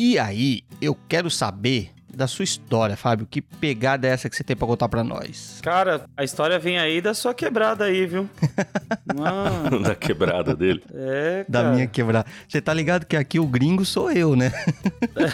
E aí, eu quero saber da sua história, Fábio. Que pegada é essa que você tem pra contar pra nós? Cara, a história vem aí da sua quebrada aí, viu? Mano. da quebrada dele. É, cara. Da minha quebrada. Você tá ligado que aqui o gringo sou eu, né?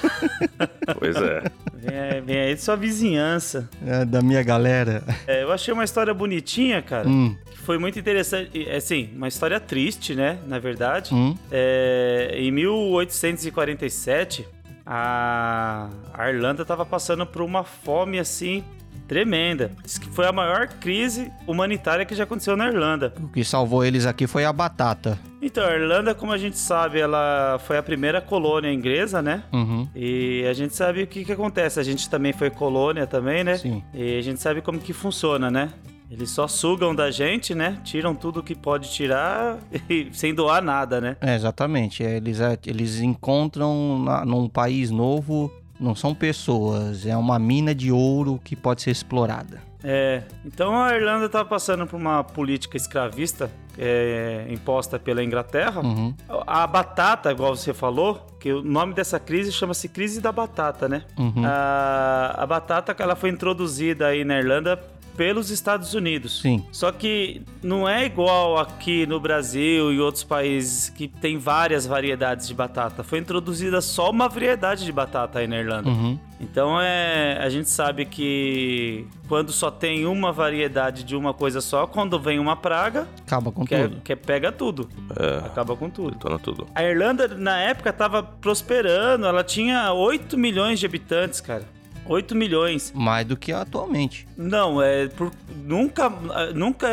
pois é. Vem, vem aí de sua vizinhança. É, da minha galera. É, eu achei uma história bonitinha, cara. Hum. Que foi muito interessante. Assim, uma história triste, né? Na verdade. Hum. É, em 1847, a, a Irlanda estava passando por uma fome assim tremenda. Diz que foi a maior crise humanitária que já aconteceu na Irlanda. O que salvou eles aqui foi a batata. Então, a Irlanda, como a gente sabe, ela foi a primeira colônia inglesa, né? Uhum. E a gente sabe o que, que acontece. A gente também foi colônia também, né? Sim. E a gente sabe como que funciona, né? Eles só sugam da gente, né? Tiram tudo que pode tirar e, sem doar nada, né? É, exatamente. Eles, é, eles encontram na, num país novo, não são pessoas, é uma mina de ouro que pode ser explorada. É, então a Irlanda está passando por uma política escravista é, imposta pela Inglaterra. Uhum. A batata, igual você falou, que o nome dessa crise chama-se crise da batata, né? Uhum. A, a batata ela foi introduzida aí na Irlanda pelos Estados Unidos. Sim. Só que não é igual aqui no Brasil e outros países que tem várias variedades de batata. Foi introduzida só uma variedade de batata aí na Irlanda. Uhum. Então é, a gente sabe que quando só tem uma variedade de uma coisa só, quando vem uma praga, acaba com que tudo. Que pega tudo. É, acaba com tudo. Detona tudo. A Irlanda na época estava prosperando, ela tinha 8 milhões de habitantes, cara. 8 milhões. Mais do que atualmente. Não, é por, nunca, nunca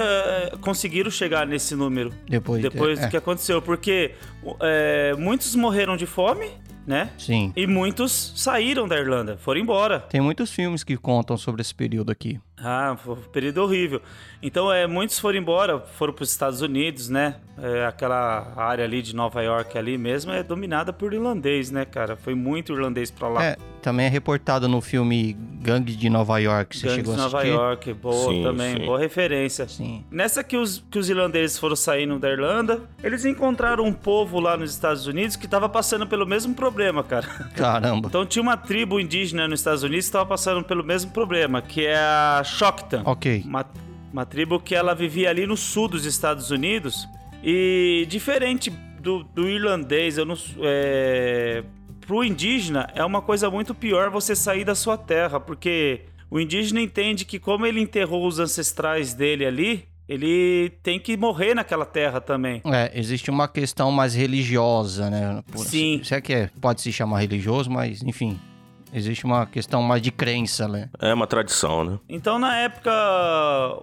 conseguiram chegar nesse número. Depois, depois de, do é. que aconteceu. Porque é, muitos morreram de fome, né? Sim. E muitos saíram da Irlanda, foram embora. Tem muitos filmes que contam sobre esse período aqui. Ah, foi um período horrível. Então, é, muitos foram embora, foram para os Estados Unidos, né? É, aquela área ali de Nova York ali mesmo é dominada por irlandês, né, cara? Foi muito irlandês para lá. É, também é reportado no filme Gangue de Nova York, você Gangue chegou de a Nova York, boa sim, também, sim. boa referência. Sim. Nessa que os, que os irlandeses foram saindo da Irlanda, eles encontraram um povo lá nos Estados Unidos que estava passando pelo mesmo problema, cara. Caramba. Então tinha uma tribo indígena nos Estados Unidos que estava passando pelo mesmo problema, que é a Shockton. Ok. Uma, uma tribo que ela vivia ali no sul dos Estados Unidos. E diferente do, do irlandês, eu não. É, pro indígena é uma coisa muito pior você sair da sua terra, porque o indígena entende que como ele enterrou os ancestrais dele ali, ele tem que morrer naquela terra também. É, existe uma questão mais religiosa, né? Sim. Se é que é, pode se chamar religioso, mas enfim. Existe uma questão mais de crença, né? É uma tradição, né? Então, na época,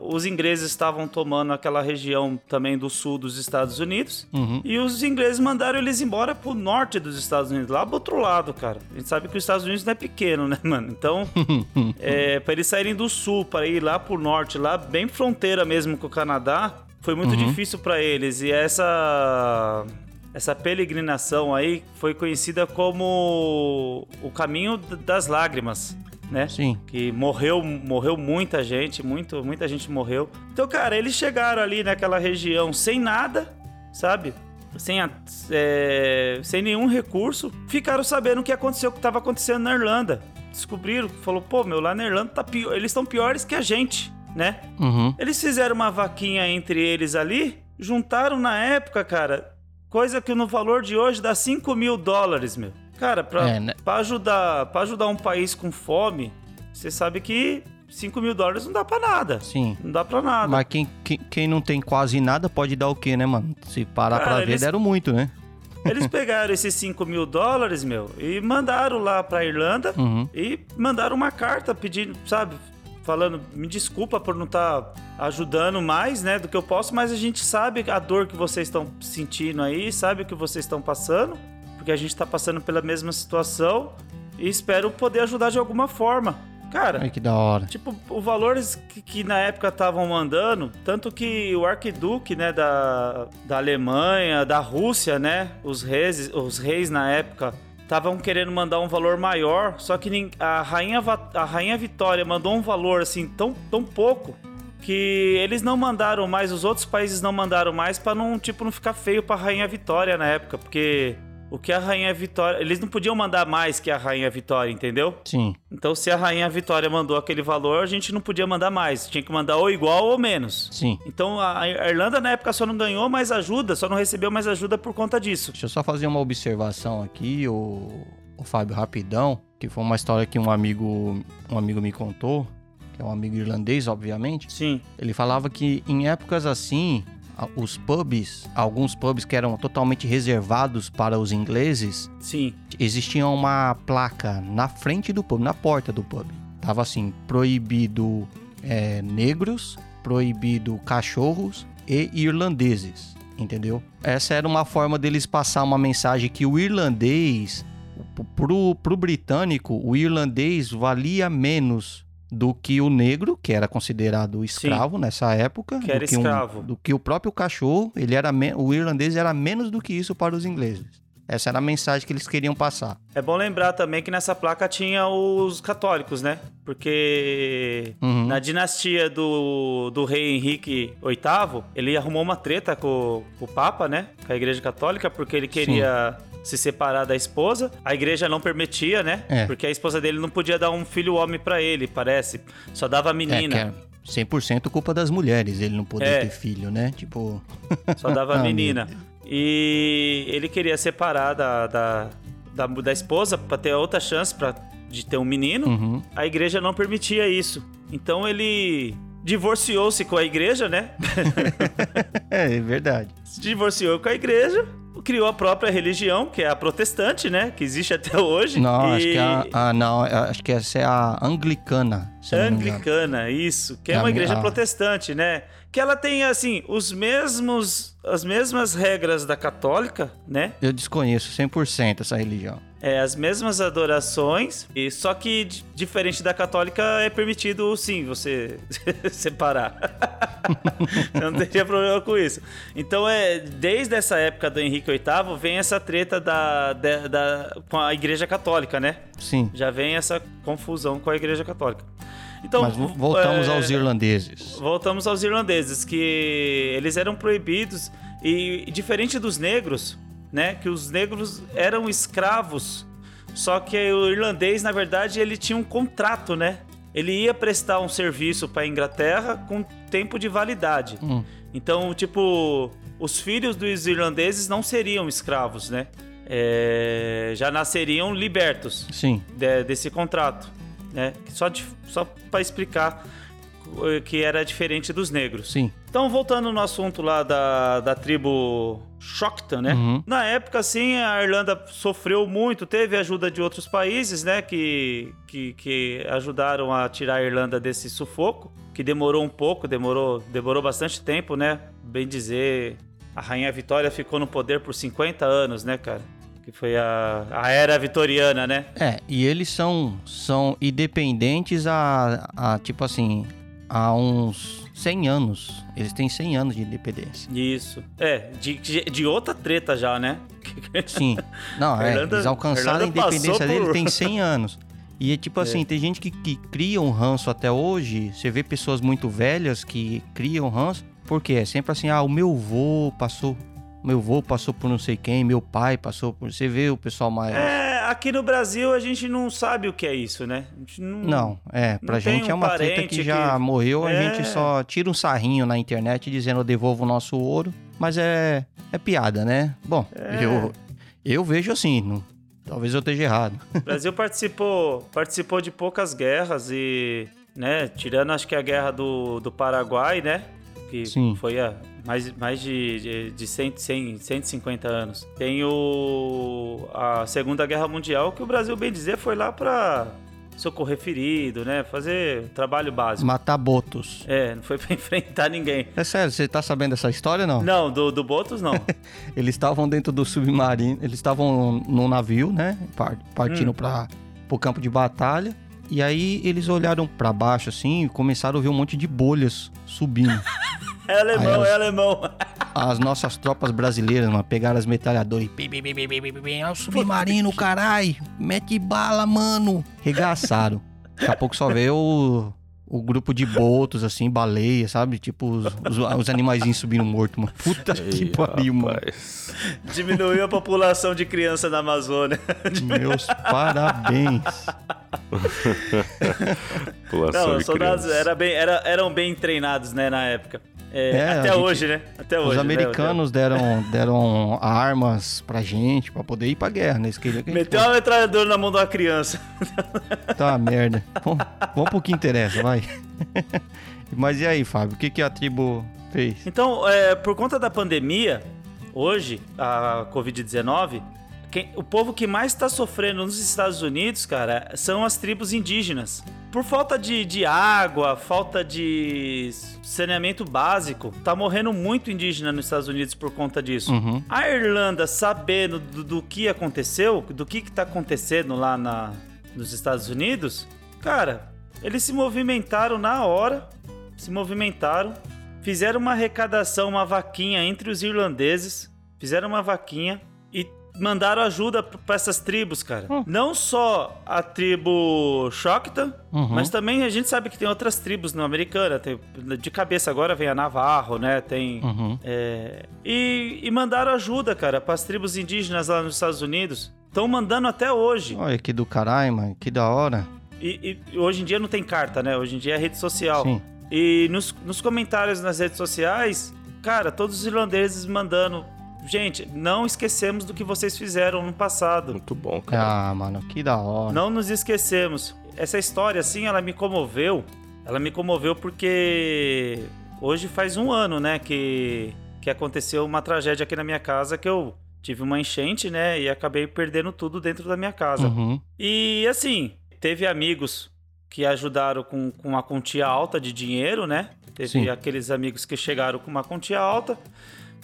os ingleses estavam tomando aquela região também do sul dos Estados Unidos. Uhum. E os ingleses mandaram eles embora pro norte dos Estados Unidos, lá pro outro lado, cara. A gente sabe que os Estados Unidos não é pequeno, né, mano? Então, é, para eles saírem do sul, para ir lá pro norte, lá bem fronteira mesmo com o Canadá, foi muito uhum. difícil para eles. E essa essa peregrinação aí foi conhecida como o caminho das lágrimas, né? Sim. Que morreu, morreu muita gente, muito, muita gente morreu. Então, cara, eles chegaram ali naquela região sem nada, sabe? Sem, a, é, sem nenhum recurso, ficaram sabendo o que aconteceu, o que estava acontecendo na Irlanda. Descobriram, falou, pô, meu, lá na Irlanda tá pior, eles estão piores que a gente, né? Uhum. Eles fizeram uma vaquinha entre eles ali, juntaram na época, cara, Coisa que no valor de hoje dá 5 mil dólares, meu. Cara, pra, é, né? pra, ajudar, pra ajudar um país com fome, você sabe que 5 mil dólares não dá pra nada. Sim. Não dá pra nada. Mas quem, quem, quem não tem quase nada pode dar o quê, né, mano? Se parar Cara, pra eles, ver, deram muito, né? Eles pegaram esses 5 mil dólares, meu, e mandaram lá pra Irlanda uhum. e mandaram uma carta pedindo, sabe, falando, me desculpa por não estar tá ajudando mais, né, do que eu posso, mas a gente sabe a dor que vocês estão sentindo aí, sabe o que vocês estão passando, porque a gente está passando pela mesma situação e espero poder ajudar de alguma forma. Cara, Ai, que da hora. Tipo, os valores que, que na época estavam mandando, tanto que o arquiduque, né, da, da Alemanha, da Rússia, né, os reis, os reis na época estavam querendo mandar um valor maior, só que a rainha, a rainha Vitória mandou um valor assim tão, tão pouco que eles não mandaram mais, os outros países não mandaram mais para não tipo não ficar feio para rainha Vitória na época, porque o que a Rainha Vitória. Eles não podiam mandar mais que a Rainha Vitória, entendeu? Sim. Então, se a Rainha Vitória mandou aquele valor, a gente não podia mandar mais. Tinha que mandar ou igual ou menos. Sim. Então, a Irlanda na época só não ganhou mais ajuda, só não recebeu mais ajuda por conta disso. Deixa eu só fazer uma observação aqui, o, o Fábio, rapidão, que foi uma história que um amigo, um amigo me contou, que é um amigo irlandês, obviamente. Sim. Ele falava que em épocas assim, os pubs, alguns pubs que eram totalmente reservados para os ingleses, sim, existia uma placa na frente do pub, na porta do pub. Tava assim, proibido é, negros, proibido cachorros e irlandeses, entendeu? Essa era uma forma deles passar uma mensagem que o irlandês, pro, pro britânico, o irlandês valia menos do que o negro, que era considerado escravo Sim, nessa época. Que era que escravo. Um, do que o próprio cachorro, ele era o irlandês era menos do que isso para os ingleses. Essa era a mensagem que eles queriam passar. É bom lembrar também que nessa placa tinha os católicos, né? Porque uhum. na dinastia do, do rei Henrique VIII, ele arrumou uma treta com, com o Papa, né? Com a Igreja Católica, porque ele queria Sim se separar da esposa. A igreja não permitia, né? É. Porque a esposa dele não podia dar um filho homem para ele, parece. Só dava menina. É, que é 100% culpa das mulheres, ele não poder é. ter filho, né? Tipo. Só dava ah, menina. E ele queria separar da, da, da, da esposa para ter outra chance pra, de ter um menino. Uhum. A igreja não permitia isso. Então ele divorciou-se com a igreja, né? é, é verdade. Se divorciou com a igreja criou a própria religião, que é a protestante, né? Que existe até hoje. Não, e... acho que é a, a, não, acho que essa é a anglicana. Anglicana, isso. Que é, é uma igreja a... protestante, né? Que ela tem, assim, os mesmos, as mesmas regras da católica, né? Eu desconheço 100% essa religião. É, as mesmas adorações, e só que diferente da católica é permitido sim você separar. não teria problema com isso. Então é desde essa época do Henrique VIII vem essa treta da, da, da, com a Igreja Católica, né? Sim. Já vem essa confusão com a Igreja Católica. Então, Mas voltamos é, aos irlandeses. Voltamos aos irlandeses, que eles eram proibidos e diferente dos negros, né? Que os negros eram escravos. Só que o irlandês, na verdade, ele tinha um contrato, né? Ele ia prestar um serviço para a Inglaterra com tempo de validade. Hum. Então, tipo, os filhos dos irlandeses não seriam escravos, né? É, já nasceriam libertos Sim. De, desse contrato, né? Só, só para explicar que era diferente dos negros. Sim. Então, voltando no assunto lá da, da tribo Shockton, né? Uhum. Na época, sim, a Irlanda sofreu muito, teve ajuda de outros países, né? Que, que, que ajudaram a tirar a Irlanda desse sufoco, que demorou um pouco, demorou, demorou bastante tempo, né? Bem dizer, a Rainha Vitória ficou no poder por 50 anos, né, cara? Que foi a, a era vitoriana, né? É, e eles são, são independentes a, a, tipo assim, há uns 100 anos. Eles têm 100 anos de independência. Isso. É, de, de outra treta já, né? Sim. Não, é, Irlanda, eles alcançaram a independência dele por... tem 100 anos. E é tipo assim, é. tem gente que, que cria um ranço até hoje. Você vê pessoas muito velhas que criam ranço. Porque é sempre assim, ah, o meu vô passou meu avô passou por não sei quem, meu pai passou por. Você vê o pessoal mais. É, aqui no Brasil a gente não sabe o que é isso, né? não, não, é. Pra não gente é uma treta que, que já morreu, é... a gente só tira um sarrinho na internet dizendo eu devolvo o nosso ouro. Mas é, é piada, né? Bom, é... eu, eu vejo assim, não, talvez eu esteja errado. O Brasil participou, participou de poucas guerras e, né, tirando acho que a guerra do, do Paraguai, né? Que Sim. foi a mais, mais de, de, de 100, 100, 150 anos. Tem o, a Segunda Guerra Mundial, que o Brasil, bem dizer, foi lá para socorrer ferido, né? Fazer trabalho básico. Matar botos. É, não foi pra enfrentar ninguém. É sério, você tá sabendo dessa história não? Não, do, do botos não. eles estavam dentro do submarino, eles estavam num navio, né? Partindo hum. para pro campo de batalha. E aí eles olharam para baixo assim e começaram a ver um monte de bolhas subindo. É alemão, as, é alemão. As nossas tropas brasileiras, mano, pegaram as metralhadoras e. É o submarino, carai! Mete bala, mano! Regaçaram. Daqui a pouco só veio o, o grupo de botos, assim, baleia, sabe? Tipo, os, os, os animaizinhos subindo morto, mano. Puta Ei, que pariu, mano. Diminuiu a população de criança na Amazônia. Meus parabéns. Não, os soldados era bem, era, eram bem treinados, né, na época. É, é, até gente, hoje, né? Até hoje. Os né, americanos né? deram, deram armas pra gente pra poder ir pra guerra, né? Meteu uma metralhadora na mão de uma criança. Tá uma merda. Vamos, vamos pro que interessa, vai. Mas e aí, Fábio? O que, que a tribo fez? Então, é, por conta da pandemia, hoje, a Covid-19, quem, o povo que mais está sofrendo nos Estados Unidos, cara, são as tribos indígenas. Por falta de, de água, falta de saneamento básico, tá morrendo muito indígena nos Estados Unidos por conta disso. Uhum. A Irlanda, sabendo do, do, que aconteceu, do que, que tá acontecendo lá na, nos Estados Unidos, cara, eles se movimentaram na hora, se movimentaram, fizeram uma arrecadação, uma vaquinha entre os irlandeses, fizeram uma vaquinha e mandaram ajuda para essas tribos, cara. Hum. Não só a tribo Shokta, uhum. mas também a gente sabe que tem outras tribos no americana. Tem, de cabeça agora vem a Navarro, né? Tem. Uhum. É, e, e mandaram ajuda, cara, para as tribos indígenas lá nos Estados Unidos. Estão mandando até hoje. Olha que do caralho, mano. Que da hora. E, e, hoje em dia não tem carta, né? Hoje em dia é rede social. Sim. E nos, nos comentários nas redes sociais, cara, todos os irlandeses mandando Gente, não esquecemos do que vocês fizeram no passado. Muito bom, cara. Ah, mano, que da hora. Não nos esquecemos. Essa história, assim, ela me comoveu. Ela me comoveu porque hoje faz um ano, né, que, que aconteceu uma tragédia aqui na minha casa que eu tive uma enchente, né, e acabei perdendo tudo dentro da minha casa. Uhum. E, assim, teve amigos que ajudaram com, com uma quantia alta de dinheiro, né? Teve Sim. aqueles amigos que chegaram com uma quantia alta.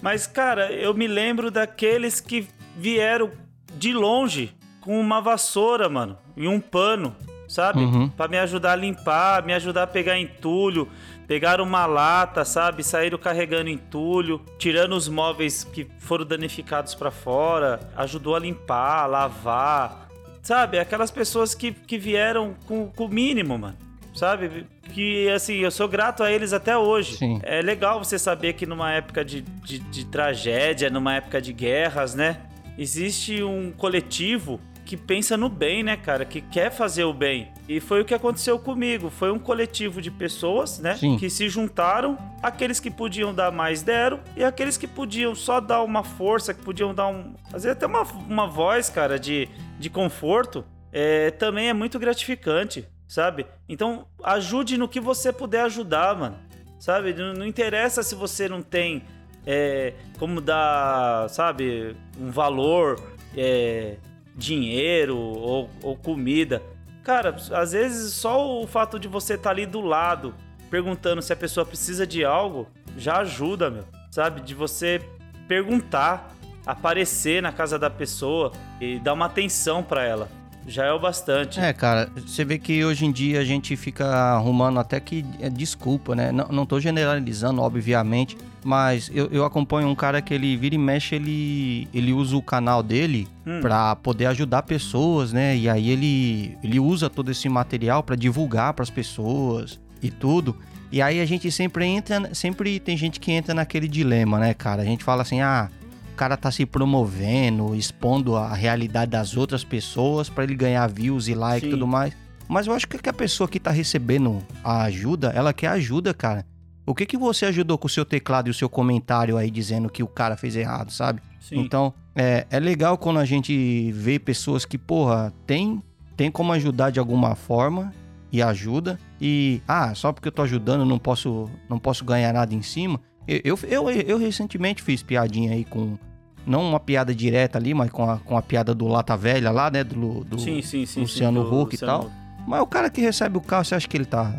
Mas, cara, eu me lembro daqueles que vieram de longe com uma vassoura, mano, e um pano, sabe? Uhum. Para me ajudar a limpar, me ajudar a pegar entulho. Pegaram uma lata, sabe? Saíram carregando entulho, tirando os móveis que foram danificados para fora, ajudou a limpar, a lavar. Sabe? Aquelas pessoas que, que vieram com, com o mínimo, mano sabe? Que, assim, eu sou grato a eles até hoje. Sim. É legal você saber que numa época de, de, de tragédia, numa época de guerras, né? Existe um coletivo que pensa no bem, né, cara? Que quer fazer o bem. E foi o que aconteceu comigo. Foi um coletivo de pessoas, né? Sim. Que se juntaram. Aqueles que podiam dar mais deram. E aqueles que podiam só dar uma força, que podiam dar um. Fazer até uma, uma voz, cara, de, de conforto. É, também é muito gratificante sabe? Então, ajude no que você puder ajudar, mano. Sabe? Não, não interessa se você não tem é, como dar, sabe, um valor, é, dinheiro ou, ou, comida. Cara, às vezes só o fato de você estar tá ali do lado, perguntando se a pessoa precisa de algo, já ajuda, meu. Sabe? De você perguntar, aparecer na casa da pessoa e dar uma atenção para ela já é o bastante. É, cara, você vê que hoje em dia a gente fica arrumando até que é desculpa, né? Não, não tô generalizando, obviamente, mas eu, eu acompanho um cara que ele vira e mexe, ele, ele usa o canal dele hum. para poder ajudar pessoas, né? E aí ele, ele usa todo esse material para divulgar para as pessoas e tudo. E aí a gente sempre entra, sempre tem gente que entra naquele dilema, né, cara? A gente fala assim, ah, cara tá se promovendo, expondo a realidade das outras pessoas para ele ganhar views e like e tudo mais. Mas eu acho que a pessoa que tá recebendo a ajuda, ela quer ajuda, cara. O que que você ajudou com o seu teclado e o seu comentário aí dizendo que o cara fez errado, sabe? Sim. Então, é, é legal quando a gente vê pessoas que, porra, tem, tem como ajudar de alguma forma e ajuda. E, ah, só porque eu tô ajudando não posso, não posso ganhar nada em cima. Eu, eu, eu, recentemente fiz piadinha aí com. Não uma piada direta ali, mas com a, com a piada do Lata Velha lá, né? Do, do sim, sim, sim, Luciano sim, Huck e tal. Mas o cara que recebe o carro, você acha que ele tá,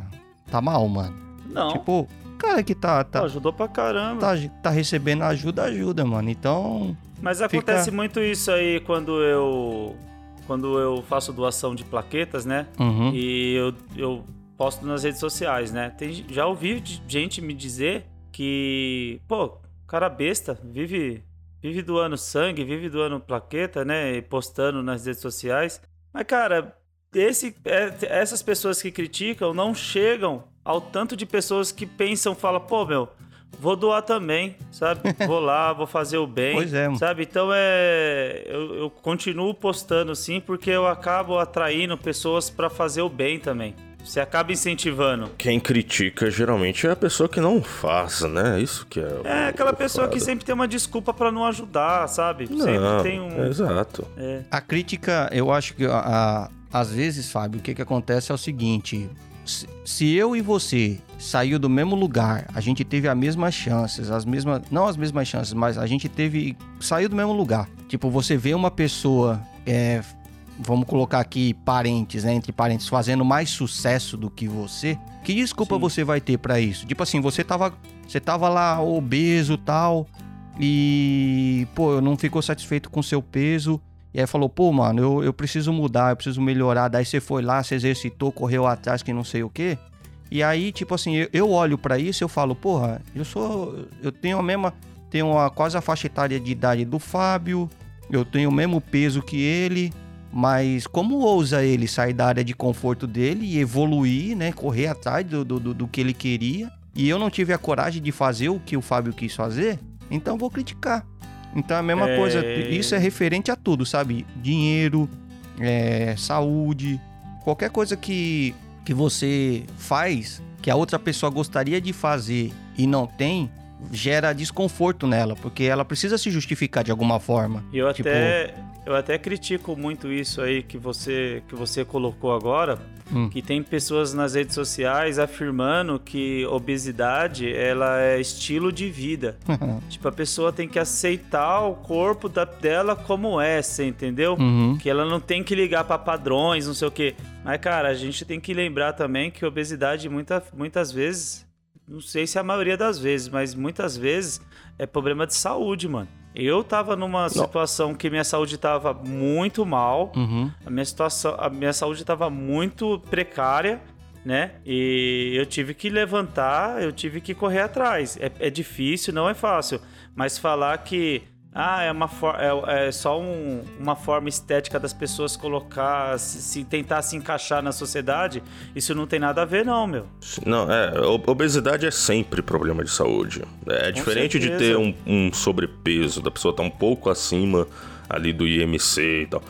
tá mal, mano? Não. Tipo, o cara que tá. tá ajudou pra caramba. Tá, tá recebendo ajuda, ajuda, mano. Então. Mas acontece fica... muito isso aí quando eu. Quando eu faço doação de plaquetas, né? Uhum. E eu, eu posto nas redes sociais, né? Tem, já ouvi gente me dizer que, pô, cara besta, vive vive doando sangue, vive doando plaqueta, né, e postando nas redes sociais. Mas cara, esse, é, essas pessoas que criticam não chegam ao tanto de pessoas que pensam, falam, pô, meu, vou doar também, sabe? Vou lá, vou fazer o bem. Pois é. Sabe? Então é. Eu, eu continuo postando assim porque eu acabo atraindo pessoas para fazer o bem também. Você acaba incentivando. Quem critica geralmente é a pessoa que não faz, né? Isso que é. É aquela pessoa que sempre tem uma desculpa para não ajudar, sabe? Não, sempre tem um. É exato. É. A crítica, eu acho que a, a, às vezes, Fábio, o que, que acontece é o seguinte: se, se eu e você saiu do mesmo lugar, a gente teve as mesmas chances, as mesmas, não as mesmas chances, mas a gente teve saiu do mesmo lugar. Tipo, você vê uma pessoa é, vamos colocar aqui parentes, né, entre parentes, fazendo mais sucesso do que você, que desculpa Sim. você vai ter pra isso? Tipo assim, você tava, você tava lá obeso tal e, pô, não ficou satisfeito com seu peso. E aí falou, pô, mano, eu, eu preciso mudar, eu preciso melhorar. Daí você foi lá, se exercitou, correu atrás, que não sei o quê. E aí, tipo assim, eu, eu olho pra isso e eu falo, porra, eu sou. Eu tenho a mesma. Tenho a, quase a faixa etária de idade do Fábio. Eu tenho o mesmo peso que ele. Mas como ousa ele sair da área de conforto dele e evoluir, né? Correr atrás do, do, do- que ele queria. E eu não tive a coragem de fazer o que o Fábio quis fazer, então vou criticar. Então é a mesma É. coisa. Isso é referente a tudo, sabe? Dinheiro, é, saúde, qualquer coisa que, que você faz que a outra pessoa gostaria de fazer e não tem, gera desconforto nela, porque ela precisa se justificar de alguma forma. E eu Tipo- até eu até critico muito isso aí que você que você colocou agora, Hum. que tem pessoas nas redes sociais afirmando que obesidade ela é estilo de vida. tipo, a pessoa tem que aceitar o corpo da- dela como é, você entendeu? Uhum. Que ela não tem que ligar pra padrões, não sei o quê. Mas, cara, a gente tem que lembrar também que obesidade muita, muitas vezes, não sei se é a maioria das vezes, mas muitas vezes é problema de saúde, mano. Eu tava numa situação que minha saúde tava muito mal, Uhum. a minha situação, a minha saúde tava muito precária, né? E eu tive que levantar, eu tive que correr atrás. É, é difícil, não é fácil, mas falar que ah, é, uma for- é, é só um- uma forma estética das pessoas colocar, se, se tentar se encaixar na sociedade, isso não tem nada a ver, não, meu. Não, é, obesidade é sempre problema de saúde. É diferente de certeza. ter um, um sobrepeso, da pessoa estar um pouco acima ali do IMC e tal.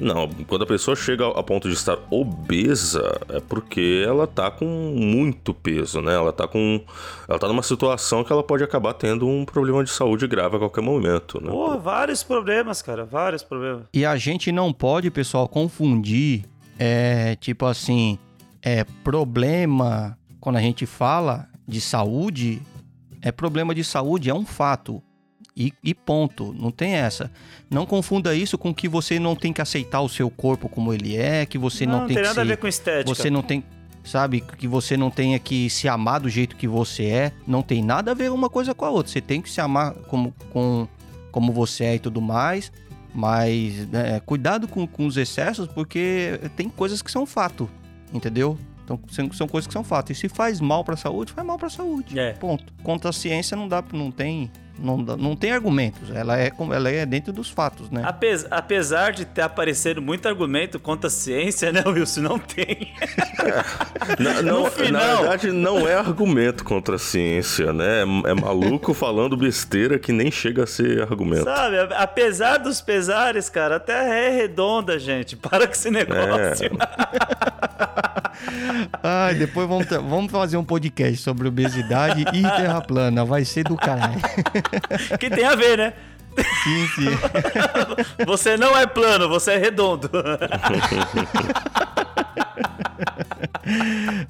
Não, quando a pessoa chega ao ponto de estar obesa, é porque ela tá com muito peso, né? Ela tá com. Ela tá numa situação que ela pode acabar tendo um problema de saúde grave a qualquer momento, né? Pô, vários problemas, cara, vários problemas. E a gente não pode, pessoal, confundir, é, tipo assim, é problema, quando a gente fala de saúde, é problema de saúde, é um fato. E, e ponto, não tem essa. Não confunda isso com que você não tem que aceitar o seu corpo como ele é, que você não, não tem tem nada a ser- ver com estética. Você não tem, sabe, que você não tenha que se amar do jeito que você é. Não tem nada a ver uma coisa com a outra. Você tem que se amar como, com, como você é e tudo mais. Mas né, cuidado com, com os excessos, porque tem coisas que são fato, entendeu? Então são, coisas que são fato. E se faz mal pra saúde, faz mal pra saúde. É. Ponto. Contra a ciência não dá, não tem, não, não tem argumentos. Ela é, como- ela é dentro dos fatos, né? Apes- apesar de ter aparecido muito argumento contra a ciência, né, Wilson? Não tem. Na, não- No final- na verdade, não é argumento contra a ciência, né? É, é maluco falando besteira que nem chega a ser argumento. Sabe? Apesar dos pesares, cara, a Terra é redonda, gente. Para com esse negócio. Ai, depois vamos, vamos fazer um podcast sobre obesidade e terra plana. Vai ser do caralho. que tem a ver, né? Sim, sim. Você não é plano, você é redondo.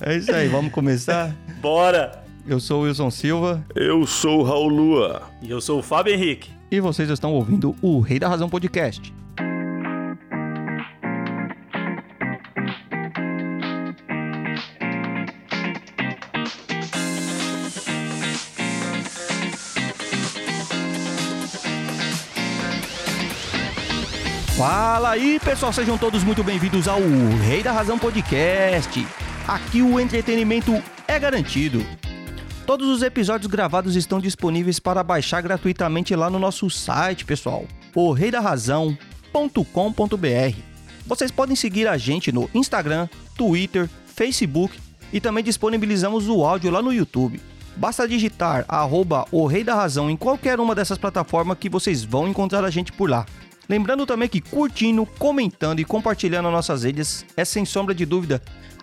É isso aí, vamos começar? Bora! Eu sou o Wilson Silva Eu sou o Raul Lua. E eu sou o Fábio Henrique. e vocês estão ouvindo o Rei da Razão Podcast. Fala aí, pessoal, sejam todos muito bem-vindos ao Rei da Razão Podcast. Aqui o entretenimento é garantido. Todos os episódios gravados estão disponíveis para baixar gratuitamente lá no nosso site, pessoal, o. Vocês podem seguir a gente no Instagram, Twitter, Facebook E também disponibilizamos o áudio lá no YouTube. Basta digitar arroba o Rei da Razão em qualquer uma dessas plataformas que vocês vão encontrar a gente por lá. Lembrando também que curtindo, comentando e compartilhando nossas redes é sem sombra de dúvida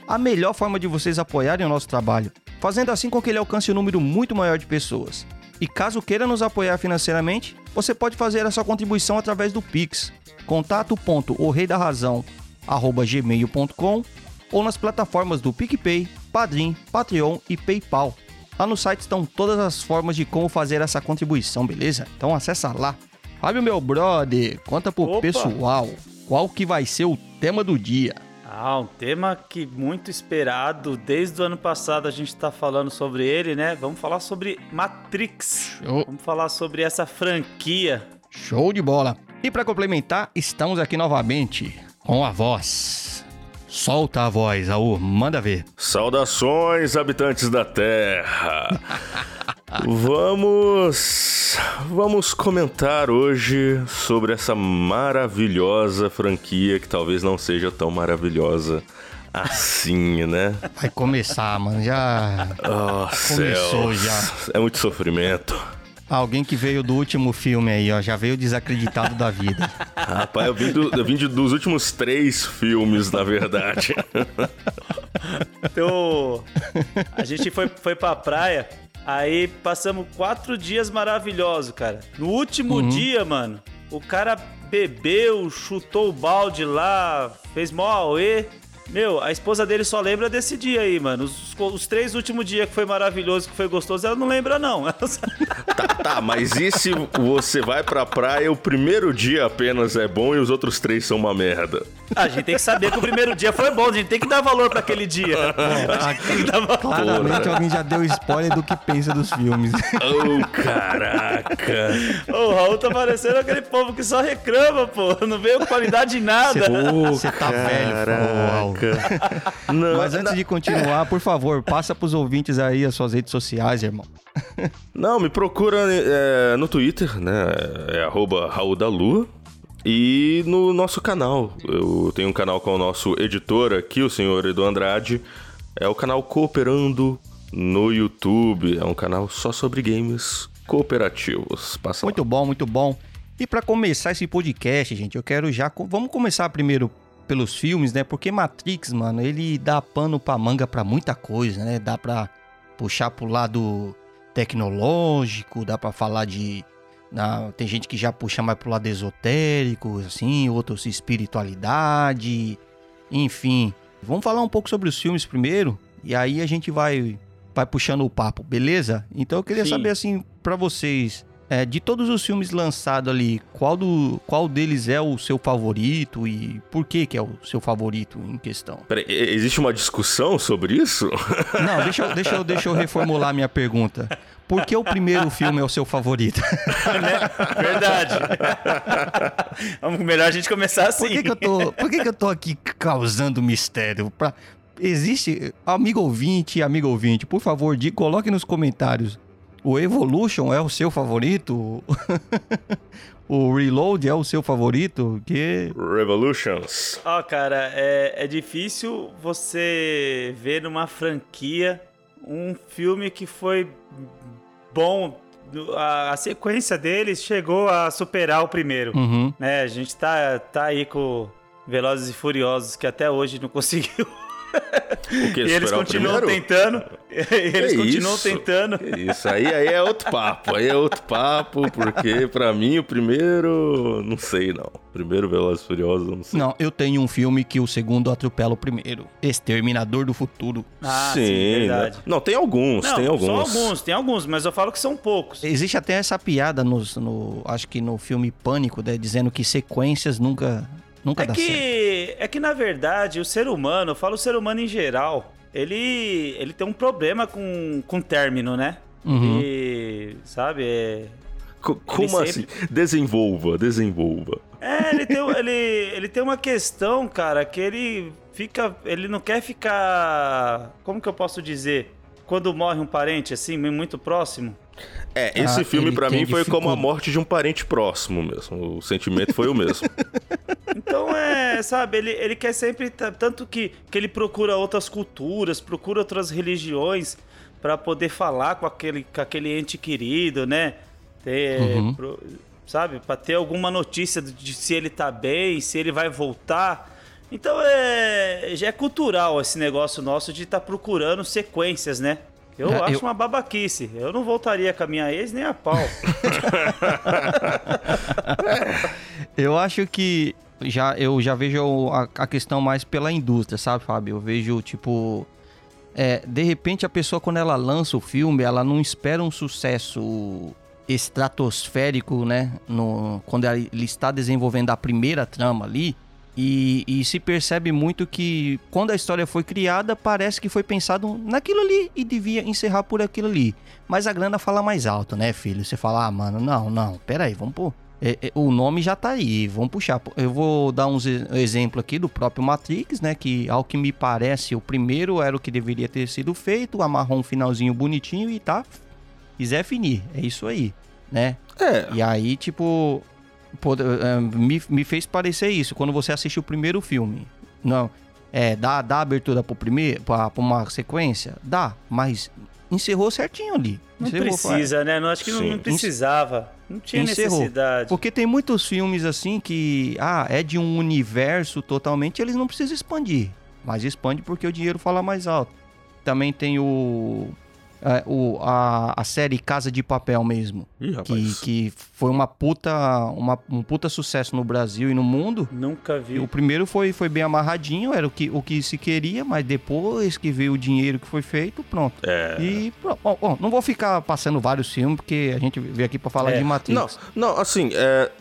a melhor forma de vocês apoiarem o nosso trabalho, fazendo assim com que ele alcance um número muito maior de pessoas. E caso queira nos apoiar financeiramente, você pode fazer a sua contribuição através do Pix, contato.orreidarrazão@gmail.com ou nas plataformas do PicPay, Padrim, Patreon e PayPal. Lá no site estão todas as formas de como fazer essa contribuição, beleza? Então acessa lá. Fábio, meu brother, conta pro Opa. pessoal qual que vai ser o tema do dia. Ah, um tema que muito esperado. Desde o ano passado a gente está falando sobre ele, né? Vamos falar sobre Matrix. Show. Vamos falar sobre essa franquia. Show de bola. E para complementar, estamos aqui novamente com a voz. Solta a voz, Aú, manda ver. Saudações, habitantes da Terra. Vamos. Vamos comentar hoje sobre essa maravilhosa franquia que talvez não seja tão maravilhosa assim, né? Vai começar, mano. Já. Oh, começou céus. já. É muito sofrimento. Alguém que veio do último filme aí, ó, já veio desacreditado da vida. Rapaz, eu vim, do, eu vim de, dos últimos três filmes, na verdade. Então, a gente foi, foi pra praia Aí passamos quatro dias maravilhosos, cara. No último uhum. dia, mano, o cara bebeu, chutou o balde lá, fez mó auê. Meu, a esposa dele só lembra desse dia aí, mano. Os, os três últimos dias que foi maravilhoso, que foi gostoso, ela não lembra, não. tá, tá, mas e se você vai pra praia, o primeiro dia apenas é bom e os outros três são uma merda? A gente tem que saber que o primeiro dia foi bom, a gente tem que dar valor para aquele dia. É, claramente alguém já deu spoiler do que pensa dos filmes. Oh, caraca. o Raul tá parecendo aquele povo que só reclama, pô. Não veio qualidade em nada. Você tá velho, Raul. Não, Mas antes não. de continuar, por favor, passa pros ouvintes aí as suas redes sociais, irmão. Não, me procura é, no Twitter, né? É arroba Raul da Lua. E no nosso canal. Eu tenho um canal com o nosso editor aqui, o senhor Edu Andrade. É o canal Cooperando no YouTube. É um canal só sobre games cooperativos. Passa muito lá. bom, muito bom. E para começar esse podcast, gente, eu quero já. Vamos começar primeiro pelos filmes, né? Porque Matrix, mano, ele dá pano pra manga pra muita coisa, né? Dá pra puxar pro lado tecnológico, dá pra falar de na, tem gente que já puxa mais pro lado esotérico, assim, outros espiritualidade, enfim. Vamos falar um pouco sobre os filmes primeiro, e aí a gente vai, vai puxando o papo, beleza? Então eu queria Sim. saber, assim, para vocês, é, de todos os filmes lançados ali, qual, do, qual deles é o seu favorito e por que, que é o seu favorito em questão? Peraí, existe uma discussão sobre isso? Não, deixa eu, deixa eu, deixa eu reformular minha pergunta. Por que o primeiro filme é o seu favorito? Né? Verdade. Melhor a gente começar assim. Por que, que, eu, tô, por que, que eu tô aqui causando mistério? Pra, existe. Amigo ouvinte, amigo ouvinte, por favor, de, coloque nos comentários o Evolution é o seu favorito? o Reload é o seu favorito? Que... Revolutions. Ó, oh, cara, é, é difícil você ver numa franquia um filme que foi bom a, a, sequência deles chegou a superar o primeiro. Uhum. Né? A gente tá, tá aí com Velozes e Furiosos, que até hoje não conseguiu e eles continuam tentando. eles que continuam isso? tentando. Que isso aí, aí é outro papo. Aí é outro papo, porque para mim o primeiro, não sei não. Primeiro Velozes Furiosos, não sei. Não, eu tenho um filme que o segundo atropela o primeiro. Exterminador do Futuro. Ah, sim, sim verdade. Não, tem alguns, não, tem alguns. São alguns, tem alguns, mas eu falo que são poucos. Existe até essa piada nos, no, acho que no filme Pânico, né, dizendo que sequências nunca Nunca é dá que, certo. É que, na verdade, o ser humano, eu falo o ser humano em geral, ele, ele tem um problema com, com término, né? Uhum. E, sabe, é... Como sempre... assim? Desenvolva, desenvolva. É, ele tem, ele, ele tem uma questão, cara, que ele fica. Ele não quer ficar. Como que eu posso dizer? Quando morre um parente, assim, muito próximo. É, esse ah, filme para mim foi como a morte de um parente próximo mesmo. O sentimento foi o mesmo. então é sabe, ele, ele quer sempre. Tanto que, que ele procura outras culturas, procura outras religiões para poder falar com aquele, com aquele ente querido, né? Ter, uhum. pro, sabe? Para ter alguma notícia de se ele tá bem, se ele vai voltar. Então é, já é cultural esse negócio nosso de estar tá procurando sequências, né? Eu é, acho eu... uma babaquice. Eu não voltaria com a minha ex nem a pau. eu acho que já eu já vejo a, a, questão mais pela indústria, sabe, Fábio? Eu vejo tipo é, de repente a pessoa quando ela lança o filme, ela não espera um sucesso estratosférico, né? No, quando ele está desenvolvendo a primeira trama ali. E, e, se percebe muito que quando a história foi criada, parece que foi pensado naquilo ali e devia encerrar por aquilo ali. Mas a grana fala mais alto, né, filho? Você fala, ah, mano, não, não, peraí, vamos pôr. É, é, o nome já tá aí, vamos puxar. Eu vou dar um exemplo aqui do próprio Matrix, né? Que ao que me parece, o primeiro era o que deveria ter sido feito, amarrou um finalzinho bonitinho e tá. Quiser finir, é isso aí, né? É. E aí, tipo, pô, é, me, me fez parecer isso quando você assiste o primeiro filme. Não, é, dá, dá abertura pro primeiro, pra, pra uma sequência? Dá, mas encerrou certinho ali. Não encerrou, precisa, né? Não, acho que não, não, precisava. Não tinha encerrou. necessidade. Porque tem muitos filmes assim que, ah, é de um universo totalmente, eles não precisam expandir. Mas expande porque o dinheiro fala mais alto. Também tem o é, o, a, a série Casa de Papel mesmo. Ih, que, que foi uma puta, uma, um puta sucesso no Brasil e no mundo. Nunca vi. O primeiro foi, foi bem amarradinho, era o que, o que se queria, mas depois que veio o dinheiro que foi feito, pronto. É. E, bom, bom não vou ficar passando vários filmes, porque a gente veio aqui para falar é. de Matrix. Não, não assim, é,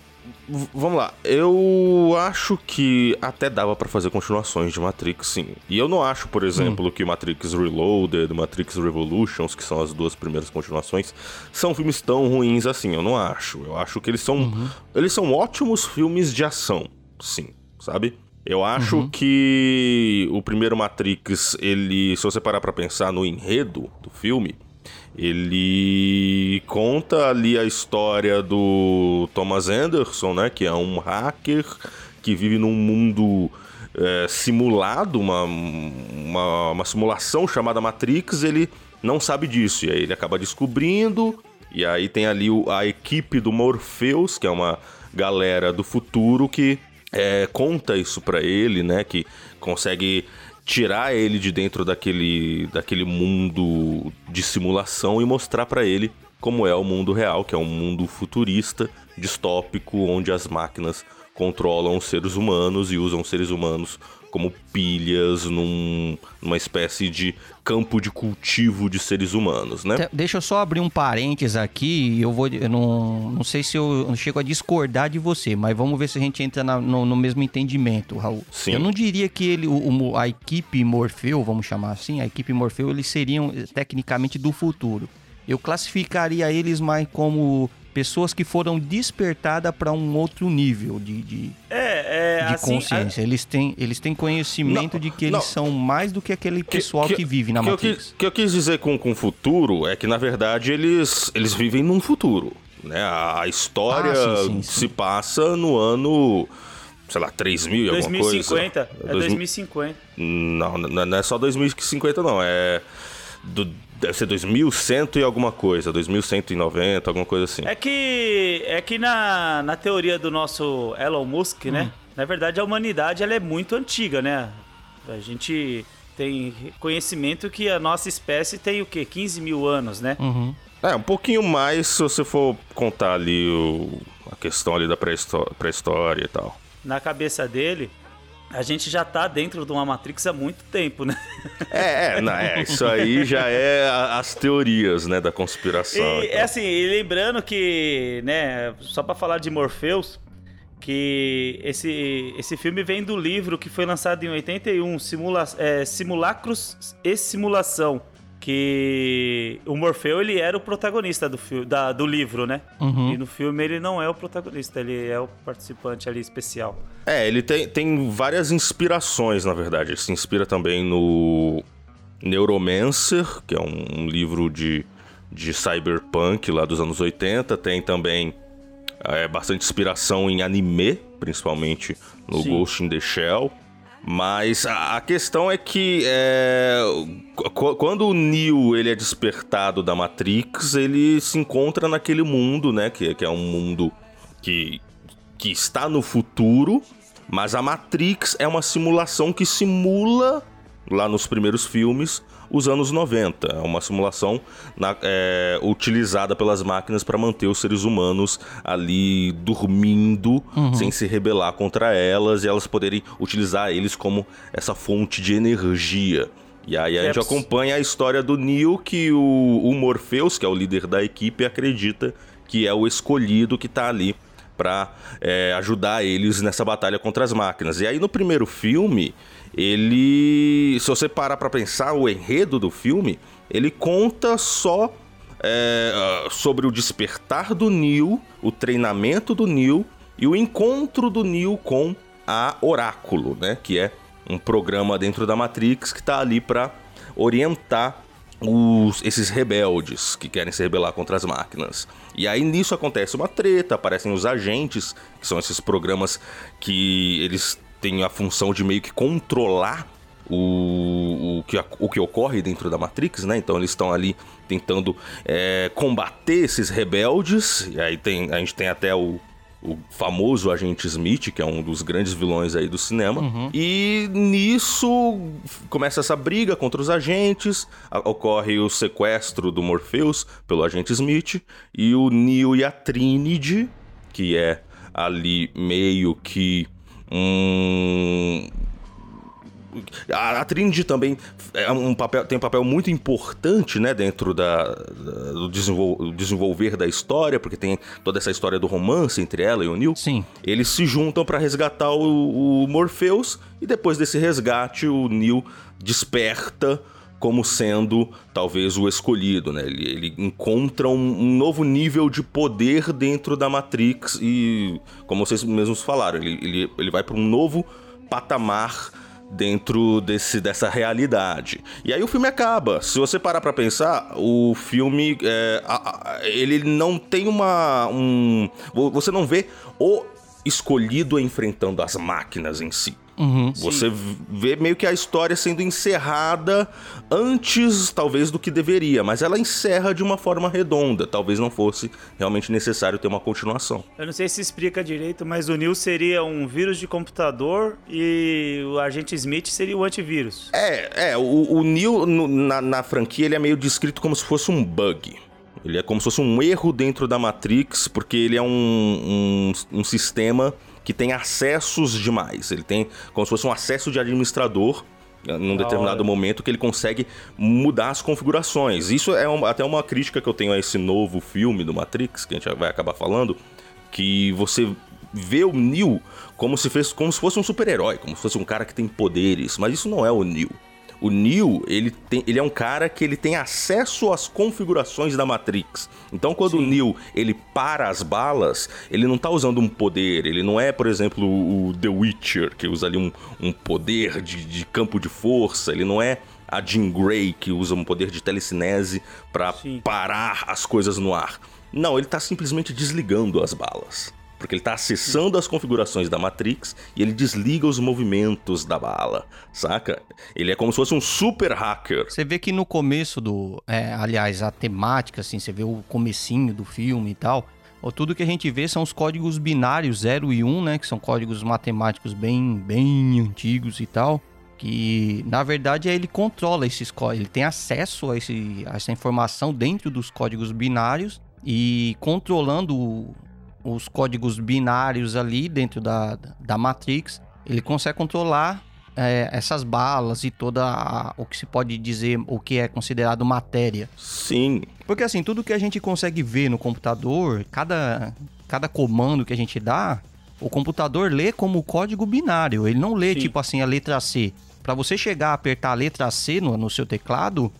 Vamos lá, eu acho que até dava para fazer continuações de Matrix, sim. E eu não acho, por exemplo, hum. que Matrix Reloaded, Matrix Revolutions, que são as duas primeiras continuações, são filmes tão ruins assim. Eu não acho. Eu acho que eles são, uhum. eles são ótimos filmes de ação, sim, sabe? Eu acho uhum. que o primeiro Matrix, ele, se você parar para pensar no enredo do filme, ele conta ali a história do Thomas Anderson, né? Que é um hacker que vive num mundo é, simulado, uma, uma, uma simulação chamada Matrix. Ele não sabe disso, e aí ele acaba descobrindo. E aí tem ali a equipe do Morpheus, que é uma galera do futuro que é, conta isso para ele, né? Que consegue tirar ele de dentro daquele, daquele mundo de simulação e mostrar para ele como é o mundo real, que é um mundo futurista, distópico, onde as máquinas controlam os seres humanos e usam os seres humanos como pilhas num, numa espécie de campo de cultivo de seres humanos, né? Deixa eu só abrir um parênteses aqui, eu vou, eu não, não sei se eu, chego a discordar de você, mas vamos ver se a gente entra na, no, no, mesmo entendimento, Raul. Sim. Eu não diria que ele, o, a equipe Morfeu, vamos chamar assim, a equipe Morfeu, eles seriam tecnicamente do futuro. Eu classificaria eles mais como pessoas que foram despertadas para um outro nível de, de, é, é, de assim, consciência. A... Eles, têm, eles têm conhecimento não, de que eles não. são mais do que aquele pessoal que, que, que vive na que Matrix. O que, eu quis dizer com o futuro é que, na verdade, eles, eles vivem num futuro. Né? A, a história ah, sim, sim, sim. se passa no ano sei lá, 3 mil e alguma coisa. 2050. É 2050. Não, não é só 2050, não. É do, deve ser 2100 e alguma coisa, 2190, alguma coisa assim. É que é que na, na teoria do nosso Elon Musk, né? hum. né? Na verdade, a humanidade ela é muito antiga, né? A gente tem conhecimento que a nossa espécie tem o quê? 15 mil anos, né? Uhum. É, um pouquinho mais se você for contar ali o, a questão ali da pré-história e tal. Na cabeça dele, a gente já tá dentro de uma Matrix há muito tempo, né? É, é, não, é isso aí já é as teorias, né, da conspiração. E, é assim, e lembrando que, né, só para falar de Morpheus, que esse, esse filme vem do livro que foi lançado em 81, Simula, é, Simulacros e Simulação que o Morfeu ele era o protagonista do, da, do livro, né? Uhum. E no filme ele não é o protagonista, ele é o participante ali especial. É, ele tem, tem várias inspirações, na verdade. Ele se inspira também no Neuromancer, que é um, um livro de, de cyberpunk lá dos anos 80. Tem também é, bastante inspiração em anime, principalmente no Sim. Ghost in the Shell. Mas a, questão é que é, quando o Neo ele é despertado da Matrix, ele se encontra naquele mundo, né? Que, que é um mundo que, que está no futuro, mas a Matrix é uma simulação que simula, lá nos primeiros filmes, os anos 90. É uma simulação na, é, utilizada pelas máquinas para manter os seres humanos ali dormindo, uhum. sem se rebelar contra elas e elas poderem utilizar eles como essa fonte de energia. E aí a gente acompanha a história do Neo, que o, o Morpheus, que é o líder da equipe, acredita que é o escolhido que está ali para é, ajudar eles nessa batalha contra as máquinas. E aí no primeiro filme, ele, se você parar para pensar o enredo do filme, ele conta só é, sobre o despertar do Neo, o treinamento do Neo e o encontro do Neo com a Oráculo, né? Que é um programa dentro da Matrix que está ali para orientar os, esses rebeldes que querem se rebelar contra as máquinas. E aí nisso acontece uma treta, aparecem os agentes, que são esses programas que eles têm a função de meio que controlar o, o, que, o que ocorre dentro da Matrix, né? Então eles estão ali tentando é, combater esses rebeldes. E aí tem, a gente tem até o, o famoso agente Smith, que é um dos grandes vilões aí do cinema. Uhum. E nisso começa essa briga contra os agentes, ocorre o sequestro do Morpheus pelo agente Smith, e o Neo e a Trinity, que é ali meio que um a, a Trinity também é um papel, tem um papel muito importante né, dentro da, da do desenvol, desenvolver da história, porque tem toda essa história do romance entre ela e o Neil. Sim. Eles se juntam para resgatar o, o Morpheus e depois desse resgate o Neil desperta como sendo talvez o escolhido, né? Ele, ele encontra um, um, novo nível de poder dentro da Matrix e, como vocês mesmos falaram, ele, ele, ele vai para um novo patamar dentro desse, dessa realidade. E aí o filme acaba. Se você parar para pensar, o filme é, a, a, ele não tem uma um você não vê o escolhido enfrentando as máquinas em si. Uhum, Você sim. vê meio que a história sendo encerrada antes, talvez, do que deveria, mas ela encerra de uma forma redonda. Talvez não fosse realmente necessário ter uma continuação. Eu não sei se explica direito, mas o Neil seria um vírus de computador e o agente Smith seria o antivírus. É, é. O, o Neil, no, na, na franquia, ele é meio descrito como se fosse um bug. Ele é como se fosse um erro dentro da Matrix, porque ele é um, um, um sistema que tem acessos demais. Ele tem como se fosse um acesso de administrador eh, num determinado momento que ele consegue mudar as configurações. Isso é uma, até uma crítica que eu tenho a esse novo filme do Matrix, que a gente vai acabar falando, que você vê o Neo como se, fez, como se fosse um super-herói, como se fosse um cara que tem poderes, mas isso não é o Neo. O Neo, ele, tem, ele é um cara que ele tem acesso às configurações da Matrix. Então, quando Sim. o Neo ele para as balas, ele não tá usando um poder. Ele não é, por exemplo, o The Witcher, que usa ali um, um poder de, de campo de força. Ele não é a Jean Grey, que usa um poder de telecinese para parar as coisas no ar. Não, ele tá simplesmente desligando as balas porque ele está acessando as configurações da Matrix e ele desliga os movimentos da bala, saca? Ele é como se fosse um super hacker. Você vê que no começo do, é, aliás, a temática, assim, você vê o comecinho do filme e tal, tudo que a gente vê são os códigos binários 0 e 1, um, né, que são códigos matemáticos bem, bem antigos e tal, que na verdade ele controla esses códigos, ele tem acesso a, esse, a essa informação dentro dos códigos binários e controlando os códigos binários ali dentro da, da Matrix, ele consegue controlar é, essas balas e toda a, o que se pode dizer, o que é considerado matéria. Sim. Porque assim, tudo que a gente consegue ver no computador, cada, cada comando que a gente dá, o computador lê como código binário. Ele não lê, Sim. tipo assim, a letra C. Para você chegar a apertar a letra C no, no seu teclado,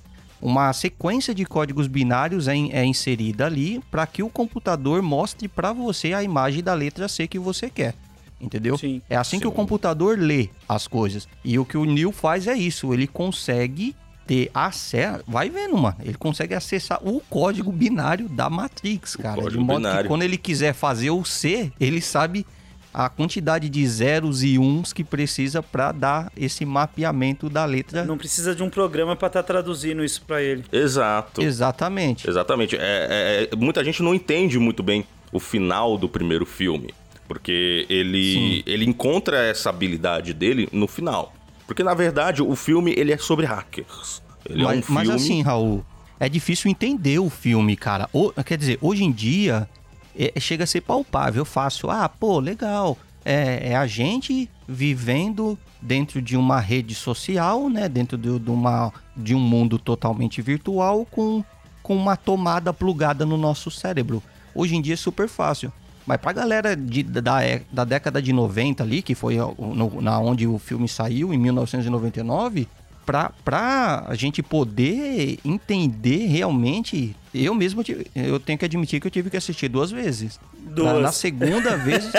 uma sequência de códigos binários é, é inserida ali para que o computador mostre para você a imagem da letra C que você quer. Entendeu? Sim, é assim sim. que o computador lê as coisas. E o que o Neil faz é isso, ele consegue ter acesso, vai vendo, mano, ele consegue acessar o código binário da Matrix, cara, de modo binário. que quando ele quiser fazer o C, ele sabe a quantidade de zeros e uns que precisa para dar esse mapeamento da letra. Não precisa de um programa para estar tá traduzindo isso para ele. Exato. Exatamente. Exatamente. É, é, é, muita gente não entende muito bem o final do primeiro filme. Porque ele, ele encontra essa habilidade dele no final. Porque, na verdade, o filme ele é sobre hackers. Ele mas, é um filme... mas assim, Raul, é difícil entender o filme, cara. O, quer dizer, hoje em dia, é, chega a ser palpável, fácil. Ah, pô, legal. É, é, a gente vivendo dentro de uma rede social, né? Dentro de, de, uma, de um mundo totalmente virtual com, com uma tomada plugada no nosso cérebro. Hoje em dia é super fácil. Mas pra galera de, da, da década de 90 ali, que foi no, na onde o filme saiu, em 1999, pra, pra a gente poder entender realmente, eu mesmo eu tenho que admitir que eu tive que assistir duas vezes. Duas. Na, na segunda vez.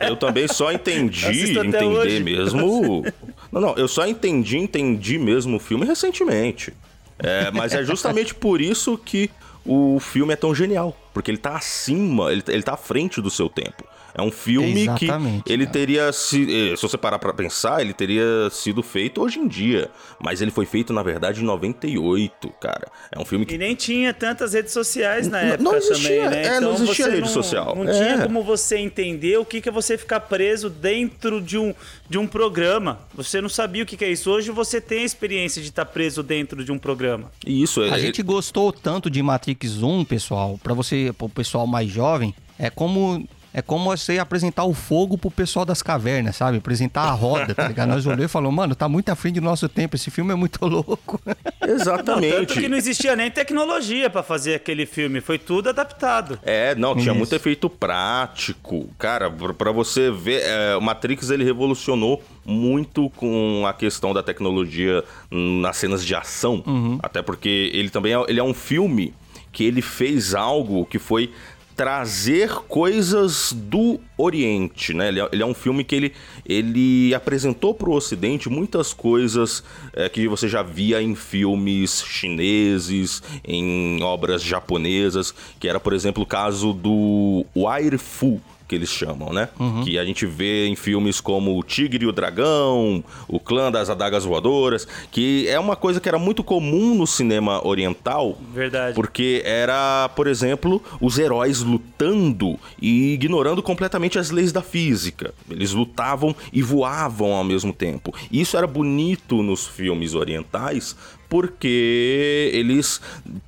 Eu também só entendi entender hoje. mesmo. Não, não, eu só entendi, entendi mesmo o filme recentemente. É, mas é justamente por isso que o filme é tão genial. Porque ele tá acima, ele, ele tá à frente do seu tempo. É um filme Exatamente, que ele cara. teria se, eh, se você parar para pensar, ele teria sido feito hoje em dia, mas ele foi feito na verdade em 98, cara. É um filme que E nem tinha tantas redes sociais na época não existia, também, né? É, então não existia rede não, social. Não é. tinha como você entender o que é você ficar preso dentro de um, de um programa. Você não sabia o que é isso. Hoje você tem a experiência de estar preso dentro de um programa. Isso, é. A gente gostou tanto de Matrix 1, pessoal, para você, pro pessoal mais jovem, é como é como você apresentar o fogo pro pessoal das cavernas, sabe? Apresentar a roda, tá ligado? Nós olhamos e falamos, mano, tá muito à frente do nosso tempo, esse filme é muito louco. Exatamente. Não, tanto que não existia nem tecnologia para fazer aquele filme, foi tudo adaptado. É, não, tinha Isso. muito efeito prático. Cara, para você ver, é, o Matrix ele revolucionou muito com a questão da tecnologia nas cenas de ação, uhum. até porque ele também é, ele é um filme que ele fez algo que foi trazer coisas do Oriente, né? Ele é, ele é um filme que ele, ele apresentou para o Ocidente muitas coisas é, que você já via em filmes chineses, em obras japonesas, que era, por exemplo, o caso do Wire Fu, que eles chamam, né? Uhum. Que a gente vê em filmes como O Tigre e o Dragão, O Clã das Adagas Voadoras, que é uma coisa que era muito comum no cinema oriental. Verdade. Porque era, por exemplo, os heróis lutando e ignorando completamente as leis da física. Eles lutavam e voavam ao mesmo tempo. Isso era bonito nos filmes orientais, porque eles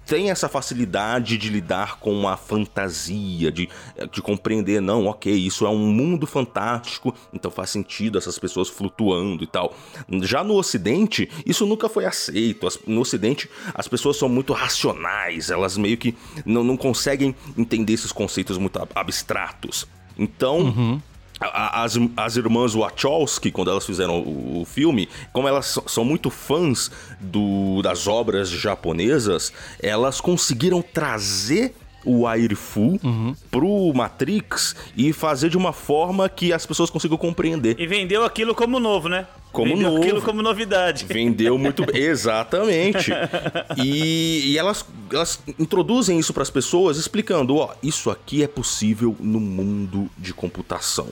têm essa facilidade de lidar com a fantasia, de, de compreender, não, ok, isso é um mundo fantástico, então faz sentido essas pessoas flutuando e tal. Já no Ocidente, isso nunca foi aceito. No Ocidente, as pessoas são muito racionais, elas meio que não, não conseguem entender esses conceitos muito abstratos. Então, uhum as, as irmãs Wachowski, quando elas fizeram o, o, filme, como elas são muito fãs do, das obras japonesas, elas conseguiram trazer o Airfu uhum. pro Matrix e fazer de uma forma que as pessoas consigam compreender. E vendeu aquilo como novo, né? Como Vendeu novo. aquilo como novidade. Vendeu muito bem. Exatamente. E, e, elas, elas introduzem isso para as pessoas explicando: ó, isso aqui é possível no mundo de computação.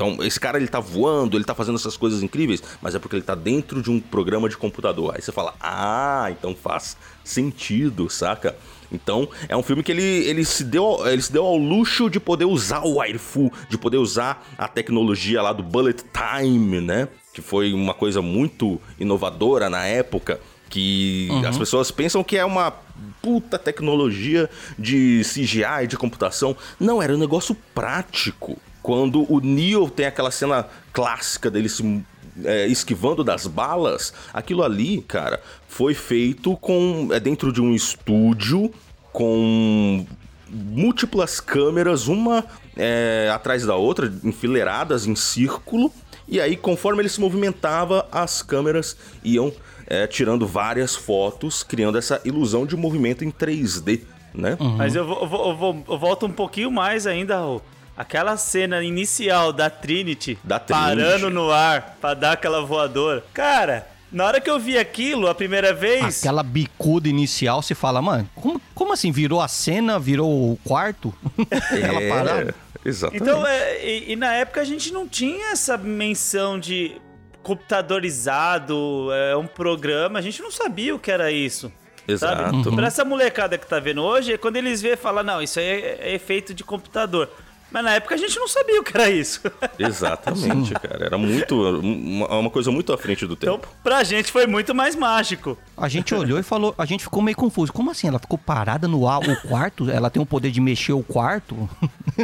Então, esse cara ele tá voando, ele tá fazendo essas coisas incríveis, mas é porque ele tá dentro de um programa de computador. Aí você fala: "Ah, então faz sentido", saca? Então, é um filme que ele, ele, se deu, ele se deu ao luxo de poder usar o Wirefu, de poder usar a tecnologia lá do Bullet Time, né? Que foi uma coisa muito inovadora na época, que uhum. as pessoas pensam que é uma puta tecnologia de CGI, de computação. Não, era um negócio prático. Quando o Neo tem aquela cena clássica dele se é, esquivando das balas, aquilo ali, cara, foi feito com é dentro de um estúdio com múltiplas câmeras, uma é, atrás da outra, enfileiradas em círculo. E aí, conforme ele se movimentava, as câmeras iam é, tirando várias fotos, criando essa ilusão de movimento em 3D, né? Uhum. Mas eu, vou, eu, vou, eu, vou, eu volto um pouquinho mais ainda, Raul. Aquela cena inicial da Trinity, da Trinity parando no ar pra dar aquela voadora. Cara, na hora que eu vi aquilo a primeira vez. Aquela bicuda inicial, você fala, mano, como, como assim? Virou a cena? Virou o quarto? É, parada? Exatamente. Então, é, e, e, na época a gente não tinha essa menção de computadorizado, é um programa, a gente não sabia o que era isso. Exato. Sabe? Uhum. Pra essa molecada que tá vendo hoje, quando eles vê, fala, não, isso aí é, é efeito de computador. Mas na época a gente não sabia o que era isso. Exatamente, cara. Era muito. Uma, uma, coisa muito à frente do tempo. Então, pra gente foi muito mais mágico. A gente olhou e falou, a gente ficou meio confuso. Como assim? Ela ficou parada no ar, o quarto? Ela tem o poder de mexer o quarto?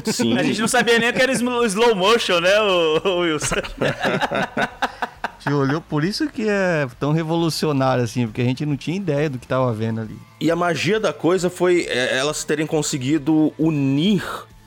Sim. A gente não sabia nem que era slow motion, né, o, Wilson? gente olhou, por isso que é tão revolucionário assim, porque a gente não tinha ideia do que tava vendo ali. E a magia da coisa foi é, elas terem conseguido unir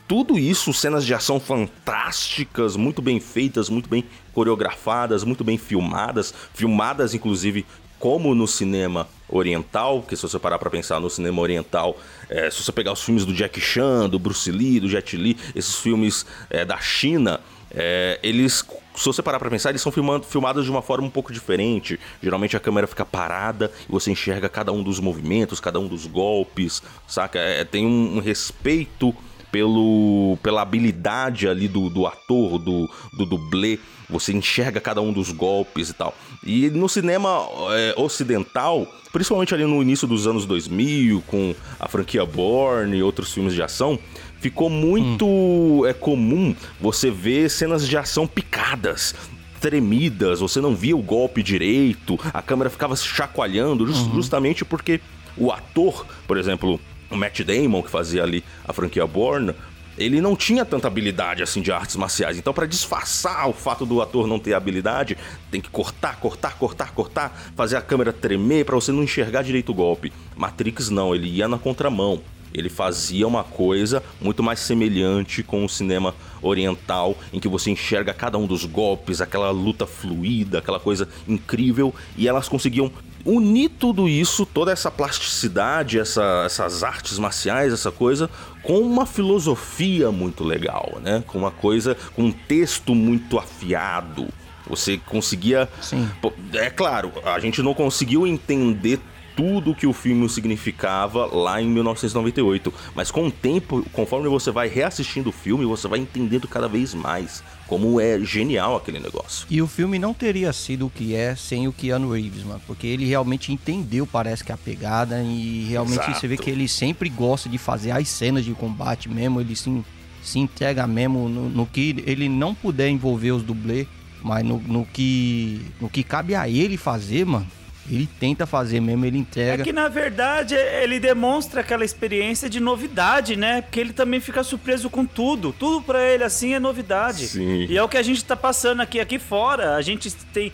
tudo isso, cenas de ação fantásticas, muito bem feitas, muito bem coreografadas, muito bem filmadas, filmadas inclusive como no cinema oriental, que se você parar para pensar no cinema oriental, é, se você pegar os filmes do Jack Chan, do Bruce Lee, do Jet Li, esses filmes é, da China, é, eles, se você parar pra pensar, eles são filmando, filmados de uma forma um pouco diferente. Geralmente a câmera fica parada e você enxerga cada um dos movimentos, cada um dos golpes, saca? É, tem um, um respeito pelo, pela habilidade ali do, do ator, do, do dublê. Você enxerga cada um dos golpes e tal. E no cinema é, ocidental, principalmente ali no início dos anos 2000, com a franquia Bourne e outros filmes de ação, ficou muito hum. é comum você ver cenas de ação picadas, tremidas, você não via o golpe direito, a câmera ficava se chacoalhando, uhum. justamente porque o ator, por exemplo, o Matt Damon, que fazia ali a franquia Bourne, ele não tinha tanta habilidade assim de artes marciais. Então, para disfarçar o fato do ator não ter habilidade, tem que cortar, cortar, cortar, cortar, fazer a câmera tremer para você não enxergar direito o golpe. Matrix não, ele ia na contramão. Ele fazia uma coisa muito mais semelhante com o cinema oriental, em que você enxerga cada um dos golpes, aquela luta fluida, aquela coisa incrível, e elas conseguiam unir tudo isso, toda essa plasticidade, essa, essas artes marciais, essa coisa, com uma filosofia muito legal, né? Com uma coisa, com um texto muito afiado. Você conseguia. Sim. É claro, a gente não conseguiu entender tudo que o filme significava lá em 1998. Mas com o tempo, conforme você vai reassistindo o filme, você vai entendendo cada vez mais como é genial aquele negócio. E o filme não teria sido o que é sem o Keanu Reeves, mano. Porque ele realmente entendeu, parece que a pegada. E realmente Exato. você vê que ele sempre gosta de fazer as cenas de combate mesmo. Ele se, se entrega mesmo no, no que ele não puder envolver os dublês. Mas no, no, que, no que cabe a ele fazer, mano, ele tenta fazer mesmo, ele entrega. É que na verdade ele demonstra aquela experiência de novidade, né? Porque ele também fica surpreso com tudo. Tudo para ele assim é novidade. Sim. E é o que a gente tá passando aqui aqui fora. A gente tem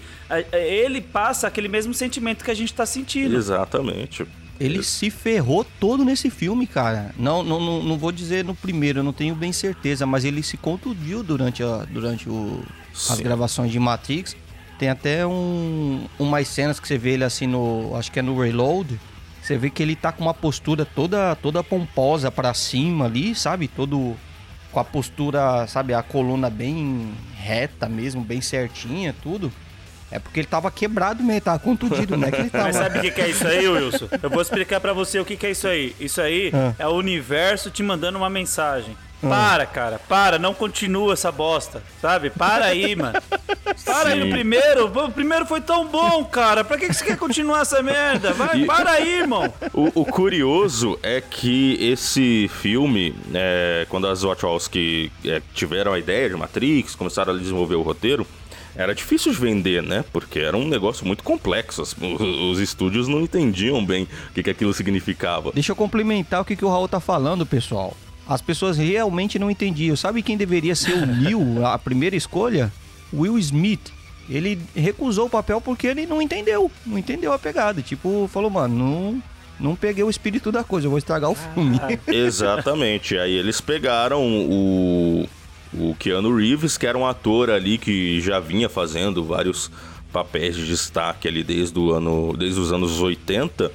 ele passa aquele mesmo sentimento que a gente tá sentindo. Exatamente. Ele se ferrou todo nesse filme, cara. Não, não, não, não vou dizer no primeiro, eu não tenho bem certeza, mas ele se contundiu durante, a, durante o, as gravações de Matrix. Tem até um, umas cenas que você vê ele assim no. Acho que é no Reload. Você vê que ele tá com uma postura toda toda pomposa para cima ali, sabe? Todo com a postura, sabe, a coluna bem reta mesmo, bem certinha, tudo. É porque ele tava quebrado mesmo, tava contundido, né? Que ele tava... Mas sabe o que, é isso aí, Wilson? Eu vou explicar para você o que, que é isso aí. Isso aí ah. é o universo te mandando uma mensagem. Hum. Para, cara, para, não continua essa bosta, sabe? Para aí, mano. Para Sim. aí no primeiro. O primeiro foi tão bom, cara. Pra que, você quer continuar essa merda? Vai, e... para aí, irmão. O, o, curioso é que esse filme, é, quando as Wachowski é, tiveram a ideia de Matrix, começaram a desenvolver o roteiro, era difícil de vender, né? Porque era um negócio muito complexo. Os, os estúdios não entendiam bem o que, que aquilo significava. Deixa eu complementar o que, que o Raul tá falando, pessoal. As pessoas realmente não entendiam. Sabe quem deveria ser o Neil, a primeira escolha? Will Smith. Ele recusou o papel porque ele não entendeu. Não entendeu a pegada. Tipo, falou, mano, não, não peguei o espírito da coisa, eu vou estragar o filme. Ah. Exatamente. Aí eles pegaram o, o Keanu Reeves, que era um ator ali que já vinha fazendo vários papéis de destaque ali desde, o ano, desde os anos 80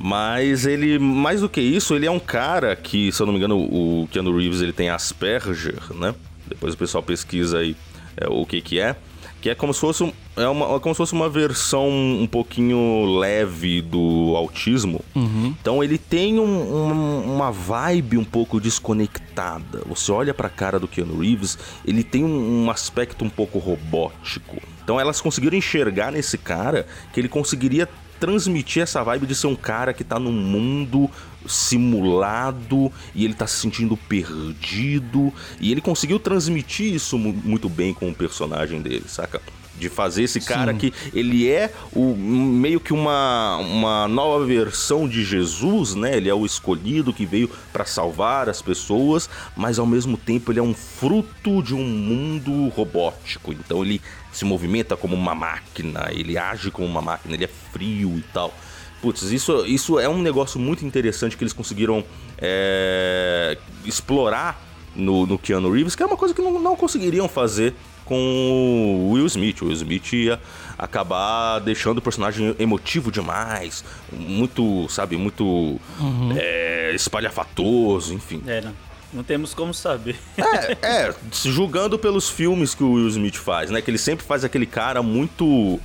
mas ele, mais do que isso, ele é um cara que, se eu não me engano, o Keanu Reeves ele tem Asperger, né? Depois o pessoal pesquisa aí é, o que que é. que é como se fosse, é uma, é como se fosse uma versão um pouquinho leve do autismo. Uhum. Então ele tem um, um, uma vibe um pouco desconectada. Você olha pra cara do Keanu Reeves, ele tem um, um aspecto um pouco robótico. Então elas conseguiram enxergar nesse cara que ele conseguiria transmitir essa vibe de ser um cara que tá num mundo simulado e ele tá se sentindo perdido. E ele conseguiu transmitir isso muito bem com o personagem dele, saca? De fazer esse cara Sim. que ele é o, meio que uma, uma nova versão de Jesus, né? Ele é o escolhido que veio para salvar as pessoas, mas ao mesmo tempo ele é um fruto de um mundo robótico. Então ele se movimenta como uma máquina, ele age como uma máquina, ele é frio e tal. Putz, isso, isso é um negócio muito interessante que eles conseguiram é, explorar no, no Keanu Reeves, que é uma coisa que não, não conseguiriam fazer com o Will Smith. O Will Smith ia acabar deixando o personagem emotivo demais, muito, sabe, muito uhum. é, espalhafatoso, enfim. É, não. Não temos como saber. É, é, julgando pelos filmes que o Will Smith faz, né? Que ele sempre faz aquele cara muito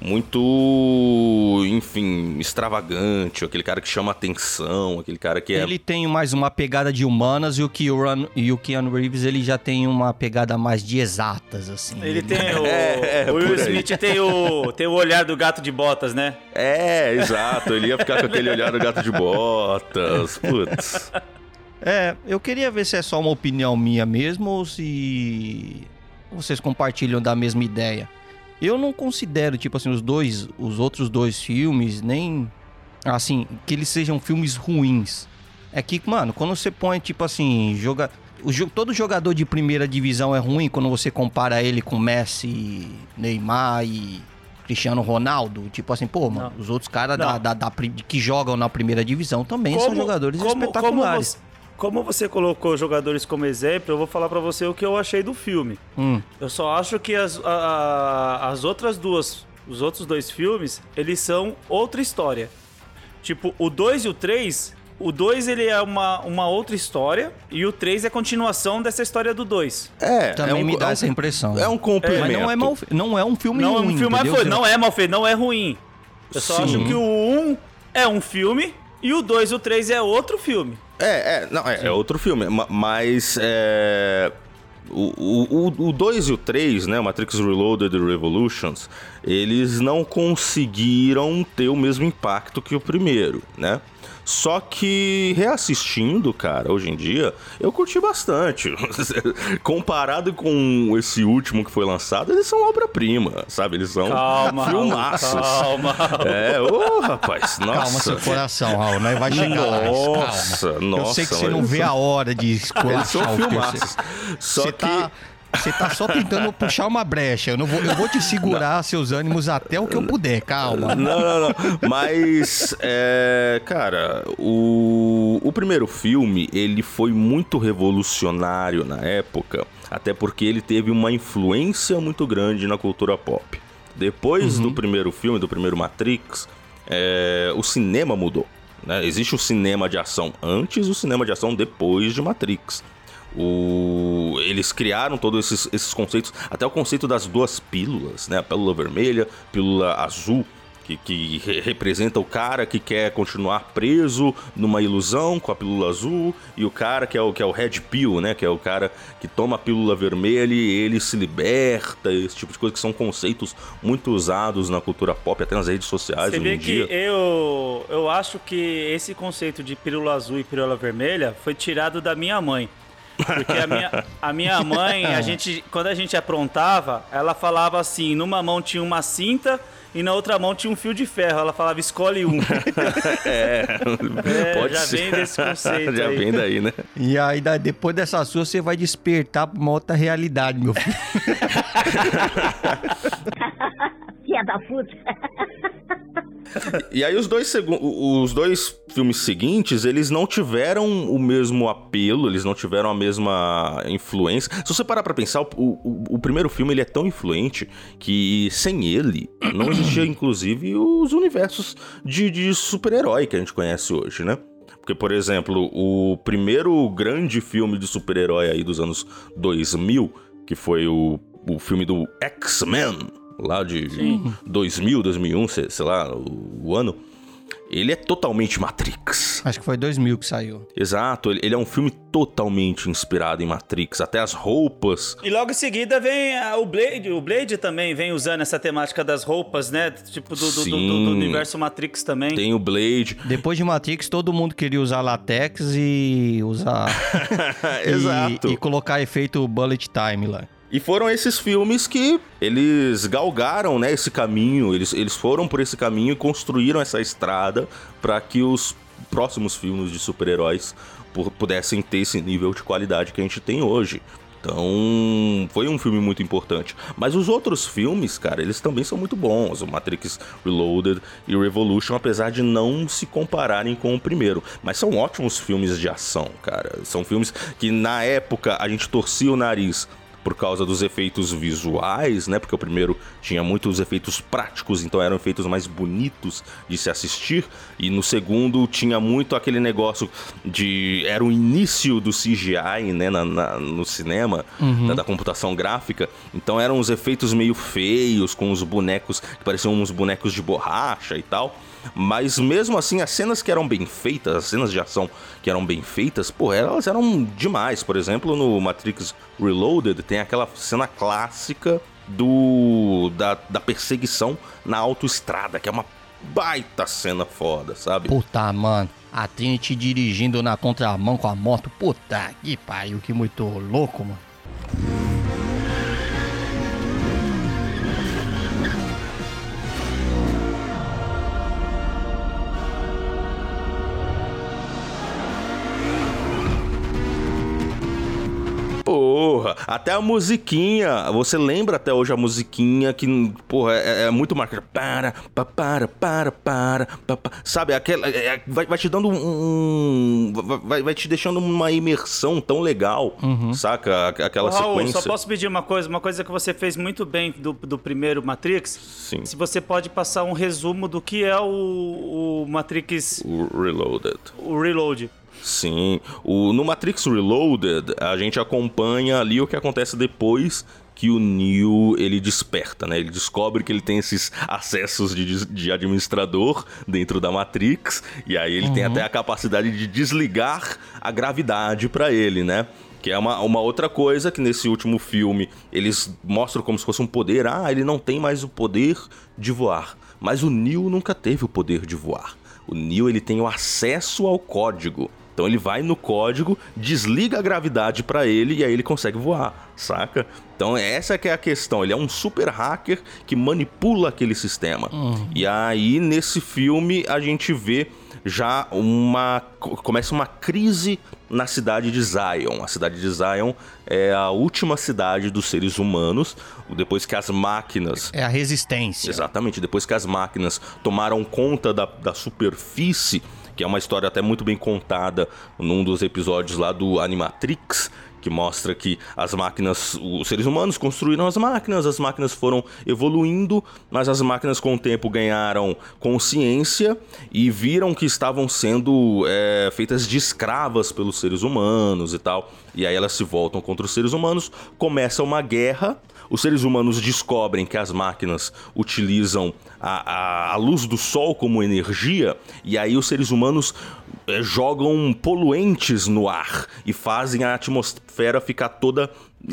muito, enfim, extravagante, aquele cara que chama atenção, aquele cara que é... Ele tem mais uma pegada de humanas e o Keanu, e o Keanu Reeves ele já tem uma pegada mais de exatas, assim. Ele tem o... É, é, o Will Smith tem o, tem o olhar do gato de botas, né? É, exato, ele ia ficar com aquele olhar do gato de botas, putz... É, eu queria ver se é só uma opinião minha mesmo ou se vocês compartilham da mesma ideia. Eu não considero, tipo assim, os dois, os outros dois filmes, nem assim, que eles sejam filmes ruins. É que, mano, quando você põe, tipo assim, joga. O, todo jogador de primeira divisão é ruim quando você compara ele com Messi, Neymar e Cristiano Ronaldo. Tipo assim, pô, mano, não. os outros caras da, da, da, que jogam na primeira divisão também como, são jogadores como, espetaculares. Como você, como você colocou jogadores como exemplo, eu vou falar para você o que eu achei do filme. Hum. Eu só acho que as, a, as outras duas, os outros dois filmes, eles são outra história. Tipo, o 2 e o 3, o 2 ele é uma, uma outra história e o 3 é continuação dessa história do 2. É, também é um, me dá é um, essa impressão. É um complemento. Mas não é, mal, não é um filme não ruim. É um filme entendeu? não é mal feito, não é ruim. Eu só Sim. acho que o 1 um é um filme e o 2 e o 3 é outro filme. É, é, não, é, é outro filme, mas é. O 2 e o 3, né, Matrix Reloaded e Revolutions, eles não conseguiram ter o mesmo impacto que o primeiro, né? Só que reassistindo, cara, hoje em dia, eu curti bastante. Comparado com esse último que foi lançado, eles são obra-prima, sabe? Eles são calma, filmaços. Calma. É, ô, oh, rapaz, nossa. Calma seu coração, Raul, né? Vai chegar nossa, lá. Nossa, Eu sei que você não vê a hora de escolher. Eles são filmaços. Só você que... Tá você tá só tentando puxar uma brecha. Eu, não vou, eu vou te segurar não. seus ânimos até o que eu puder, calma. Não, não, não. Mas, é, cara, o, o primeiro filme, ele foi muito revolucionário na época, até porque ele teve uma influência muito grande na cultura pop. Depois uhum. do primeiro filme, do primeiro Matrix, é, o cinema mudou. Né? Existe o cinema de ação antes e o cinema de ação depois de Matrix. O... Eles criaram todos esses, esses conceitos, até o conceito das duas pílulas, né? A pílula vermelha, pílula azul, que, que re representa o cara que quer continuar preso numa ilusão com a pílula azul, e o cara que é o, que é o Red Pill, né? Que é o cara que toma a pílula vermelha e ele se liberta, esse tipo de coisa que são conceitos muito usados na cultura pop, até nas redes sociais Você hoje vê em que dia. Eu, eu acho que esse conceito de pílula azul e pílula vermelha foi tirado da minha mãe. Porque a minha, a minha mãe, a gente, quando a gente aprontava, ela falava assim: numa mão tinha uma cinta e na outra mão tinha um fio de ferro. Ela falava, escolhe um. é, é pode já ser. vem desse conceito. já aí. vem daí, né? E aí, depois dessa sua, você vai despertar pra uma outra realidade, meu filho. Filha da puta e aí os dois, os dois filmes seguintes, eles não tiveram o mesmo apelo, eles não tiveram a mesma influência. Se você parar pra pensar, o, o, o primeiro filme ele é tão influente que sem ele não existia, inclusive, os universos de, de super-herói que a gente conhece hoje, né? Porque, por exemplo, o primeiro grande filme de super-herói aí dos anos 2000, que foi o o filme do X-Men, lá de Sim. 2000, 2001, sei, sei lá, o, o ano ele é totalmente Matrix. Acho que foi 2000 que saiu. Exato, ele é um filme totalmente inspirado em Matrix, até as roupas. E logo em seguida vem o Blade, o Blade também vem usando essa temática das roupas, né? Tipo do, do, do, do universo Matrix também. Tem o Blade. Depois de Matrix, todo mundo queria usar latex e usar. Exato. E, e colocar efeito bullet time lá. E foram esses filmes que eles galgaram, né, esse caminho, eles, eles foram por esse caminho e construíram essa estrada para que os próximos filmes de super-heróis pudessem ter esse nível de qualidade que a gente tem hoje. Então, foi um filme muito importante. Mas os outros filmes, cara, eles também são muito bons. O Matrix Reloaded e Revolution, apesar de não se compararem com o primeiro. Mas são ótimos filmes de ação, cara. São filmes que na época a gente torcia o nariz por causa dos efeitos visuais, né? Porque o primeiro tinha muitos efeitos práticos, então eram efeitos mais bonitos de se assistir. E no segundo tinha muito aquele negócio de. Era o início do CGI, né? Na, na no cinema, uhum. da, da, computação gráfica. Então eram os efeitos meio feios, com os bonecos que pareciam uns bonecos de borracha e tal. Mas mesmo assim, as cenas que eram bem feitas, as cenas de ação que eram bem feitas, pô, elas eram demais. Por exemplo, no Matrix Reloaded tem aquela cena clássica do da, da perseguição na autoestrada, que é uma baita cena foda, sabe? Puta, mano. A Trinity dirigindo na contramão com a moto. Puta que pariu, que muito louco, mano. Porra, até a musiquinha. Você lembra até hoje a musiquinha que, porra, é, é muito marcada. Para, para, para, para, para, sabe? Aquela. É, é, vai, vai, te dando um. Vai, vai te deixando uma imersão tão legal, uhum. saca? Aquela Raul, sequência. Só posso pedir uma coisa, uma coisa que você fez muito bem do, do primeiro Matrix. Sim. Se você pode passar um resumo do que é o, o Matrix. O Reloaded. O Reload. Sim. O, no Matrix Reloaded, a gente acompanha ali o que acontece depois que o Neo ele desperta, né? Ele descobre que ele tem esses acessos de, de administrador dentro da Matrix e aí ele uhum. tem até a capacidade de desligar a gravidade para ele, né? Que é uma, uma outra coisa que nesse último filme eles mostram como se fosse um poder. Ah, ele não tem mais o poder de voar. Mas o Neo nunca teve o poder de voar. O Neo ele tem o acesso ao código. Então ele vai no código, desliga a gravidade para ele e aí ele consegue voar, saca? Então essa que é a questão, ele é um super hacker que manipula aquele sistema. Uhum. E aí nesse filme a gente vê já uma começa uma crise na cidade de Zion. A cidade de Zion é a última cidade dos seres humanos, depois que as máquinas. É a resistência. Exatamente, depois que as máquinas tomaram conta da, da superfície que é uma história até muito bem contada num dos episódios lá do Animatrix, que mostra que as máquinas, os seres humanos construíram as máquinas, as máquinas foram evoluindo, mas as máquinas com o tempo ganharam consciência e viram que estavam sendo é, feitas de escravas pelos seres humanos e tal. E aí elas se voltam contra os seres humanos, começa uma guerra os seres humanos descobrem que as máquinas utilizam a, a, a luz do sol como energia, e aí os seres humanos é, jogam poluentes no ar e fazem a atmosfera ficar toda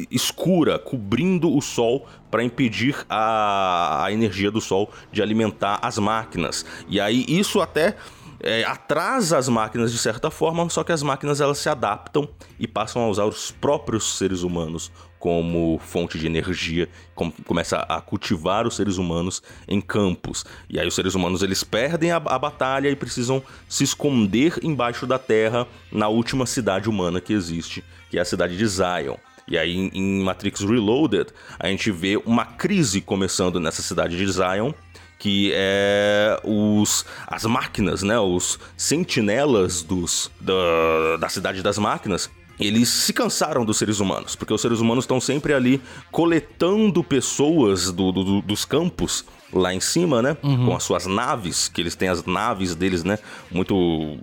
escura, cobrindo o sol para impedir a, a energia do sol de alimentar as máquinas. E aí isso até é, atrasa as máquinas de certa forma, só que as máquinas elas se adaptam e passam a usar os próprios seres humanos como fonte de energia, com, começa a cultivar os seres humanos em campos. E aí os seres humanos eles perdem a, a batalha e precisam se esconder embaixo da terra na última cidade humana que existe, que é a cidade de Zion. E aí em Matrix Reloaded a gente vê uma crise começando nessa cidade de Zion, que é os as máquinas, né, os sentinelas dos da, da cidade das máquinas eles se cansaram dos seres humanos, porque os seres humanos estão sempre ali coletando pessoas do, do, dos campos lá em cima, né? Uhum. Com as suas naves, que eles têm as naves deles, né? Muito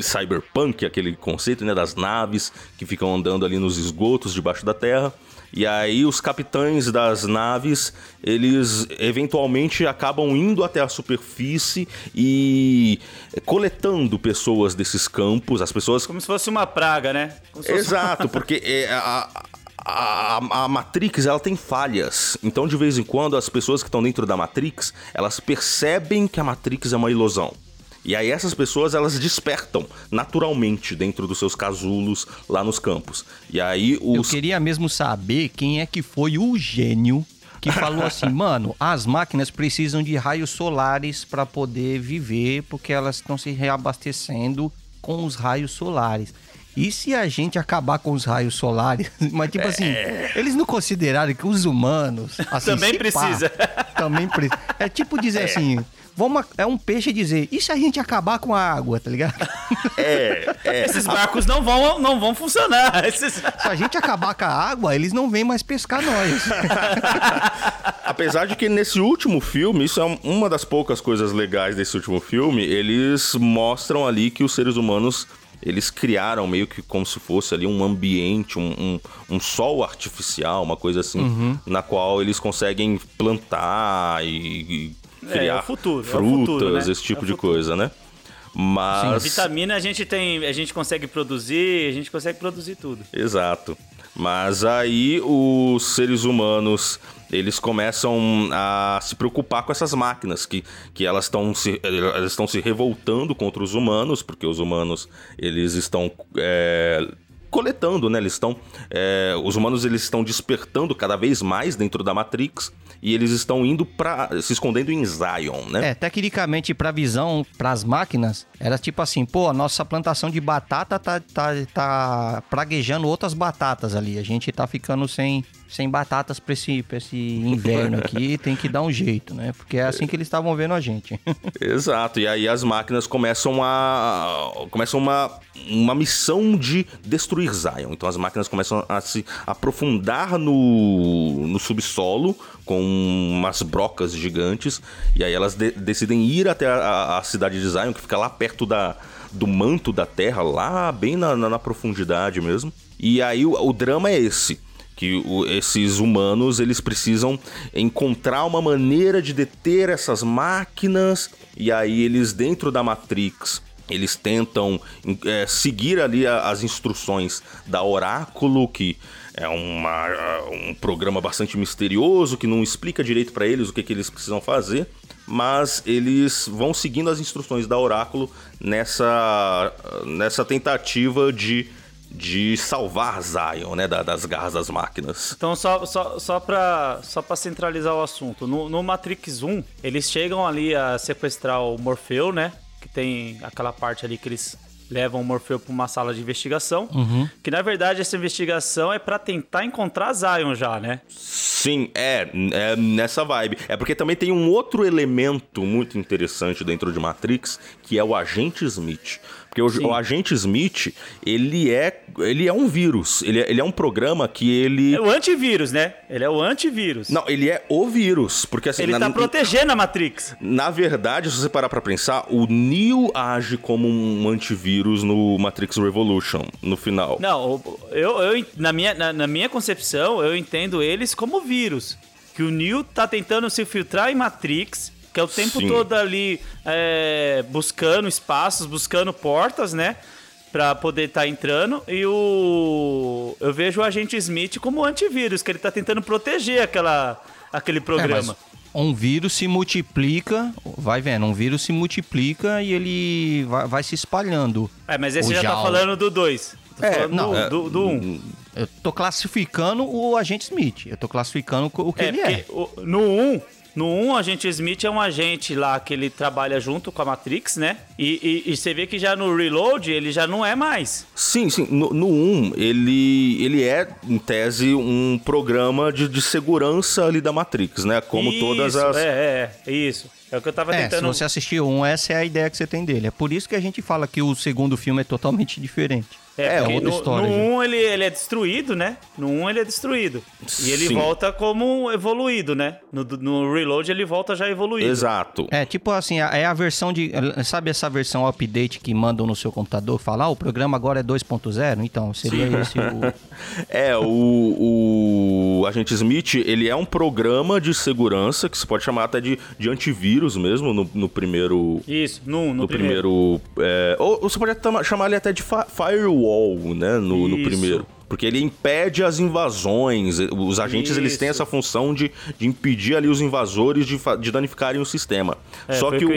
cyberpunk, aquele conceito, né? Das naves que ficam andando ali nos esgotos debaixo da terra. E aí os capitães das naves, eles eventualmente acabam indo até a superfície e coletando pessoas desses campos, as pessoas... Como se fosse uma praga, né? Exato, uma... porque é, a, a, a, Matrix ela tem falhas. Então, de vez em quando, as pessoas que estão dentro da Matrix, elas percebem que a Matrix é uma ilusão. E aí essas pessoas elas despertam naturalmente dentro dos seus casulos lá nos campos. E aí os... Eu queria mesmo saber quem é que foi o gênio que falou assim, mano, as máquinas precisam de raios solares para poder viver, porque elas estão se reabastecendo com os raios solares. E se a gente acabar com os raios solares? Mas, tipo assim, é... eles não consideraram que os humanos. Assim, também precisa. Pá, também precisa. É tipo dizer é. assim. Vamos, é um peixe dizer, e se a gente acabar com a água, tá ligado? É, é. Esses barcos não vão, não vão funcionar. Esses... Se a gente acabar com a água, eles não vêm mais pescar nós. Apesar de que nesse último filme, isso é uma das poucas coisas legais desse último filme, eles mostram ali que os seres humanos eles criaram meio que como se fosse ali um ambiente, um, um, um sol artificial, uma coisa assim, uhum. na qual eles conseguem plantar e, e criar é, futuro, frutas, é futuro, né? esse tipo é de coisa, né? Mas. Sim, vitamina a gente tem. A gente consegue produzir, a gente consegue produzir tudo. Exato. Mas aí os seres humanos eles começam a se preocupar com essas máquinas que, que elas estão se, elas estão se revoltando contra os humanos porque os humanos eles estão é, coletando, né? Eles estão, é, os humanos eles estão despertando cada vez mais dentro da Matrix e eles estão indo para se escondendo em Zion, né? É, tecnicamente para visão, para as máquinas, era tipo assim, pô, a nossa plantação de batata tá, tá, tá praguejando outras batatas ali. A gente tá ficando sem sem batatas pra esse, pra esse inverno aqui, tem que dar um jeito, né? Porque é assim que eles estavam vendo a gente. Exato, e aí as máquinas começam a. começam uma, uma missão de destruir Zion. Então as máquinas começam a se aprofundar no, no subsolo com umas brocas gigantes, e aí elas de, decidem ir até a, a cidade de Zion, que fica lá perto da, do manto da terra, lá bem na, na, na profundidade mesmo. E aí o, o drama é esse que o, esses humanos eles precisam encontrar uma maneira de deter essas máquinas e aí eles dentro da Matrix eles tentam é, seguir ali a, as instruções da Oráculo que é uma, um programa bastante misterioso que não explica direito para eles o que, que eles precisam fazer mas eles vão seguindo as instruções da Oráculo nessa, nessa tentativa de de salvar Zion, né, das garras das máquinas. Então, só, só, só para só pra centralizar o assunto, no, no Matrix 1, eles chegam ali a sequestrar o Morfeu, né, que tem aquela parte ali que eles levam o Morfeu para uma sala de investigação, uhum. que na verdade essa investigação é para tentar encontrar Zion já, né? Sim, é, é nessa vibe. É porque também tem um outro elemento muito interessante dentro de Matrix, que é o agente Smith. Porque o, o, agente Smith, ele é, ele é um vírus. Ele é, ele é um programa que ele. É o antivírus, né? Ele é o antivírus. Não, ele é o vírus. Porque assim. Ele na, tá protegendo a Matrix. Na verdade, se você parar pra pensar, o Neo age como um antivírus no Matrix Revolution, no final. Não, eu, eu na, minha, na, na minha concepção, eu entendo eles como vírus. Que o Neo tá tentando se filtrar em Matrix que é o tempo Sim. todo ali é, buscando espaços, buscando portas, né? Pra poder estar tá entrando. E o. Eu vejo o agente Smith como antivírus, que ele tá tentando proteger aquela, aquele programa. É, um vírus se multiplica, vai vendo, um vírus se multiplica e ele vai, vai se espalhando. É, mas esse já tá falando do 2. É, não, do 1. Do, um. Eu tô classificando o agente Smith. Eu tô classificando o que é, ele é. O, no 1, um, no 1, o agente Smith é um agente lá que ele trabalha junto com a Matrix, né? E, e, e você vê que já no Reload ele já não é mais. Sim, sim. No, no 1, ele, ele é, em tese, um programa de, de segurança ali da Matrix, né? Como isso, todas as. É, é, isso. É o que eu tava é, tentando. Se você assistiu um, essa é a ideia que você tem dele. É por isso que a gente fala que o segundo filme é totalmente diferente. É, é outra no, história. No 1 um ele, ele é destruído, né? No 1 um ele é destruído. E ele Sim. volta como evoluído, né? No, no Reload ele volta já evoluído. Exato. É, tipo assim, é a versão de. Sabe essa versão update que mandam no seu computador? Falar, ah, o programa agora é 2.0? Então, seria Sim. esse o. é, o, o Agente Smith, ele é um programa de segurança que se pode chamar até de, de antivírus mesmo no, no primeiro. Isso, no, no, no primeiro. primeiro é, ou, ou, você pode chamar ele até de firewall, né? No, no primeiro porque ele impede as invasões. Os agentes Isso. eles têm essa função de, de impedir ali os invasores de, de danificarem o sistema. É, Só que, que, o,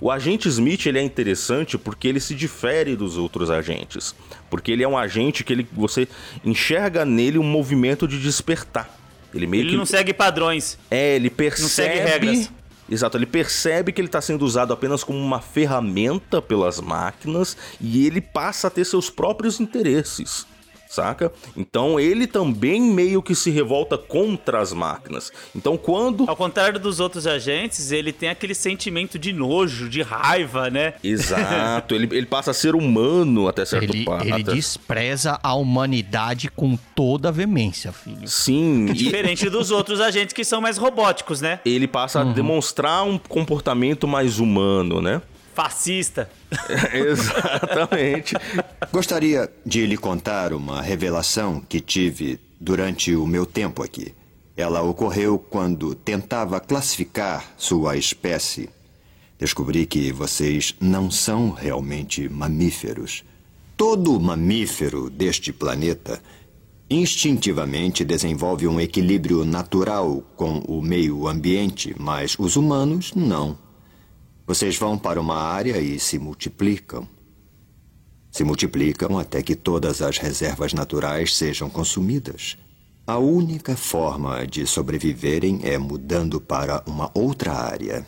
o, o, agente Smith ele é interessante porque ele se difere dos outros agentes, porque ele é um agente que ele, você enxerga nele um movimento de despertar. Ele meio ele que não segue padrões. É, ele percebe. Não segue regras. Exato, ele percebe que ele está sendo usado apenas como uma ferramenta pelas máquinas e ele passa a ter seus próprios interesses saca? Então ele também meio que se revolta contra as máquinas. Então quando. Ao contrário dos outros agentes, ele tem aquele sentimento de nojo, de raiva, né? Exato, ele, ele passa a ser humano até certo ele, ponto. Ele despreza a humanidade com toda a veemência, filho. Sim. Diferente dos outros agentes que são mais robóticos, né? Ele passa uhum. a demonstrar um comportamento mais humano, né? Fascista. Exatamente. Gostaria de lhe contar uma revelação que tive durante o meu tempo aqui. Ela ocorreu quando tentava classificar sua espécie. Descobri que vocês não são realmente mamíferos. Todo mamífero deste planeta instintivamente desenvolve um equilíbrio natural com o meio ambiente, mas os humanos não. Vocês vão para uma área e se multiplicam. Se multiplicam até que todas as reservas naturais sejam consumidas. A única forma de sobreviverem é mudando para uma outra área.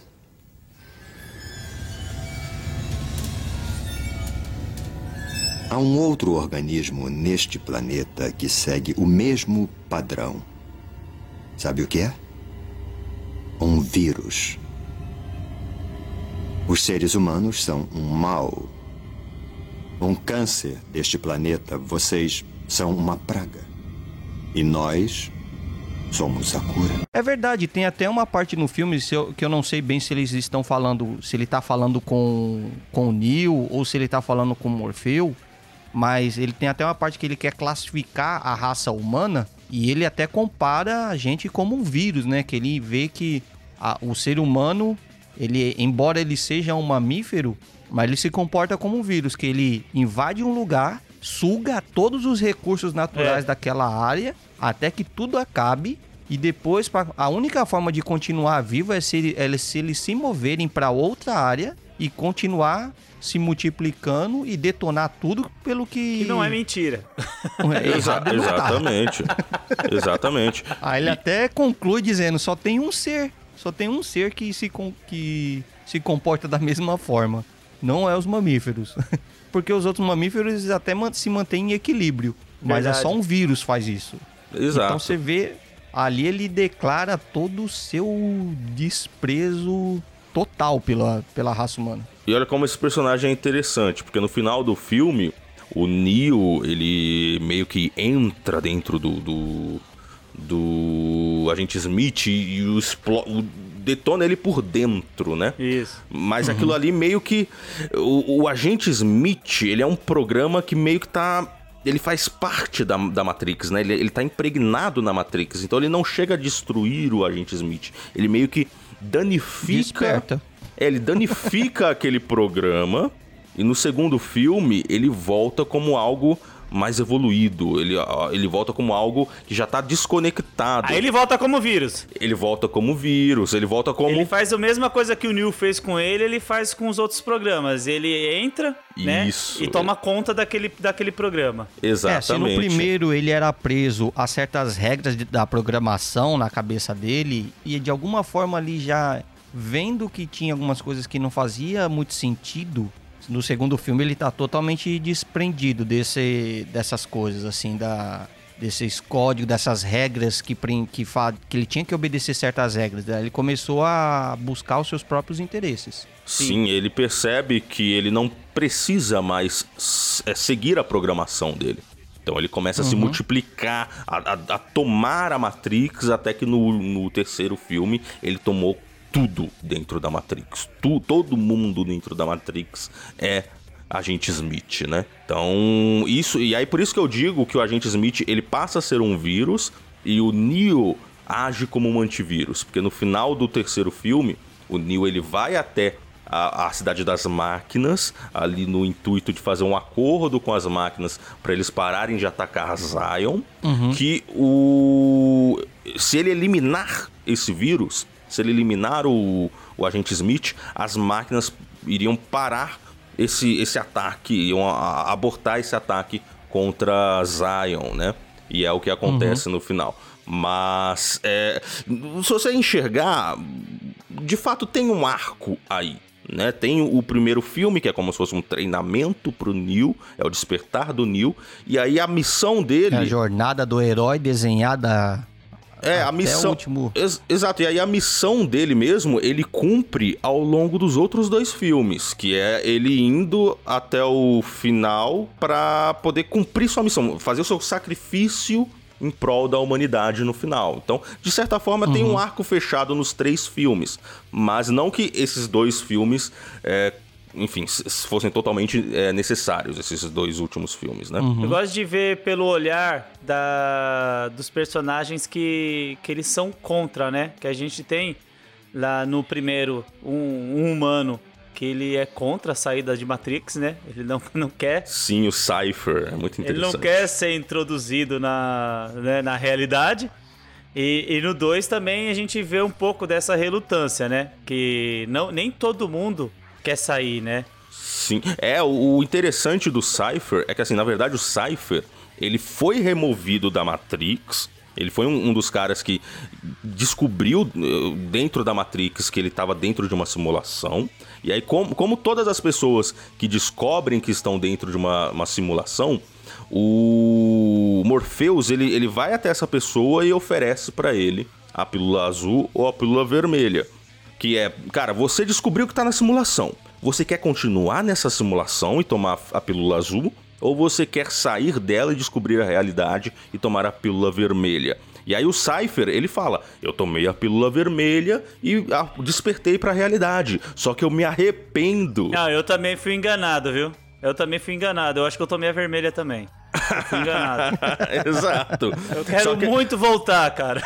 Há um outro organismo neste planeta que segue o mesmo padrão. Sabe o que é? Um vírus. Os seres humanos são um mal. Um câncer deste planeta. Vocês são uma praga. E nós somos a cura. É verdade, tem até uma parte no filme que eu não sei bem se eles estão falando, se ele está falando com, com o Neo ou se ele está falando com o Morfeu, mas ele tem até uma parte que ele quer classificar a raça humana e ele até compara a gente como um vírus, né? Que ele vê que a, o ser humano ele, embora ele seja um mamífero, mas ele se comporta como um vírus, que ele invade um lugar, suga todos os recursos naturais é. daquela área, até que tudo acabe. E depois, a única forma de continuar vivo é se, ele, é se eles se moverem para outra área e continuar se multiplicando e detonar tudo pelo que. Que não é mentira. É, Exa exatamente. exatamente. Aí ele e... até conclui dizendo: só tem um ser só tem um ser que se, que se comporta da mesma forma. Não é os mamíferos. Porque os outros mamíferos até se mantêm em equilíbrio. Mas é só um vírus faz isso. Exato. Então você vê, ali ele declara todo o seu desprezo total pela, pela raça humana. E olha como esse personagem é interessante, porque no final do filme, o Neo, ele meio que entra dentro do, do, do agente Smith e o, o detona ele por dentro, né? Isso. Mas uhum. aquilo ali meio que o, o, agente Smith, ele é um programa que meio que tá ele faz parte da, da Matrix, né? Ele, ele tá impregnado na Matrix, então ele não chega a destruir o agente Smith. Ele meio que danifica. Desperta. É, ele danifica aquele programa e no segundo filme ele volta como algo mais evoluído. Ele, ele volta como algo que já tá desconectado. Aí ele volta como vírus. Ele volta como vírus, ele volta como. Ele faz a mesma coisa que o Neil fez com ele, ele faz com os outros programas. Ele entra, né, Isso. né? E toma conta daquele, daquele programa. Exatamente. É, se no primeiro ele era preso a certas regras de, da programação na cabeça dele, e de alguma forma ali já vendo que tinha algumas coisas que não fazia muito sentido no segundo filme ele tá totalmente desprendido desse, dessas coisas, assim, da, desses códigos, dessas regras que, que, que ele tinha que obedecer certas regras. Daí ele começou a buscar os seus próprios interesses. Sim, Sim ele percebe que ele não precisa mais é, seguir a programação dele. Então ele começa uhum. a se uhum. multiplicar, a, a, a, tomar a Matrix, até que no, no terceiro filme ele tomou tudo dentro da Matrix. Tu, todo mundo dentro da Matrix é agente Smith, né? Então, isso e aí por isso que eu digo que o agente Smith, ele passa a ser um vírus e o Neo age como um antivírus, porque no final do terceiro filme, o Neo ele vai até a, a, cidade das máquinas, ali no intuito de fazer um acordo com as máquinas para eles pararem de atacar Zion, uhum. que o se ele eliminar esse vírus, se ele eliminar o, o agente Smith, as máquinas iriam parar esse, esse ataque, iam abortar esse ataque contra Zion, né? E é o que acontece uhum. no final. Mas é, se você enxergar, de fato tem um arco aí. Né? Tem o primeiro filme, que é como se fosse um treinamento pro Neil, é o despertar do Neil, e aí a missão dele. É a jornada do herói desenhada. É, a missão. Último... Ex exato, e aí a missão dele mesmo, ele cumpre ao longo dos outros dois filmes, que é ele indo até o final para poder cumprir sua missão, fazer o seu sacrifício em prol da humanidade no final. Então, de certa forma, uhum. tem um uhum. arco fechado nos três filmes, mas não que esses dois filmes. É, enfim, fossem totalmente é, necessários, esses dois últimos filmes, né? Uhum. Eu gosto de ver pelo olhar da, dos personagens que, que eles são contra, né? Que a gente tem lá no primeiro um, um humano que ele é contra a saída de Matrix, né? Ele não, não quer. Sim, o Cypher, é muito interessante. Ele não quer ser introduzido na, né, na realidade. E, e no 2 também a gente vê um pouco dessa relutância, né? Que não, nem todo mundo quer sair, né? Sim. É, o interessante do Cypher é que, assim, na verdade, o Cypher ele foi removido da Matrix ele foi um, um, dos caras que descobriu eh, dentro da Matrix que ele estava dentro de uma simulação. E aí, como, como todas as pessoas que descobrem que estão dentro de uma, uma simulação, o Morpheus ele, ele vai até essa pessoa e oferece para ele a pílula azul ou a pílula vermelha. Que é, cara, você descobriu que tá na simulação. Você quer continuar nessa simulação e tomar a pílula azul? ou você quer sair dela e descobrir a realidade e tomar a pílula vermelha. E aí o Cypher, ele fala: "Eu tomei a pílula vermelha e despertei para a realidade, só que eu me arrependo". Não, eu também fui enganado, viu? Eu também fui enganado. Eu acho que eu tomei a vermelha também. Fui enganado. Exato. Eu quero que... muito voltar, cara.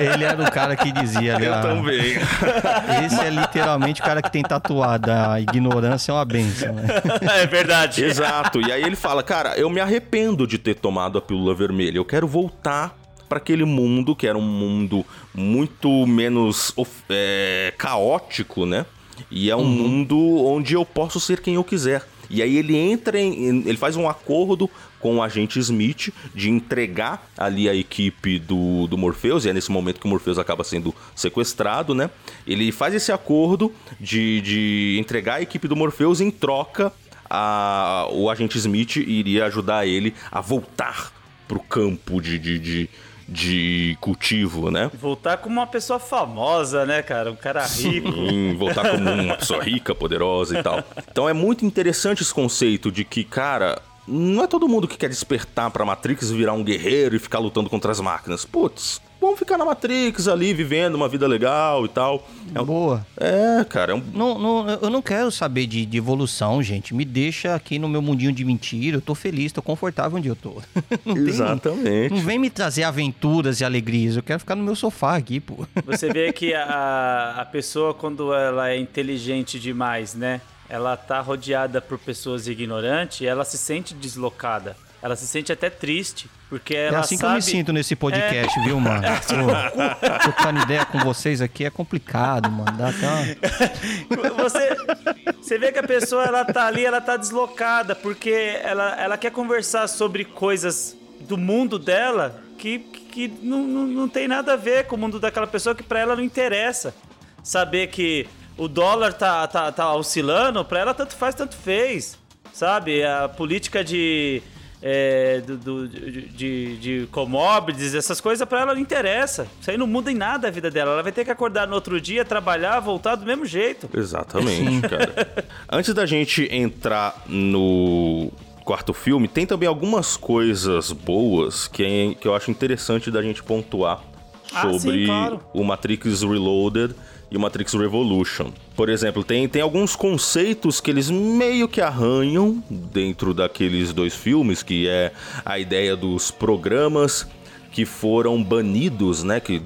Ele era o cara que dizia ali. Eu também. Esse é literalmente o cara que tem tatuado. A ignorância é uma benção, né? É verdade. Exato. E aí ele fala, cara, eu me arrependo de ter tomado a pílula vermelha. Eu quero voltar para aquele mundo que era um mundo muito menos é, caótico, né? E é um uhum. mundo onde eu posso ser quem eu quiser. E aí ele entra em. Ele faz um acordo com o agente Smith de entregar ali a equipe do, do Morpheus, e é nesse momento que o Morpheus acaba sendo sequestrado, né? Ele faz esse acordo de, de entregar a equipe do Morpheus em troca. A, o agente Smith iria ajudar ele a voltar pro campo de, de, de de cultivo, né? Voltar como uma pessoa famosa, né, cara? Um cara rico. Sim, voltar como uma pessoa rica, poderosa e tal. Então é muito interessante esse conceito de que, cara, não é todo mundo que quer despertar pra Matrix virar um guerreiro e ficar lutando contra as máquinas. Putz, vamos ficar na Matrix ali, vivendo uma vida legal e tal. É Boa. É, cara. É um... não, não, eu não quero saber de, de, evolução, gente. Me deixa aqui no meu mundinho de mentira. Eu tô feliz, tô confortável onde eu tô. não Exatamente. Tem, não vem me trazer aventuras e alegrias. Eu quero ficar no meu sofá aqui, pô. Você vê que a, a pessoa, quando ela é inteligente demais, né? ela tá rodeada por pessoas ignorantes e ela se sente deslocada. Ela se sente até triste, porque é ela É assim sabe... que eu me sinto nesse podcast, é... viu, mano? Pô, trocando ideia com vocês aqui é complicado, mano. Dá até uma... você, você vê que a pessoa, ela tá ali, ela tá deslocada, porque ela, ela quer conversar sobre coisas do mundo dela que, que não, não, não tem nada a ver com o mundo daquela pessoa que para ela não interessa. Saber que o dólar tá, tá, tá oscilando, pra ela tanto faz, tanto fez. Sabe? A política de, é, do, do, de, de commodities, essas coisas, para ela não interessa. Isso aí não muda em nada a vida dela. Ela vai ter que acordar no outro dia, trabalhar, voltar do mesmo jeito. Exatamente, cara. Antes da gente entrar no quarto filme, tem também algumas coisas boas que, é, que eu acho interessante da gente pontuar sobre ah, sim, claro. o Matrix Reloaded e o Matrix Revolution. Por exemplo, tem, tem alguns conceitos que eles meio que arranham dentro daqueles dois filmes, que é a ideia dos programas que foram banidos, né, que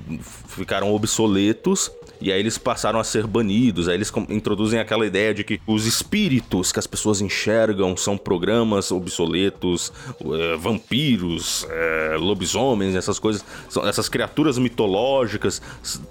ficaram obsoletos e aí eles passaram a ser banidos. Aí eles introduzem aquela ideia de que os espíritos que as pessoas enxergam são programas obsoletos, é, vampiros, é, lobisomens, essas coisas, são essas criaturas mitológicas.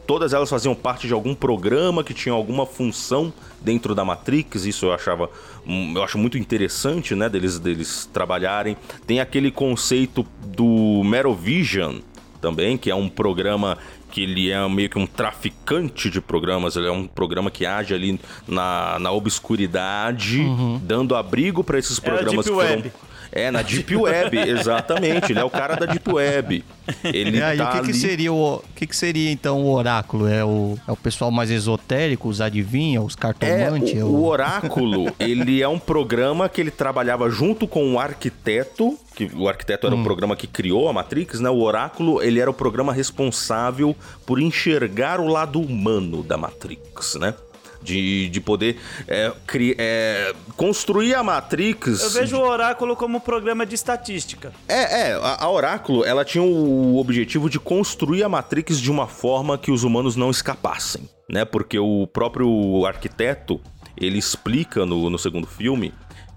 Todas elas faziam parte de algum programa que tinha alguma função dentro da Matrix. Isso eu achava, hum, eu acho muito interessante, né, deles deles trabalharem. Tem aquele conceito do Merovision também, que é um programa que ele é meio que um traficante de programas, ele é um programa que age ali na, na obscuridade, uhum. dando abrigo para esses programas é que foram... É, na Deep Web, exatamente. Ele é o cara da Deep Web. Ele é, tá e o que, ali... que seria o que, que seria então o oráculo? É o, é o pessoal mais esotérico, os adivinhos, os cartomantes? É, o, o oráculo, ele é um programa que ele trabalhava junto com o arquiteto que o arquiteto era hum. o programa que criou a Matrix, né? O Oráculo, ele era o programa responsável por enxergar o lado humano da Matrix, né? De, de poder é, cri, é, construir a Matrix. Eu vejo o Oráculo como um programa de estatística. É, é. A, a Oráculo, ela tinha o objetivo de construir a Matrix de uma forma que os humanos não escapassem, né? Porque o próprio arquiteto, ele explica no, no segundo filme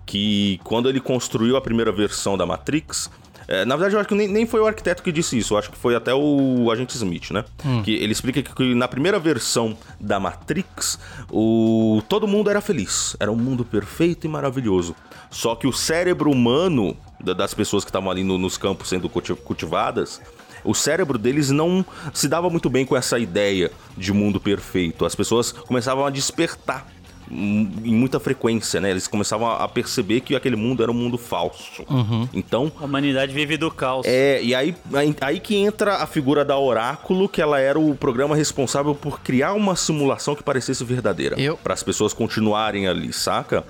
que quando ele construiu a primeira versão da Matrix, é, na verdade, eu acho que nem, nem foi o arquiteto que disse isso, eu acho que foi até o agente Smith, né? Hum. Que ele explica que, que, na primeira versão da Matrix, o, todo mundo era feliz. Era um mundo perfeito e maravilhoso. Só que o cérebro humano das pessoas que estavam ali no, nos campos sendo cultivadas, o cérebro deles não se dava muito bem com essa ideia de mundo perfeito. As pessoas começavam a despertar em muita frequência, né? Eles começavam a perceber que aquele mundo era um mundo falso. Uhum. Então. A humanidade vive do caos. É, e aí, aí que entra a figura da Oráculo, que ela era o programa responsável por criar uma simulação que parecesse verdadeira. Eu... Para as pessoas continuarem ali, saca?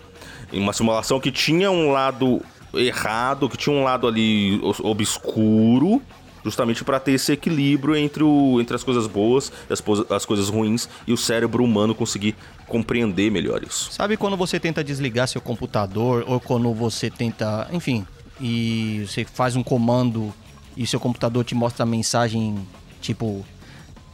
Uma simulação que tinha um lado errado, que tinha um lado ali obscuro, justamente para ter esse equilíbrio entre, o, entre as coisas boas as, as coisas ruins e o cérebro humano conseguir compreender melhor isso. Sabe quando você tenta desligar seu computador ou quando você tenta, enfim, e você faz um comando e seu computador te mostra a mensagem tipo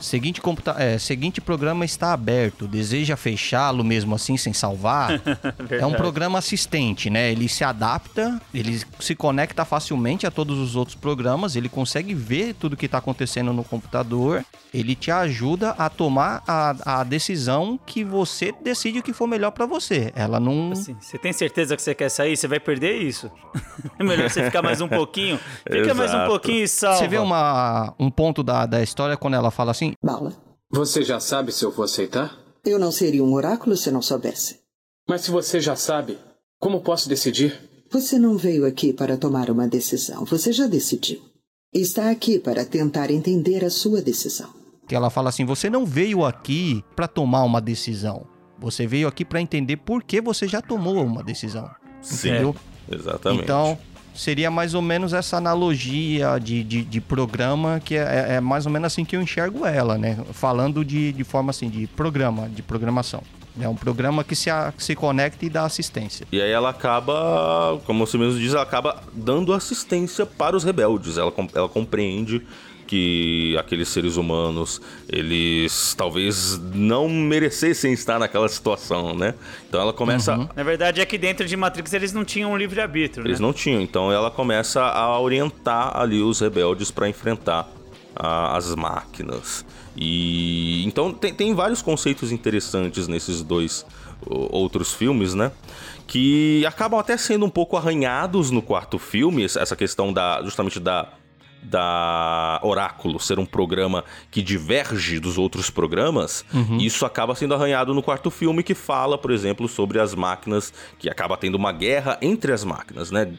Seguinte, computa é, seguinte programa está aberto. Deseja fechá-lo mesmo assim sem salvar? é um programa assistente, né? Ele se adapta, ele se conecta facilmente a todos os outros programas, ele consegue ver tudo que está acontecendo no computador, ele te ajuda a tomar a, a decisão que você decide o que for melhor para você. Ela não. Assim, você tem certeza que você quer sair? Você vai perder isso. é melhor você ficar mais um pouquinho. Fica mais um pouquinho e salva. Você vê uma, um ponto da, da história quando ela fala assim Bala. Você já sabe se eu vou aceitar? Eu não seria um oráculo se não soubesse. Mas se você já sabe, como posso decidir? Você não veio aqui para tomar uma decisão. Você já decidiu. Está aqui para tentar entender a sua decisão. Que ela fala assim: você não veio aqui para tomar uma decisão. Você veio aqui para entender por que você já tomou uma decisão. Sim, entendeu? Exatamente. Então, seria mais ou menos essa analogia de, de, de programa, que é, é, é, mais ou menos assim que eu enxergo ela, né? Falando de, de forma assim, de programa, de programação. É um programa que se, que se conecta e dá assistência. E aí ela acaba, como você mesmo diz, ela acaba dando assistência para os rebeldes. Ela, ela compreende que aqueles seres humanos eles talvez não merecessem estar naquela situação, né? Então ela começa. Uhum. Na verdade é que dentro de Matrix eles não tinham um livre arbítrio. Eles né? não tinham. Então ela começa a orientar ali os rebeldes para enfrentar a, as máquinas. E então tem, tem vários conceitos interessantes nesses dois outros filmes, né? Que acabam até sendo um pouco arranhados no quarto filme, essa questão da justamente da da Oráculo ser um programa que diverge dos outros programas, uhum. isso acaba sendo arranhado no quarto filme que fala, por exemplo, sobre as máquinas, que acaba tendo uma guerra entre as máquinas, né?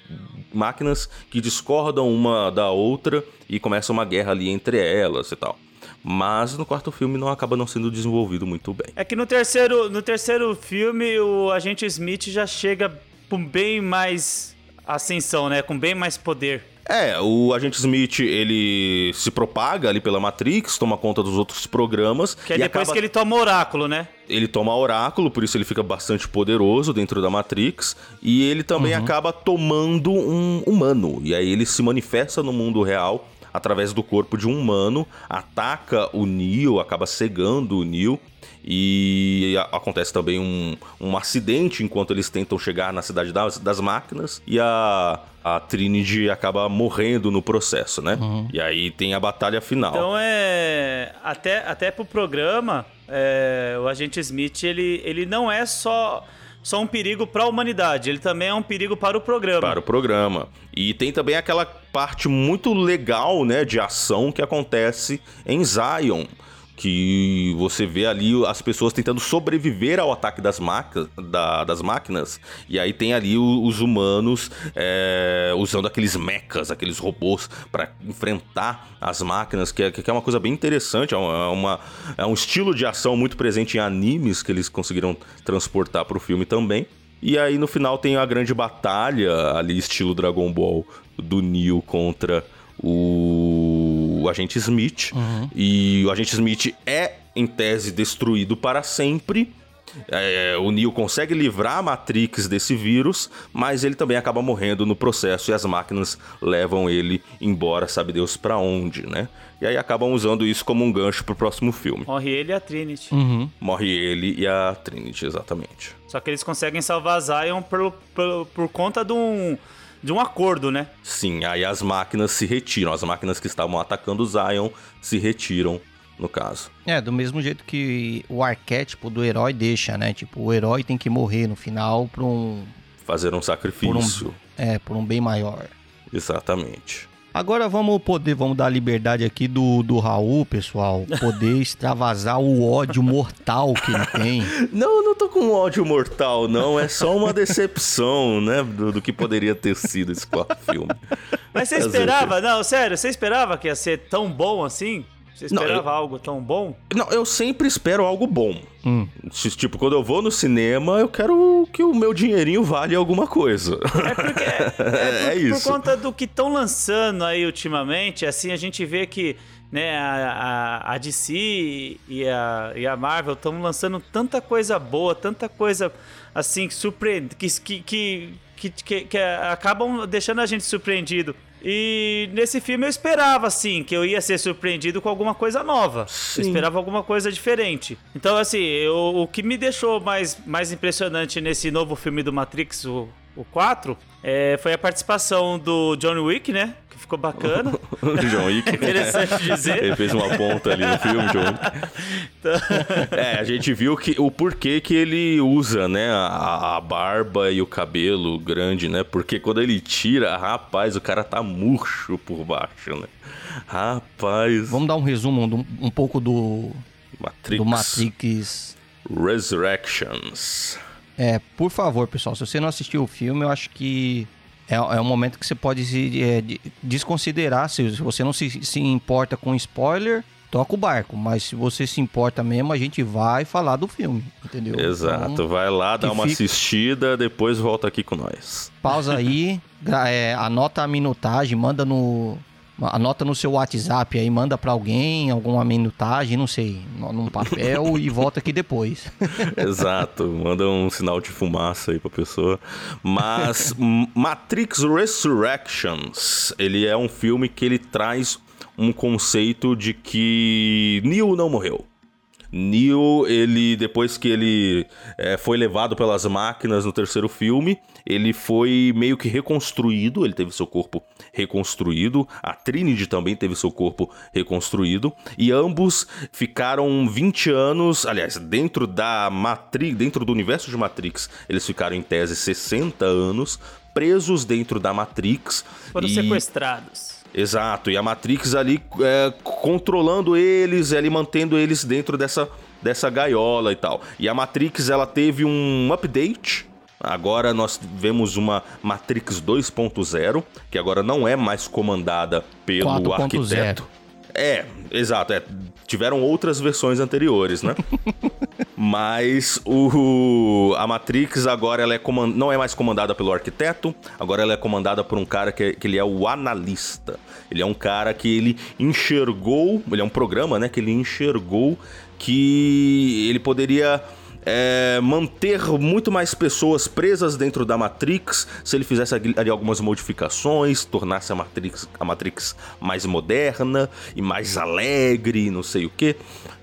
máquinas que discordam uma da outra e começa uma guerra ali entre elas e tal. Mas no quarto filme não acaba não sendo desenvolvido muito bem. É que no terceiro, no terceiro filme o agente Smith já chega com bem mais ascensão, né? Com bem mais poder. É, o agente Smith, ele se propaga ali pela Matrix, toma conta dos outros programas. Que é depois acaba... que ele toma oráculo, né? Ele toma oráculo, por isso ele fica bastante poderoso dentro da Matrix. E ele também uhum. acaba tomando um humano. E aí ele se manifesta no mundo real através do corpo de um humano, ataca o Neo, acaba cegando o Neo. E acontece também um, um acidente enquanto eles tentam chegar na cidade das, das máquinas. E a, a Trinity acaba morrendo no processo, né? Uhum. E aí tem a batalha final. Então é. Até, até pro programa, é, o agente Smith, ele, ele não é só só um perigo para a humanidade, ele também é um perigo para o programa. Para o programa. E tem também aquela parte muito legal, né, de ação que acontece em Zion que você vê ali as pessoas tentando sobreviver ao ataque das, da, das máquinas, e aí tem ali o, os humanos é, usando aqueles mechas, aqueles robôs para enfrentar as máquinas, que é, que é uma coisa bem interessante, é, é, uma, é um estilo de ação muito presente em animes que eles conseguiram transportar para o filme também. E aí no final tem a grande batalha ali, estilo Dragon Ball, do Neo contra o, agente Smith. Uhum. E o agente Smith é, em tese, destruído para sempre. É, o Neo consegue livrar a Matrix desse vírus, mas ele também acaba morrendo no processo e as máquinas levam ele embora, sabe Deus para onde, né? E aí acabam usando isso como um gancho pro próximo filme. Morre ele e a Trinity. Uhum. Morre ele e a Trinity, exatamente. Só que eles conseguem salvar Zion por, por, por conta de um de um acordo, né? Sim, aí as máquinas se retiram, as máquinas que estavam atacando o Zion se retiram, no caso. É, do mesmo jeito que o arquétipo do herói deixa, né? Tipo, o herói tem que morrer no final pra um. Fazer um sacrifício. Por um, é, por um bem maior. Exatamente. Agora vamos poder, vamos dar a liberdade aqui do, do Raul, pessoal, poder extravasar o ódio mortal que ele tem. Não, não tô com ódio mortal, não. É só uma decepção, né, do, do que poderia ter sido esse quarto filme. Mas você esperava, não, sério, você esperava que ia ser tão bom assim? Você esperava não, eu, algo tão bom? Não, eu sempre espero algo bom. Hum. Tipo, quando eu vou no cinema, eu quero que o meu dinheirinho vale alguma coisa. É porque. É, é, é por, isso. Por conta do que estão lançando aí ultimamente, assim, a gente vê que né, a, a, a DC e a, e a Marvel estão lançando tanta coisa boa, tanta coisa assim, surpreendente, que, que, que, que, que acabam deixando a gente surpreendido. E nesse filme eu esperava, assim, que eu ia ser surpreendido com alguma coisa nova. Eu esperava alguma coisa diferente. Então, assim, eu, o que me deixou mais, mais impressionante nesse novo filme do Matrix, o, o 4, é, foi a participação do John Wick, né? Ficou bacana. John Wick. Interessante dizer. Ele fez uma ponta ali no filme, John Wick. Então... É, a gente viu que, o porquê que ele usa, né, a, a, barba e o cabelo grande, né? Porque quando ele tira, rapaz, o cara tá murcho por baixo, né? Rapaz. Vamos dar um resumo um, um pouco do Matrix. do Matrix Resurrections. É, por favor, pessoal, se você não assistiu o filme, eu acho que é, é um momento que você pode se, é, desconsiderar. Se, você não se, se importa com spoiler, toca o barco. Mas se você se importa mesmo, a gente vai falar do filme, entendeu? Exato. Então, vai lá, dá uma fica... assistida, depois volta aqui com nós. Pausa aí, é, anota a minutagem, manda no, Anota no seu WhatsApp aí, manda para alguém alguma minutagem, não sei, num papel e volta aqui depois. Exato, manda um sinal de fumaça aí pra pessoa. Mas Matrix Resurrections, ele é um filme que ele traz um conceito de que Neo não morreu. Neo, ele depois que ele é, foi levado pelas máquinas no terceiro filme, ele foi meio que reconstruído, ele teve seu corpo reconstruído, a Trinity também teve seu corpo reconstruído, e ambos ficaram 20 anos, aliás, dentro da Matrix, dentro do universo de Matrix, eles ficaram em tese 60 anos presos dentro da Matrix. Foram e... sequestrados. Exato, e a Matrix ali é, controlando eles, ali mantendo eles dentro dessa, dessa gaiola e tal. E a Matrix ela teve um update Agora nós vemos uma Matrix 2.0, que agora não é mais comandada pelo arquiteto. É, exato. É, tiveram outras versões anteriores, né? Mas o, a Matrix agora ela é comand, não é mais comandada pelo arquiteto, agora ela é comandada por um cara que, que ele é o analista. Ele é um cara que ele enxergou, ele é um programa, né? Que ele enxergou que ele poderia é, manter muito mais pessoas presas dentro da Matrix se ele fizesse ali algumas modificações, tornasse a Matrix, a Matrix mais moderna e mais alegre, não sei o que.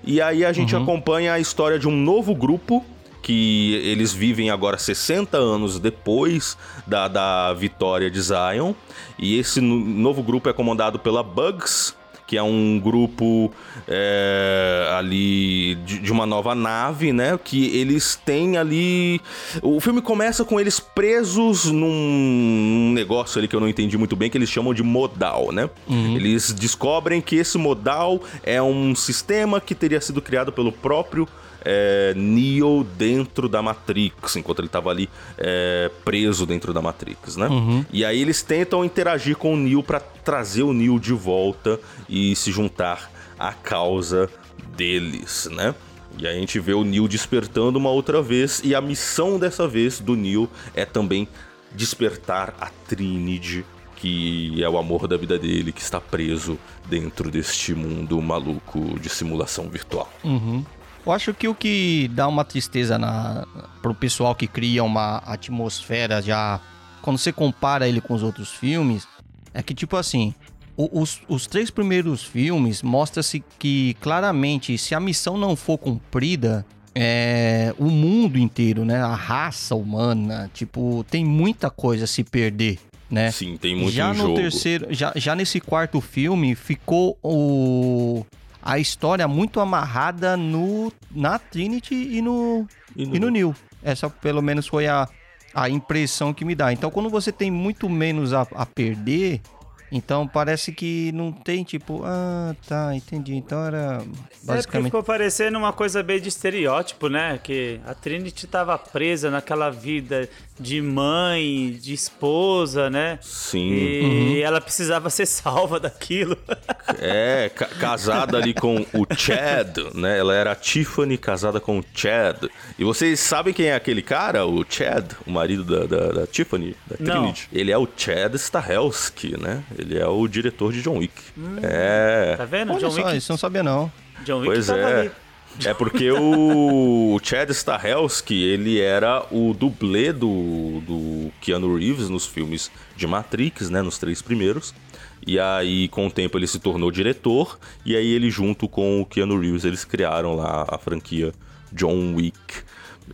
E aí a gente uhum. acompanha a história de um novo grupo que eles vivem agora 60 anos depois da, da vitória de Zion. E esse novo grupo é comandado pela Bugs, que é um grupo é, ali de, de, uma nova nave, né? Que eles têm ali. O filme começa com eles presos num negócio ali que eu não entendi muito bem, que eles chamam de modal, né? Uhum. Eles descobrem que esse modal é um sistema que teria sido criado pelo próprio é, Neo dentro da Matrix, enquanto ele estava ali é, preso dentro da Matrix, né? Uhum. E aí eles tentam interagir com o Neo para trazer o Neo de volta e se juntar à causa deles, né? E a gente vê o Neo despertando uma outra vez e a missão dessa vez do Neo é também despertar a Trinity que é o amor da vida dele, que está preso dentro deste mundo maluco de simulação virtual. Uhum. Eu acho que o que dá uma tristeza na, pro pessoal que cria uma atmosfera já. Quando você compara ele com os outros filmes, é que, tipo assim, os, os três primeiros filmes mostra-se que claramente, se a missão não for cumprida, é, o mundo inteiro, né? A raça humana, tipo, tem muita coisa a se perder, né? Sim, tem muito já no jogo. terceiro, já, já nesse quarto filme ficou o a história muito amarrada no na Trinity e no e no, e no Neil. Essa pelo menos foi a, a impressão que me dá. Então quando você tem muito menos a, a perder, então parece que não tem tipo, ah, tá, entendi. Então era basicamente. É ficou parecendo uma coisa bem de estereótipo, né? Que a Trinity estava presa naquela vida de mãe, de esposa, né? Sim. E uhum. ela precisava ser salva daquilo. É, ca casada ali com o Chad, né? Ela era a Tiffany casada com o Chad. E vocês sabem quem é aquele cara? O Chad, o marido da, da, da Tiffany, da Trinity. Não. Ele é o Chad Stahelski, né? Ele é o diretor de John Wick. Hum, é. Tá vendo? Olha John só, Wick. Isso não sabia, não. John Wick pois é. Ali. É porque o Chad Stahelski, ele era o dublê do, do Keanu Reeves nos filmes de Matrix, né, nos três primeiros. E aí, com o tempo, ele se tornou diretor. E aí, ele, junto com o Keanu Reeves, eles criaram lá a franquia John Wick.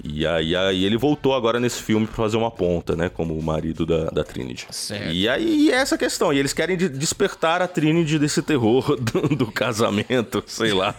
E aí, aí ele voltou agora nesse filme para fazer uma ponta, né? Como o marido da, da Trinity. Certo. E aí é essa questão. E eles querem de despertar a Trinity desse terror do, do casamento, sei lá.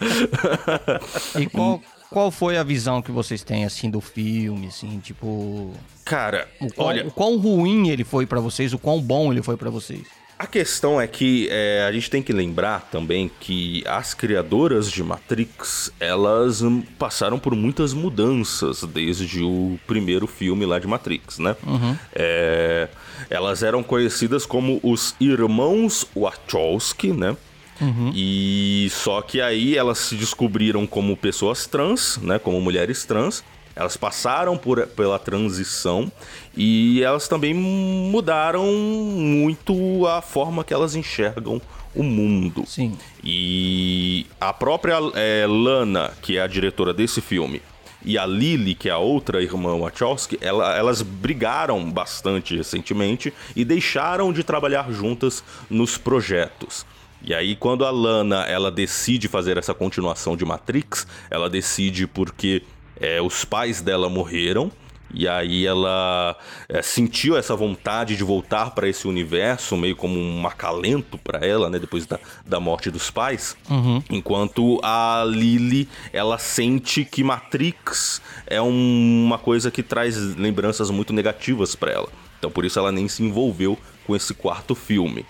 e qual, qual foi a visão que vocês têm, assim, do filme, assim, tipo... Cara, o quão, olha... O quão ruim ele foi para vocês, o quão bom ele foi para vocês? A questão é que é, a gente tem que lembrar também que as criadoras de Matrix elas passaram por muitas mudanças desde o primeiro filme lá de Matrix, né? Uhum. É, elas eram conhecidas como os irmãos Wachowski, né? Uhum. E só que aí elas se descobriram como pessoas trans, né? Como mulheres trans. Elas passaram por, pela transição e elas também mudaram muito a forma que elas enxergam o mundo. Sim. E a própria é, Lana, que é a diretora desse filme, e a Lily, que é a outra irmã Wachowski, ela, elas brigaram bastante recentemente e deixaram de trabalhar juntas nos projetos. E aí quando a Lana ela decide fazer essa continuação de Matrix, ela decide porque é, os pais dela morreram. E aí ela é, sentiu essa vontade de voltar para esse universo, meio como um acalento para ela, né? Depois da, da morte dos pais. Uhum. Enquanto a Lily, ela sente que Matrix é um, uma coisa que traz lembranças muito negativas para ela. Então por isso ela nem se envolveu com esse quarto filme.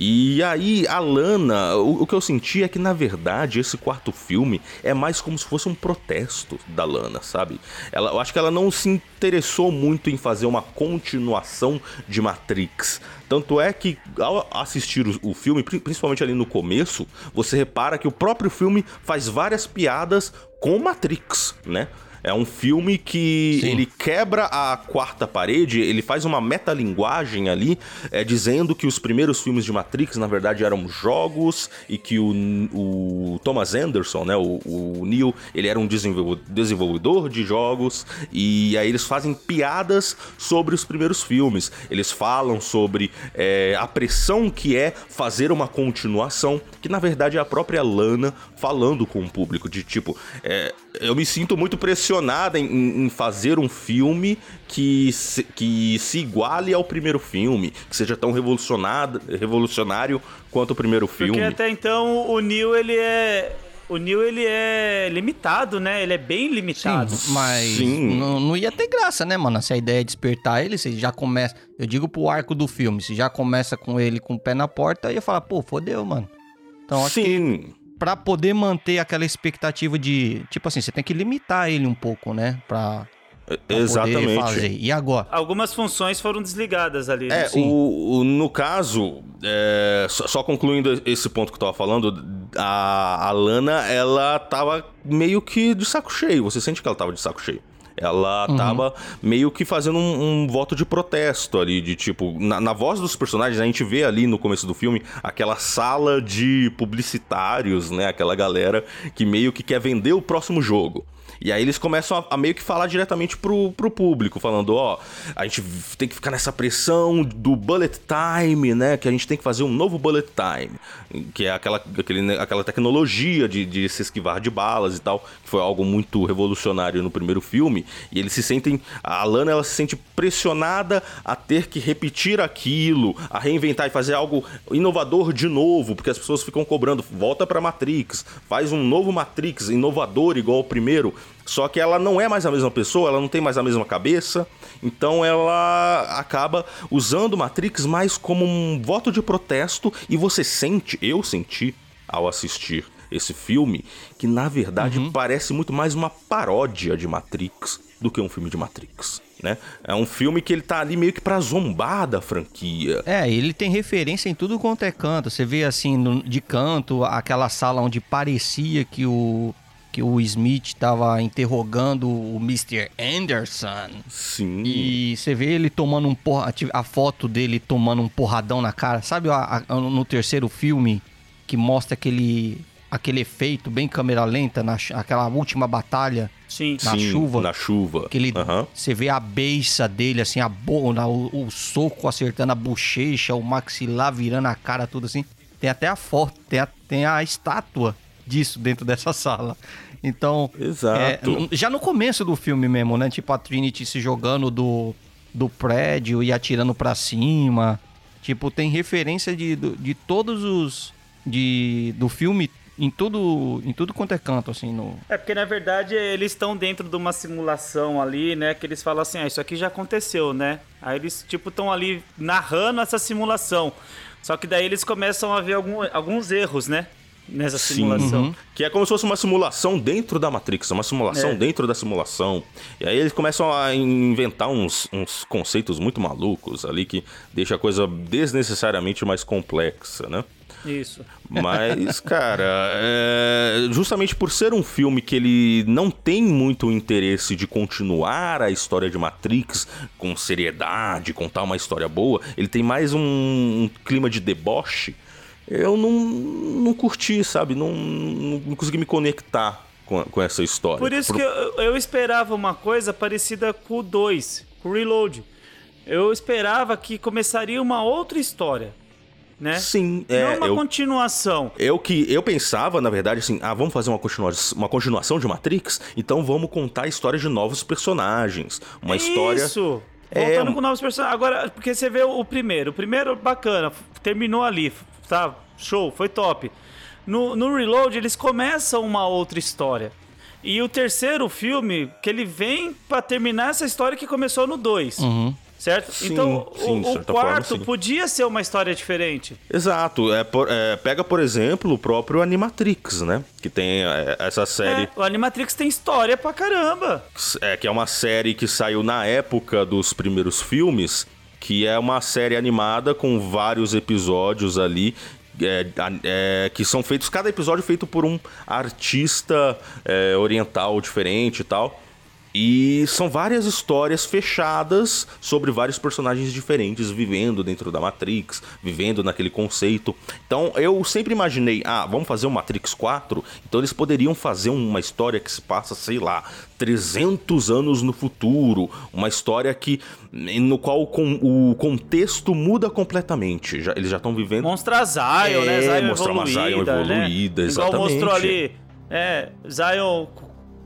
E aí, a Lana, o, o, que eu senti é que, na verdade, esse quarto filme é mais como se fosse um protesto da Lana, sabe? Ela, eu acho que ela não se interessou muito em fazer uma continuação de Matrix. Tanto é que, ao assistir o, o filme, principalmente ali no começo, você repara que o próprio filme faz várias piadas com Matrix, né? É um filme que Sim. ele quebra a quarta parede, ele faz uma metalinguagem ali, é, dizendo que os primeiros filmes de Matrix, na verdade, eram jogos e que o, o Thomas Anderson, né, o, o Neo, ele era um desenvolvedor de jogos e aí eles fazem piadas sobre os primeiros filmes. Eles falam sobre é, a pressão que é fazer uma continuação, que na verdade é a própria Lana falando com o público, de tipo, é, eu me sinto muito em, em, fazer um filme que se, que se iguale ao primeiro filme, que seja tão revolucionado, revolucionário quanto o primeiro filme. Porque até então o Neil ele é o Neil ele é limitado, né? Ele é bem limitado. Sim, mas Sim. Não, não, ia ter graça, né, mano? Se a ideia é despertar ele, você já começa. Eu digo pro arco do filme, se já começa com ele com o pé na porta, eu ia falar, pô, fodeu, mano. Então acho Sim. Para poder manter aquela expectativa de, tipo assim, você tem que limitar ele um pouco, né, para Exatamente. E agora? Algumas funções foram desligadas ali. Né? É, o, o, no caso, é, só, só, concluindo esse ponto que eu tava falando, a, a Lana, ela tava meio que de saco cheio. Você sente que ela tava de saco cheio. Ela uhum. tava meio que fazendo um, um, voto de protesto ali, de tipo, na, na, voz dos personagens, a gente vê ali no começo do filme aquela sala de publicitários, né? Aquela galera que meio que quer vender o próximo jogo. E aí eles começam a, a, meio que falar diretamente pro, pro público, falando, ó, a gente tem que ficar nessa pressão do bullet time, né? Que a gente tem que fazer um novo bullet time. Que é aquela, aquele, aquela tecnologia de, de se esquivar de balas e tal, que foi algo muito revolucionário no primeiro filme. E eles se sentem. A Lana ela se sente pressionada a ter que repetir aquilo, a reinventar e fazer algo inovador de novo, porque as pessoas ficam cobrando, volta pra Matrix, faz um novo Matrix, inovador igual o primeiro. Só que ela não é mais a mesma pessoa, ela não tem mais a mesma cabeça, então ela acaba usando Matrix mais como um voto de protesto e você sente, eu senti ao assistir esse filme, que na verdade uhum. parece muito mais uma paródia de Matrix do que um filme de Matrix. Né? É um filme que ele tá ali meio que pra zombar da franquia. É, ele tem referência em tudo quanto é canto. Você vê assim, no, de canto, aquela sala onde parecia que o que o Smith estava interrogando o Mr. Anderson. Sim. E você vê ele tomando um porra, a foto dele tomando um porradão na cara. Sabe a, a, no terceiro filme que mostra aquele aquele efeito bem câmera lenta na aquela última batalha Sim. na Sim, chuva. Na chuva. Que ele, uhum. Você vê a beiça dele, assim, a boca, o, o, soco acertando a bochecha, o maxilar virando a cara, tudo assim. Tem até a foto, tem a, tem a estátua disso dentro dessa sala. Então, Exato. É, já no começo do filme mesmo, né? Tipo a Trinity se jogando do, do prédio e atirando para cima. Tipo, tem referência de, de, de todos os de do filme em tudo, em tudo quanto é canto, assim, no... É, porque na verdade eles estão dentro de uma simulação ali, né, que eles falam assim, ah, isso aqui já aconteceu, né? Aí eles, tipo, estão ali narrando essa simulação. Só que daí eles começam a ver algum, alguns erros, né? Nessa simulação. Uhum. Que é como se fosse uma simulação dentro da Matrix, uma simulação é. dentro da simulação. E aí eles começam a inventar uns, uns conceitos muito malucos ali que deixa a coisa desnecessariamente mais complexa, né? Isso. Mas, cara, é... justamente por ser um filme que ele não tem muito interesse de continuar a história de Matrix com seriedade, contar uma história boa, ele tem mais um, um clima de deboche eu não, não curti, sabe? Não, não consegui me conectar com, com essa história. Por isso que eu, eu, esperava uma coisa parecida com o 2, com o Reload. Eu esperava que começaria uma outra história. Né? Sim, é. Não uma eu, continuação. Eu que eu pensava, na verdade, assim, ah, vamos fazer uma, continua uma continuação de Matrix, então vamos contar a história de novos personagens. Uma Isso. história. Isso! Voltando é... com novos personagens. Agora, porque você vê o primeiro. O primeiro, bacana, terminou ali tá, show, foi top. No, no Reload eles começam uma outra história. E o terceiro filme, que ele vem para terminar essa história que começou no 2. Uhum. certo? Sim, então, sim, o, o quarto forma, podia ser uma história diferente. Exato. É, por- é, pega, por exemplo, o próprio Animatrix, né? Que tem é, essa série. É, o Animatrix tem história pra caramba. é, que é uma série que saiu na época dos primeiros filmes, que é uma série animada com vários episódios ali. é, é, que são feitos, cada episódio é feito por um artista é, oriental diferente e tal. E são várias histórias fechadas sobre vários personagens diferentes vivendo dentro da Matrix, vivendo naquele conceito. Então eu sempre imaginei, ah, vamos fazer um Matrix 4? Então eles poderiam fazer uma história que se passa, sei lá, 300 anos no futuro, uma história que no qual o contexto muda completamente. Já- eles já estão vivendo Mostra a Zion, É, né? Zion mostrar uma Zion evoluída, evoluída, né? Igual exatamente. mostrou ali, é, Zion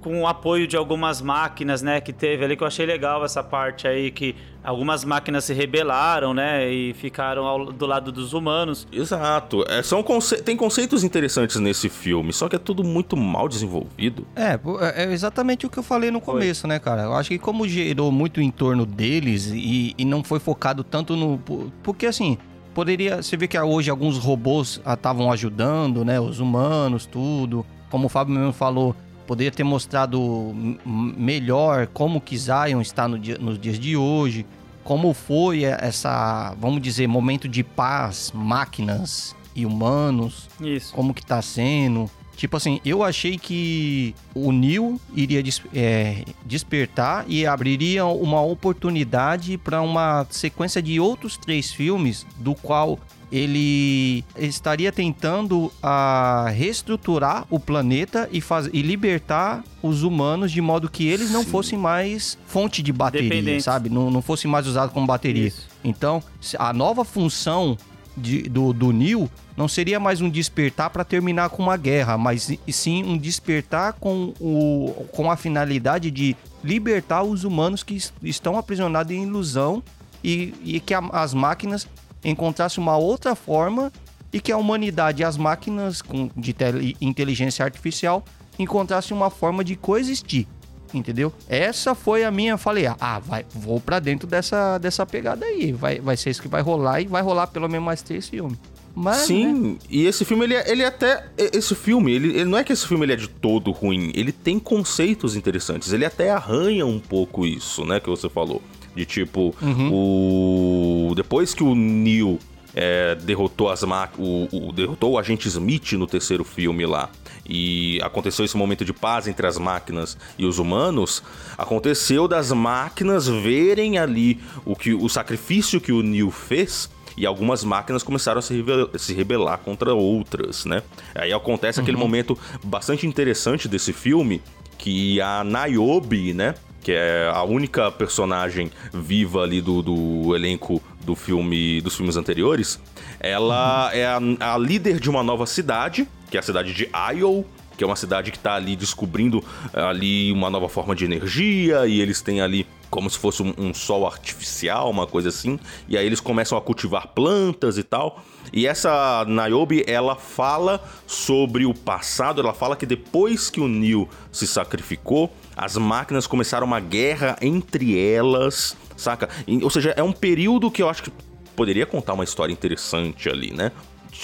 com o apoio de algumas máquinas, né, que teve ali, que eu achei legal essa parte aí, que algumas máquinas se rebelaram, né, e ficaram ao- do lado dos humanos. Exato. É, são conce... Tem conceitos interessantes nesse filme, só que é tudo muito mal desenvolvido. É, é é exatamente o que eu falei no começo, né, cara? Eu acho que como gerou muito em torno deles e, e não foi focado tanto no. po- Porque assim, poderia. Você vê que hoje alguns robôs estavam ajudando, né? Os humanos, tudo. Como o Fábio mesmo falou, poderia ter mostrado melhor como que Zion está no dia- nos dias de hoje. Como foi essa, vamos dizer, momento de paz, máquinas e humanos Isso. como que tá sendo. Tipo assim, eu achei que o Neil iria des- é, despertar e abriria uma oportunidade para uma sequência de outros três filmes, do qual ele estaria tentando a reestruturar o planeta e, faz, e libertar os humanos de modo que eles não Sim. fossem mais fonte de bateria, sabe? Não, não fossem mais usados como bateria. Isso. Então, a nova função de- do, do Neo não seria mais um despertar para terminar com uma guerra, mas sim um despertar com, o, com a finalidade de libertar os humanos que es- estão aprisionados em ilusão e, e que a- as máquinas encontrassem uma outra forma e que a humanidade e as máquinas com, de tele- inteligência artificial encontrassem uma forma de coexistir. Entendeu? Essa foi a minha. Falei, ah, vai, vou pra dentro dessa, dessa pegada aí. Vai, vai ser isso que vai rolar e vai rolar pelo menos mais três filmes. Mas, né? Sim, e esse filme, ele, é- ele é até. Esse filme, ele, ele não é que esse filme ele é de todo ruim. Ele tem conceitos interessantes. Ele até arranha um pouco isso, né? Que você falou. De tipo, o. Depois que o Neo é, derrotou as o, o- derrotou o agente Smith no terceiro filme lá. E aconteceu esse momento de paz entre as máquinas e os humanos. Aconteceu das máquinas verem ali o que o sacrifício que o Neo fez e algumas máquinas começaram a se, rebe- se rebelar contra outras, né? Aí acontece aquele momento bastante interessante desse filme que a Niobe, né? Que é a única personagem viva ali do, do elenco do filme dos filmes anteriores. Ela é a, a líder de uma nova cidade, que é a cidade de Io, que é uma cidade que tá ali descobrindo eh, ali uma nova forma de energia e eles têm ali como se fosse um, um sol artificial, uma coisa assim. E aí eles começam a cultivar plantas e tal. E essa Niobe, ela fala sobre o passado, ela fala que depois que o Neo se sacrificou, as máquinas começaram uma guerra entre elas, saca? Ou seja, é um período que eu acho que poderia contar uma história interessante ali, né?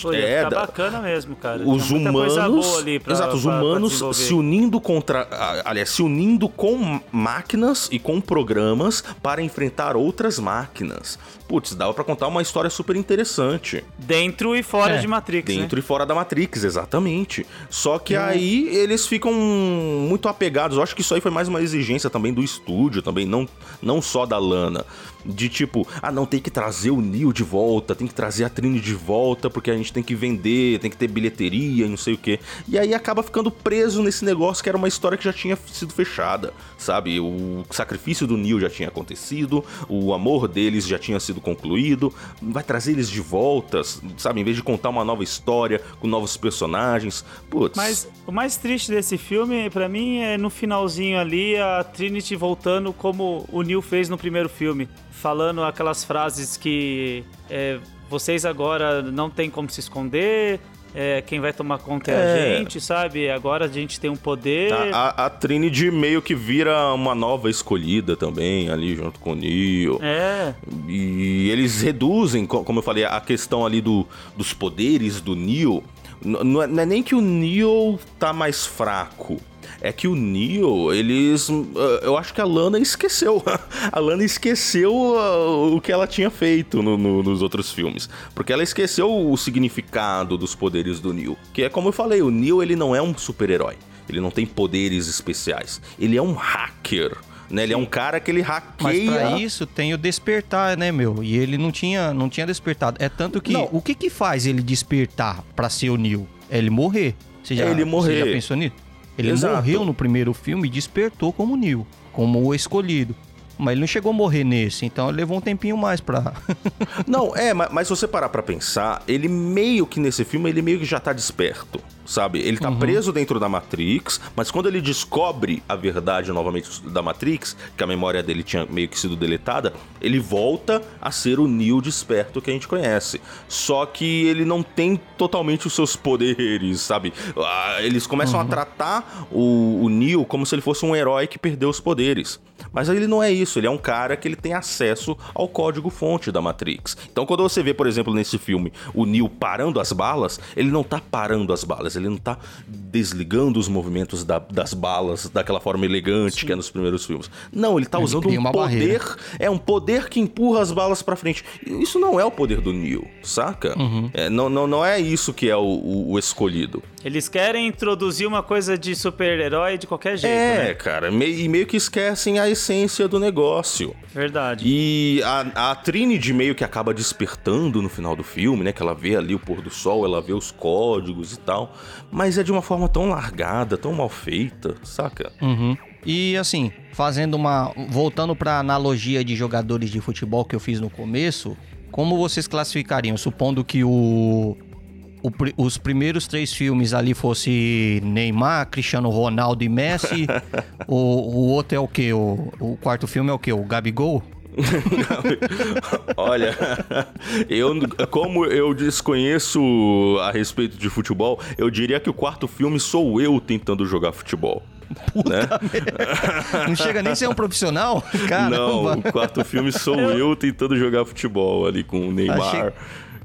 Pô, É, ficar da- bacana mesmo, cara. os humanos, boa ali pra- exato, os pra- pra humanos desenvolver. se unindo contra, aliás, se unindo com máquinas e com programas para enfrentar outras máquinas. Putz, dava pra contar uma história super interessante. Dentro e fora É, de Matrix, né? Dentro e fora da Matrix, exatamente. Só que aí eles ficam muito apegados. Eu acho que isso aí foi mais uma exigência também do estúdio, também, não, não só da Lana. De tipo, ah, não, tem que trazer o Neo de volta, tem que trazer a Trini de volta, porque a gente tem que vender, tem que ter bilheteria não sei o quê. E aí acaba ficando preso nesse negócio que era uma história que já tinha sido fechada, sabe? O sacrifício do Neo já tinha acontecido, o amor deles já tinha sido concluído, vai trazer eles de volta, sabe? Em vez de contar uma nova história com novos personagens. Putz. Mas o mais triste desse filme, pra mim, é no finalzinho ali, a Trinity voltando como o Neil fez no primeiro filme. Falando aquelas frases que é, vocês agora não tem como se esconder, é, quem vai tomar conta é, é, a gente, sabe? Agora a gente tem um poder. A, a, a, Trinity meio que vira uma nova escolhida também, ali junto com o Neo. É. E eles reduzem, como eu falei, a questão ali do, dos poderes do Neo. Não é, não é nem que o Neo tá mais fraco é que o Neo, eles. Ah, eu acho que a Lana esqueceu. a Lana esqueceu uh, o que ela tinha feito no, no, nos outros filmes. Porque ela esqueceu o significado dos poderes do Neo. Que é como eu falei, o Neo ele não é um super-herói. Ele não tem poderes especiais. Ele é um hacker. Né? Ele é um cara que ele hackeia. Mas pra isso tem o despertar, né, meu? E ele não tinha, não tinha despertado. É tanto que. Não. O que que faz ele despertar pra ser o Neo? É ele morrer. Você já, ele morrer. Você já pensou nisso? Ele Exato. morreu no primeiro filme e despertou como Neo, como o escolhido. Mas ele não chegou a morrer nesse, então levou um tempinho mais pra. não, é, mas, mas se você parar pra pensar, ele meio que nesse filme, ele meio que já tá desperto sabe? Ele tá uhum. preso dentro da Matrix, mas quando ele descobre a verdade novamente da Matrix, que a memória dele tinha meio que sido deletada, ele volta a ser o Neo desperto que a gente conhece. Só que ele não tem totalmente os seus poderes, sabe? Ah, eles começam uhum. a tratar o, o Neo como se ele fosse um herói que perdeu os poderes. Mas ele não é isso, ele é um cara que ele tem acesso ao código fonte da Matrix. Então quando você vê, por exemplo, nesse filme, o Neo parando as balas, ele não tá parando as balas, ele não tá desligando os movimentos da, das balas daquela forma elegante Sim. que é nos primeiros filmes. Não, ele tá ele usando um poder. Barreira. É um poder que empurra as balas para frente. Isso não é o poder do Neo, saca? Uhum. É, não, não, não é isso que é o, o, o, escolhido. Eles querem introduzir uma coisa de super-herói de qualquer jeito. É, né? cara, e meio que esquecem a essência do negócio. Verdade. E a, a Trinity meio que acaba despertando no final do filme, né? Que ela vê ali o pôr do sol, ela vê os códigos e tal mas é de uma forma tão largada, tão mal feita, saca? Uhum. E assim, fazendo uma. Voltando pra analogia de jogadores de futebol que eu fiz no começo, como vocês classificariam? Supondo que o, o, os primeiros três filmes ali fosse Neymar, Cristiano Ronaldo e Messi. o, o outro é o quê? O, o quarto filme é o quê? O Gabigol? Olha, eu como eu desconheço a respeito de futebol, eu diria que o quarto filme sou eu tentando jogar futebol. Puta né? Não chega nem a ser um profissional? Caramba. Não, o quarto filme sou eu tentando jogar futebol ali com o Neymar. Achei...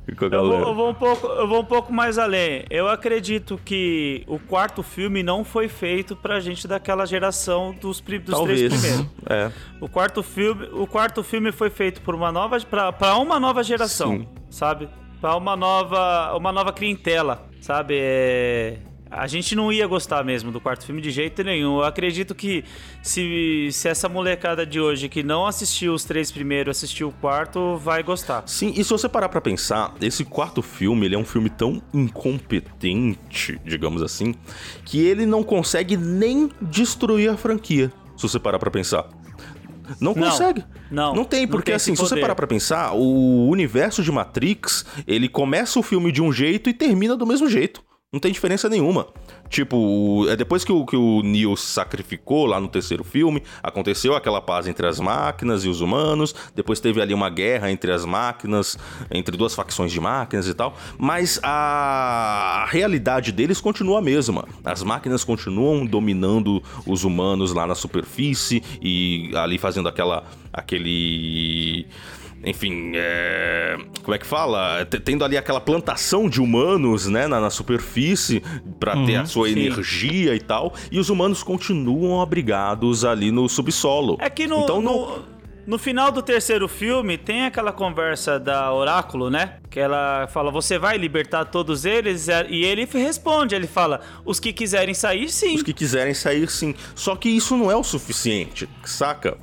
Eu vou, eu, vou um pouco, eu vou um pouco mais além. Eu acredito que o quarto filme não foi feito pra gente daquela geração dos, dos três primeiros. É. O quarto filme, o quarto filme foi feito por uma nova para uma nova geração, Sim. sabe? Para uma nova uma nova clientela, sabe? É a gente não ia gostar mesmo do quarto filme de jeito nenhum. Eu acredito que se, se essa molecada de hoje que não assistiu os três primeiros, assistiu o quarto, vai gostar. Sim, e se você parar pra pensar, esse quarto filme, ele é um filme tão incompetente, digamos assim, que ele não consegue nem destruir a franquia, se você parar pra pensar. Não consegue. Não. Não, não tem, porque não tem assim, se você parar pra pensar, o universo de Matrix, ele começa o filme de um jeito e termina do mesmo jeito. Não tem diferença nenhuma. Tipo, é depois que o, que o Neo se sacrificou lá no terceiro filme, aconteceu aquela paz entre as máquinas e os humanos. Depois teve ali uma guerra entre as máquinas, entre duas facções de máquinas e tal. Mas a realidade deles continua a mesma. As máquinas continuam dominando os humanos lá na superfície e ali fazendo aquela. aquele enfim, é... como é que fala? Tendo ali aquela plantação de humanos, né, na, na superfície para uhum, ter a sua sim. energia e tal, e os humanos continuam abrigados ali no subsolo. É que no, então, no, no final do terceiro filme, tem aquela conversa da Oráculo, né? Que ela fala: Você vai libertar todos eles? E ele responde: Ele fala: Os que quiserem sair, sim. Os que quiserem sair, sim. Só que isso não é o suficiente, saca?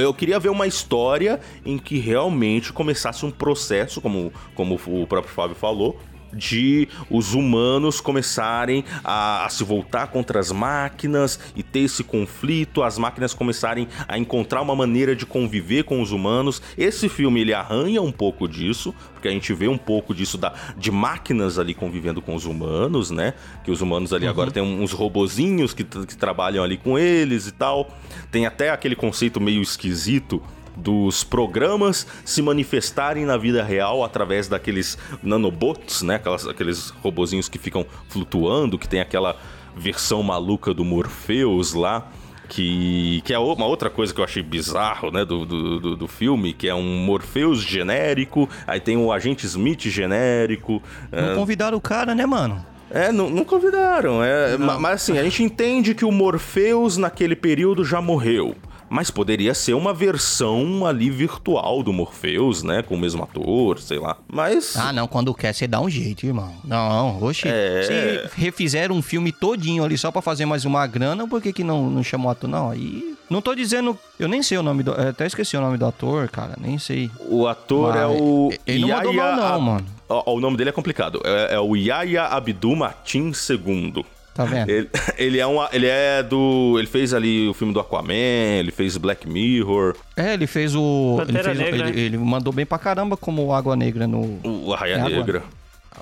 Eu queria ver uma história em que realmente começasse um processo, como, como o próprio Fábio falou, de os humanos começarem a, a, se voltar contra as máquinas e ter esse conflito, as máquinas começarem a encontrar uma maneira de conviver com os humanos. Esse filme ele arranha um pouco disso, porque a gente vê um pouco disso da, de máquinas ali convivendo com os humanos, né? Que os humanos ali uhum. agora tem uns robozinhos que, que trabalham ali com eles e tal. Tem até aquele conceito meio esquisito dos programas se manifestarem na vida real através daqueles nanobots, né? Aquelas, aqueles robozinhos que ficam flutuando, que tem aquela versão maluca do Morpheus lá. Que, que é uma outra coisa que eu achei bizarro, né, do, do, do, filme, que é um Morpheus genérico, aí tem o Agente Smith genérico. Não é... convidaram o cara, né, mano? É, não, não convidaram. É, não. Mas assim, a gente entende que o Morpheus naquele período já morreu. Mas poderia ser uma versão ali virtual do Morpheus, né? Com o mesmo ator, sei lá. Mas. Ah, não, quando quer, você dá um jeito, irmão. Não, oxe. É... Se refizeram um filme todinho ali só pra fazer mais uma grana, por que, que não, não chamou ator? Não, aí. Não tô dizendo. Eu nem sei o nome do. Até esqueci o nome do ator, cara. Nem sei. O ator é Mas... é o. Ele não mandou mal, não, mano. O, nome dele é complicado. É, é o Yaya Abdul Matin II. Tá vendo? Ele, ele, é um, ele é do. Ele fez ali o filme do Aquaman, ele fez Black Mirror. É, ele fez o. Ele, fez, Negra, ele, ele, mandou bem pra caramba como Água Negra no. O Arraia é Negra.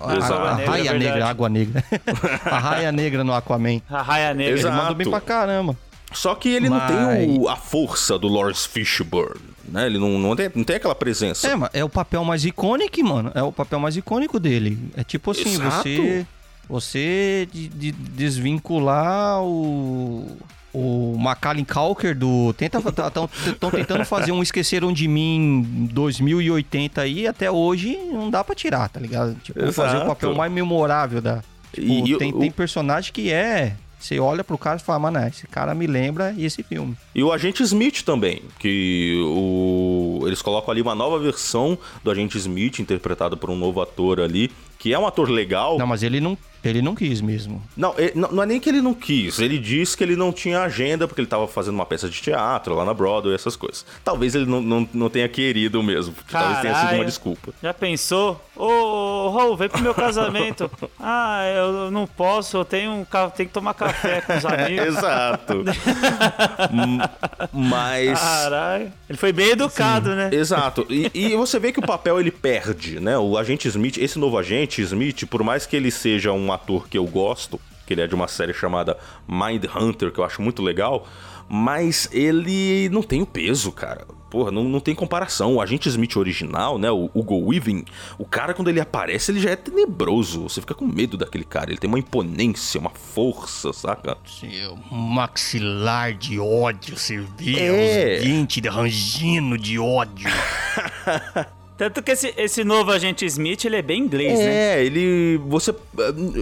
A, a, a Raia é Negra, Água Negra. a Raia Negra no Aquaman. A Raia Negra. Exato. Ele mandou bem pra caramba. Só que ele Mas... não tem o, a força do Lawrence Fishburne, né? Ele não, não, tem, não tem aquela presença. É, é o papel mais icônico, mano. É o papel mais icônico dele. É tipo assim, Exato. você você de, de desvincular o o Macaulay Culker do estão tentando fazer um esqueceram de mim 2080 aí até hoje não dá para tirar tá ligado tipo Exato. fazer o papel mais memorável da tipo, e, tem, o, tem personagem que é você olha pro cara e fala, mano, esse cara me lembra esse filme. E o Agente Smith também, que o... eles colocam ali uma nova versão do Agente Smith, interpretado por um novo ator ali, que é um ator legal. Não, mas ele não ele não quis mesmo. Não, ele, não, não, é nem que ele não quis. Ele disse que ele não tinha agenda porque ele estava fazendo uma peça de teatro lá na Broadway, essas coisas. Talvez ele não, não, não tenha querido mesmo. Talvez tenha sido uma desculpa. Já pensou? Ô, oh, Raul, vem pro meu casamento. ah, eu não posso, eu tenho, um, tenho que tomar café com os amigos. Exato. Mas. Caralho. Ele foi bem educado, Sim. né? Exato. E, e, você vê que o papel ele perde, né? O agente Smith, esse novo agente Smith, por mais que ele seja um ator que eu gosto, que ele é de uma série chamada Mind Hunter, que eu acho muito legal, mas ele não tem o peso, cara. Porra, não, não tem comparação. O agente Smith original, né? O Hugo Weaving, o cara, quando ele aparece, ele já é tenebroso. Você fica com medo daquele cara. Ele tem uma imponência, uma força, saca? Seu maxilar de ódio, servir é. os dentes rangindo de ódio. Tanto que esse, esse novo agente Smith, ele é bem inglês, é, né? É, ele. Você.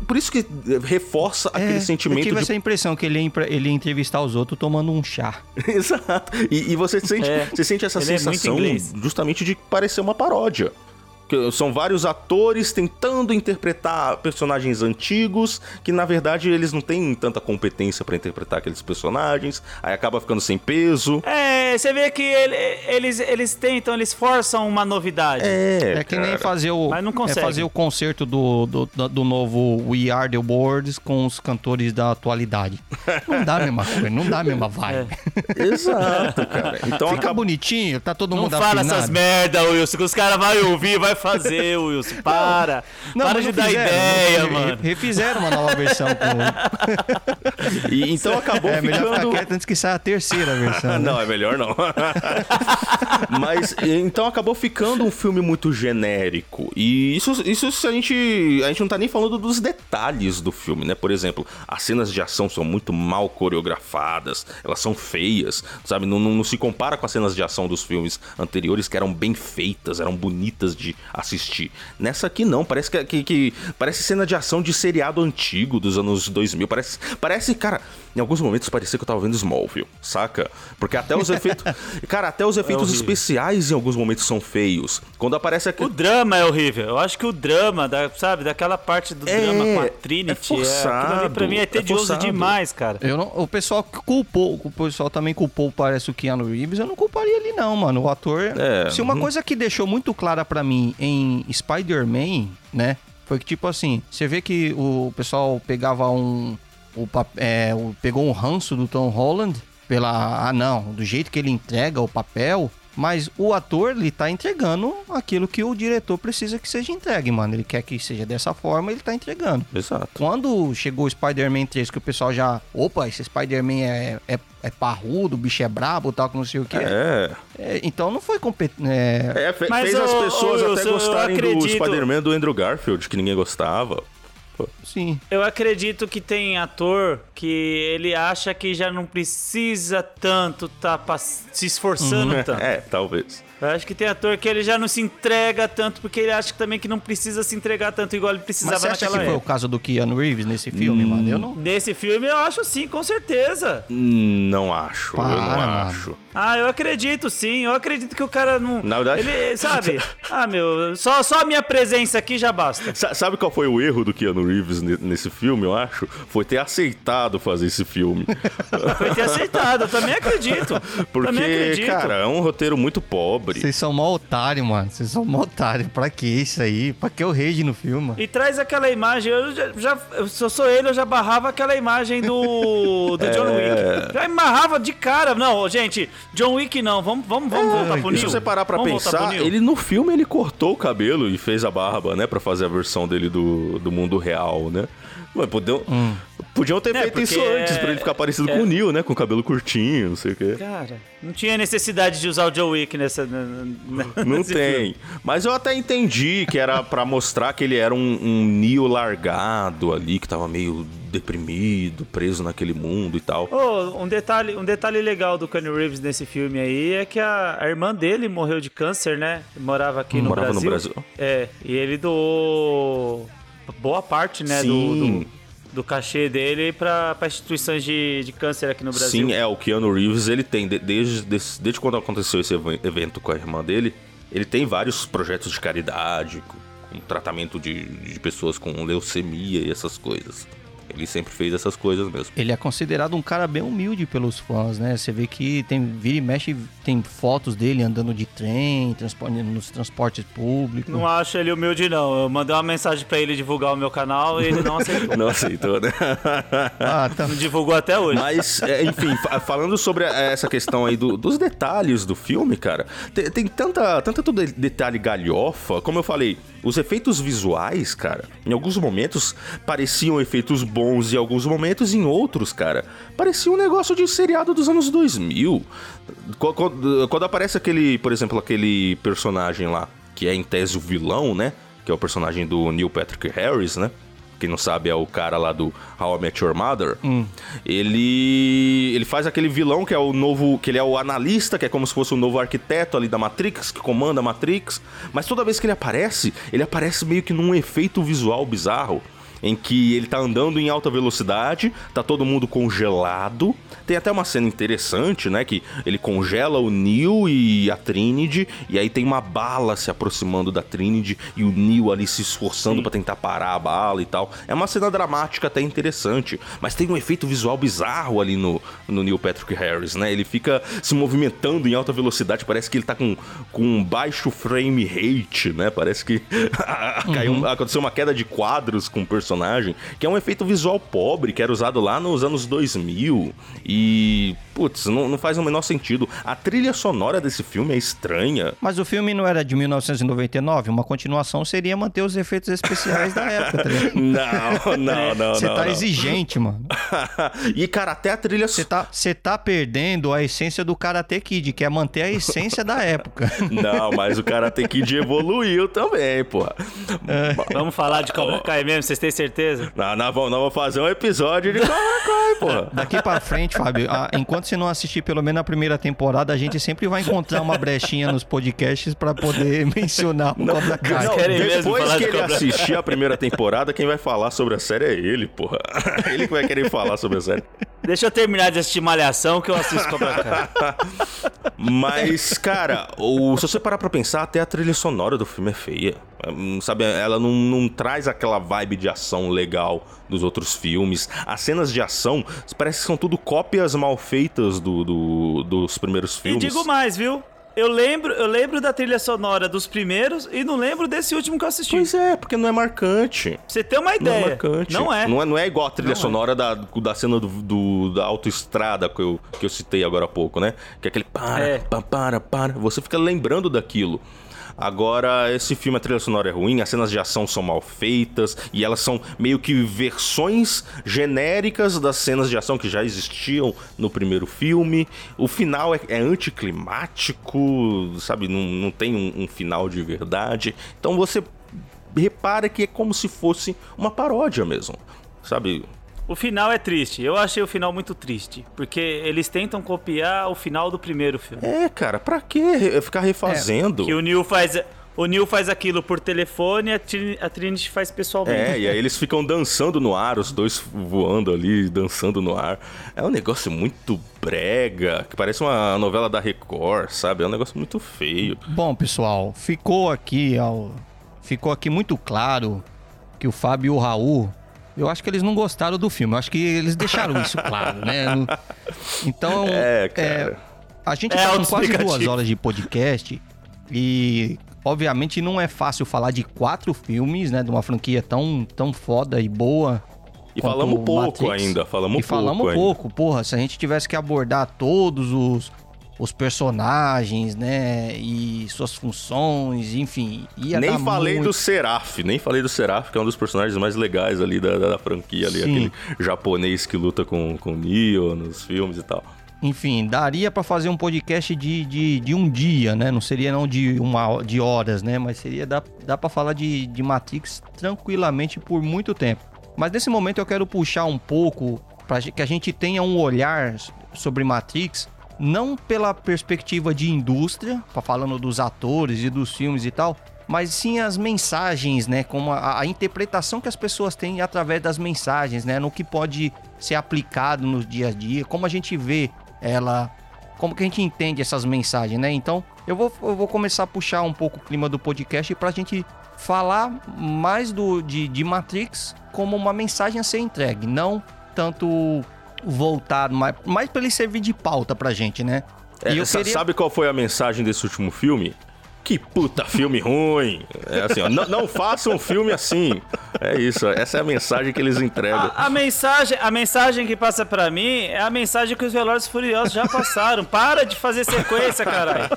Por isso que reforça é, aquele sentimento. Eu tive de... essa impressão que ele ia, ele ia entrevistar os outros tomando um chá. Exato. E, e você sente, é, você sente essa é sensação é justamente de parecer uma paródia são vários atores tentando interpretar personagens antigos que na verdade eles não têm tanta competência para interpretar aqueles personagens, aí acaba ficando sem peso. É, você vê que ele, eles, eles tentam, eles forçam uma novidade. É, é que cara. nem fazer o Mas não consegue. É fazer o concerto do, do, do novo We Are The Worlds com os cantores da atualidade. Não dá a mesma coisa, não dá a mesma vibe. É. Exato, cara. Então Fica acaba... bonitinho, tá todo não mundo Não fala afinado. essas merda, Wilson, que os caras vão ouvir, vai fazer, Wilson. Para. Não, para de dar fizeram, ideia, não, mano. Refizeram uma nova versão com. e, então acabou é, ficando. É melhor ficar quieto antes que saia a terceira versão. não, né? é melhor não. Mas então acabou ficando um filme muito genérico. E isso, isso a gente. A gente não tá nem falando dos detalhes do filme, né? Por exemplo, as cenas de ação são muito mal coreografadas, elas são feias, sabe? Não, não, não se compara com as cenas de ação dos filmes anteriores que eram bem feitas, eram bonitas de assistir. Nessa aqui não, parece que, que, que, parece cena de ação de seriado antigo dos anos 2000. Parece, parece, cara, em alguns momentos parecia que eu tava vendo Smallville, saca? Porque até os efeitos, cara, até os efeitos é especiais em alguns momentos são feios. Quando aparece aqui O drama é horrível. Eu acho que o drama, da, sabe, daquela parte do é, drama com a Trinity, é forçado, é, ali pra mim é, é tedioso é demais, cara. Eu não, o pessoal culpou, o pessoal também culpou, parece o Keanu Reeves, eu não culparia ele não, mano. O ator, é, se uma hum. coisa que deixou muito clara para mim em Spider-Man, né? Foi que tipo assim, você vê que o pessoal pegava um. O, é, o, pegou um ranço do Tom Holland pela. Ah, não, do jeito que ele entrega o papel. Mas o ator, ele tá entregando aquilo que o diretor precisa que seja entregue, mano. Ele quer que seja dessa forma, ele tá entregando. Exato. Quando chegou o Spider-Man 3, que o pessoal já. Opa, esse Spider-Man é, é, é parrudo, o bicho é brabo, tal, que não sei o que. É. É, então não foi competente. É... É, fe- Mas, fez as pessoas até eu gostarem do Spider-Man do Andrew Garfield, que ninguém gostava. Sim. Eu acredito que tem ator que ele acha que já não precisa tanto tá se esforçando tanto. É, talvez. Eu acho que tem ator que ele já não se entrega tanto porque ele acha também que não precisa se entregar tanto igual ele Mas precisava você acha que foi o caso do Keanu Reeves nesse filme, mano? Eu não. Nesse filme eu acho sim, com certeza. Hum, Não acho, eu Para, não mano. acho. Ah, eu acredito sim. Eu acredito que o cara não. Na verdade- Ele, sabe? Ah, meu, só, só a minha presença aqui já basta. Sa- Sabe qual foi o erro do Keanu Reeves ne- nesse filme, eu acho? Foi ter aceitado fazer esse filme. Foi ter aceitado, eu também acredito. também Porque, acredito. cara, é um roteiro muito pobre. Vocês são mó otário, mano. Vocês são mó otário. Pra que isso aí? Pra que o rage no filme, mano? E traz aquela imagem, eu já, já eu- se eu sou ele, eu já barrava aquela imagem do, do John É. Wick. Já amarrava de cara. Não, gente, John Wick não, vamos, vamos, vamos voltar pro Neo. se você parar pra Vamos voltar pensar, ele no filme ele cortou o cabelo e fez a barba, né? Pra fazer a versão dele do, do mundo real, né? Mas podiam, podiam ter É, feito isso antes, é- pra ele ficar parecido é- com o Neo, né? Com o cabelo curtinho, não sei o quê. Cara, não tinha necessidade de usar o John Wick nessa. Não tem. filme. Mas eu até entendi que era pra mostrar que ele era um, um Neo largado ali, que tava meio deprimido, preso naquele mundo e tal. Oh, um detalhe, um detalhe legal do Keanu Reeves nesse filme aí é que a, a irmã dele morreu de câncer, né? Morava aqui no, Morava no Brasil. Brasil. É, e ele doou boa parte, né, Sim. do, do cachê dele pra instituições de, de câncer aqui no Brasil. Sim, é, o Keanu Reeves, ele tem, de- desde, desde, desde quando aconteceu esse ev- evento com a irmã dele, ele tem vários projetos de caridade, com, com tratamento de, de pessoas com leucemia e essas coisas. Ele sempre fez essas coisas mesmo. Ele é considerado um cara bem humilde pelos fãs, né? Você vê que tem vira e mexe, tem fotos dele andando de trem, transporte, nos transportes públicos. Não acho ele humilde, não. Eu mandei uma mensagem pra ele divulgar o meu canal e ele não aceitou. Não aceitou, né? Ah, tá. Não divulgou até hoje. Mas, é, enfim, fa- falando sobre é, essa questão aí do- dos detalhes do filme, cara, tem, tem tanta, tanta detalhe galhofa, como eu falei, os efeitos visuais, cara, em alguns momentos pareciam efeitos bons, em alguns momentos, em outros, cara, parecia um negócio de seriado dos anos 2000. Qu- Quando, quando aparece aquele, por exemplo, aquele personagem lá, que é em tese o vilão, né? Que é o personagem do Neil Patrick Harris, né? Quem não sabe é o cara lá do How I Met Your Mother. Ele ele faz aquele vilão que é o novo, que ele é o analista, que é como se fosse o novo arquiteto ali da Matrix, que comanda a Matrix, mas toda vez que ele aparece, ele aparece meio que num efeito visual bizarro. Em que ele tá andando em alta velocidade, tá todo mundo congelado. Tem até uma cena interessante, né? Que ele congela o Neo e a Trinity, e aí tem uma bala se aproximando da Trinity e o Neo ali se esforçando pra tentar parar a bala e tal. É uma cena dramática até interessante, mas tem um efeito visual bizarro ali no, no Neil Patrick Harris, né? Ele fica se movimentando em alta velocidade, parece que ele tá com, com um baixo frame rate, né? Parece que caiu, aconteceu uma queda de quadros com o personagem, que é um efeito visual pobre, que era usado lá nos anos 2000. E, putz, não, não faz o menor sentido. A trilha sonora desse filme é estranha. Mas o filme não era de 1999? Uma continuação seria manter os efeitos especiais da época, tá? Não, não, não, Você não. tá não. exigente, mano. e, cara, até a trilha Você tá, você tá perdendo a essência do Karate Kid, que é manter a essência da época. Não, mas o Karate Kid evoluiu também, porra. Vamos falar de Cobra Kai mesmo, vocês têm certeza? Nós, nós vamos, nós vamos fazer um episódio de Cobra Kai, porra. Daqui pra frente, Fábio, a- enquanto você não assistir pelo menos a primeira temporada, a gente sempre vai encontrar uma brechinha nos podcasts pra poder mencionar o Cobra Kai. Não, depois falar que de ele Cobra assistir a primeira temporada, quem vai falar sobre a série é ele, porra. Ele que vai querer falar sobre a série. Deixa eu terminar de assistir Malhação que eu assisto Cobra Kai. Mas, cara, o, se você parar pra pensar, até a trilha sonora do filme é feia. Hum, Sabe, ela não, não traz aquela vibe de ação legal dos outros filmes. As cenas de ação parece que são tudo cópias mal feitas do, do- dos primeiros E filmes. digo mais, viu? Eu lembro, eu lembro da trilha sonora dos primeiros e não lembro desse último que eu assisti. Pois é, porque não é marcante. Pra você ter uma Não é ideia. marcante. Não é. Não é, não é igual a trilha Não é. sonora da, da cena do, do- da autoestrada que eu, que eu citei agora há pouco, né? Que é aquele para, É. pa- para, para. Você fica lembrando daquilo. Agora, esse filme, a trilha sonora é ruim, as cenas de ação são mal feitas e elas são meio que versões genéricas das cenas de ação que já existiam no primeiro filme. O final é, é anticlimático, sabe? Não, não tem um- um final de verdade. Então você repara que é como se fosse uma paródia mesmo, sabe? O final é triste. Eu achei o final muito triste. Porque eles tentam copiar o final do primeiro filme. É, cara, pra quê re- ficar refazendo? Que o Neil faz. O Neil faz aquilo por telefone e a, Trin- a Trinity faz pessoalmente. É, e aí eles ficam dançando no ar, os dois voando ali, dançando no ar. É um negócio muito brega, que parece uma novela da Record, sabe? É um negócio muito feio. Bom, pessoal, ficou aqui, ao- ficou aqui muito claro que o Fábio e o Raul, eu acho que eles não gostaram do filme. Eu acho que eles deixaram isso claro, né? Então, É, cara. a gente É tá com quase duas horas de podcast e, obviamente, não é fácil falar de quatro filmes, né? De uma franquia tão, tão foda e boa. E falamos pouco Matrix. ainda, falamos e pouco falamos ainda. pouco, porra. Se a gente tivesse que abordar todos os, os personagens, né? E suas funções, enfim. Nem falei muito... do Seraph, nem falei do Seraph, que é um dos personagens mais legais ali da, da franquia, ali, Sim. aquele japonês que luta com, com Neo nos filmes e tal. Enfim, daria pra fazer um podcast de, de, de um dia, né? Não seria não de uma de horas, né? Mas seria dá, dá para falar de, de Matrix tranquilamente por muito tempo. Mas nesse momento eu quero puxar um pouco para que a gente tenha um olhar sobre Matrix, não pela perspectiva de indústria, falando dos atores e dos filmes e tal, mas sim as mensagens, né? Como a, a interpretação que as pessoas têm através das mensagens, né? No que pode ser aplicado no dia a dia, como a gente vê ela, como que a gente entende essas mensagens, né? Então, eu vou, eu vou começar a puxar um pouco o clima do podcast pra gente falar mais do, de, de Matrix como uma mensagem a ser entregue, não tanto voltado, mas mais pra ele servir de pauta pra gente, né? É, e queria... Sabe qual foi a mensagem desse último filme? Que puta filme ruim! É assim, ó, não, não faça um filme assim. É isso, essa é a mensagem que eles entregam. A, a mensagem, a mensagem que passa pra mim é a mensagem que os Velozes e Furiosos já passaram. Para de fazer sequência, caralho.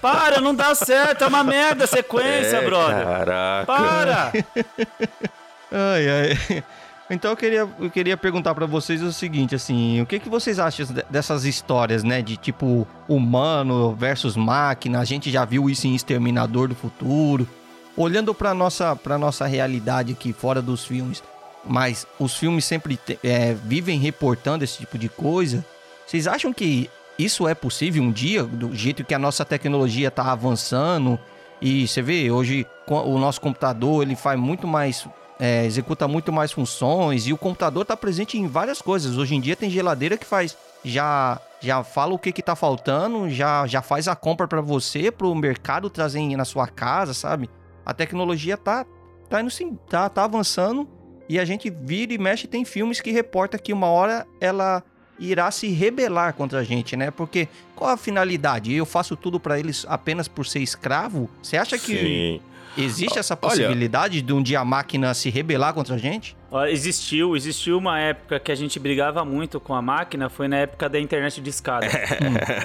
Para, não dá certo. É uma merda a sequência, É, brother. Caraca. Para! Ai, ai. Então eu queria, eu queria perguntar pra vocês o seguinte, assim, o que, que vocês acham de- dessas histórias, né, de tipo humano versus máquina? A gente já viu isso em Exterminador do Futuro. Olhando pra nossa, pra nossa realidade aqui fora dos filmes, mas os filmes sempre te- é, vivem reportando esse tipo de coisa. Vocês acham que isso é possível um dia, do jeito que a nossa tecnologia tá avançando? E você vê, hoje o nosso computador ele faz muito mais é, executa muito mais funções e o computador está presente em várias coisas. Hoje em dia tem geladeira que faz já já fala o que que tá faltando, já já faz a compra para você, para o mercado trazer na sua casa, sabe? A tecnologia tá tá indo sim, tá, tá avançando e a gente vira e mexe tem filmes que reporta que uma hora ela irá se rebelar contra a gente, né? Porque qual a finalidade? Eu faço tudo para eles apenas por ser escravo? Você acha que Sim. Existe essa Olha- possibilidade de um dia a máquina se rebelar contra a gente? Existiu, existiu uma época que a gente brigava muito com a máquina, foi na época da internet de escada.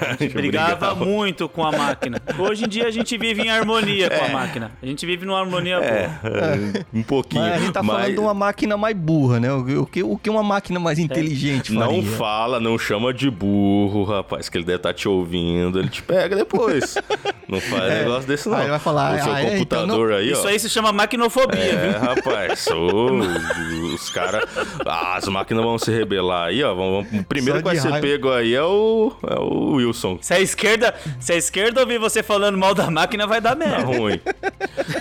A gente brigava muito com a máquina. Hoje em dia a gente vive em harmonia com a máquina. A gente vive numa harmonia boa. É, um pouquinho. Mas a gente tá mas falando de uma máquina mais burra, né? O que, o que uma máquina mais inteligente faria? Não fala, não chama de burro, rapaz, que ele deve estar te ouvindo, ele te pega depois. não faz negócio desse, não. Aí vai falar, o seu ah, é, então computador aí, Isso ó. aí se chama maquinofobia, É, viu? rapaz, ô, os caras. as máquinas vão se rebelar aí, ó. Vão, vão- o primeiro que vai ser pego aí é o, é o Wilson. Se a esquerda, se a esquerda ouvir você falando mal da máquina, vai dar Tá merda. ruim.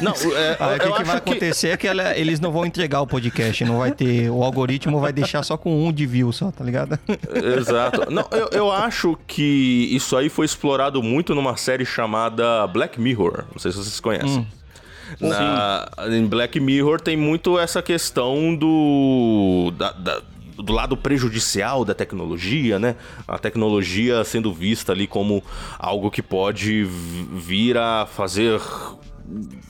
Não, é, Aí o eu que, que acho vai acontecer é que ela- eles não vão entregar o podcast, não vai ter. O algoritmo vai deixar só com um de view só, tá ligado? Exato. Não, eu, eu acho que isso aí foi explorado muito numa série chamada Black Mirror. Não sei se vocês conhecem. Na, em Black Mirror tem muito essa questão do. da- da- do lado prejudicial da tecnologia, né? A tecnologia sendo vista ali como algo que pode vir a fazer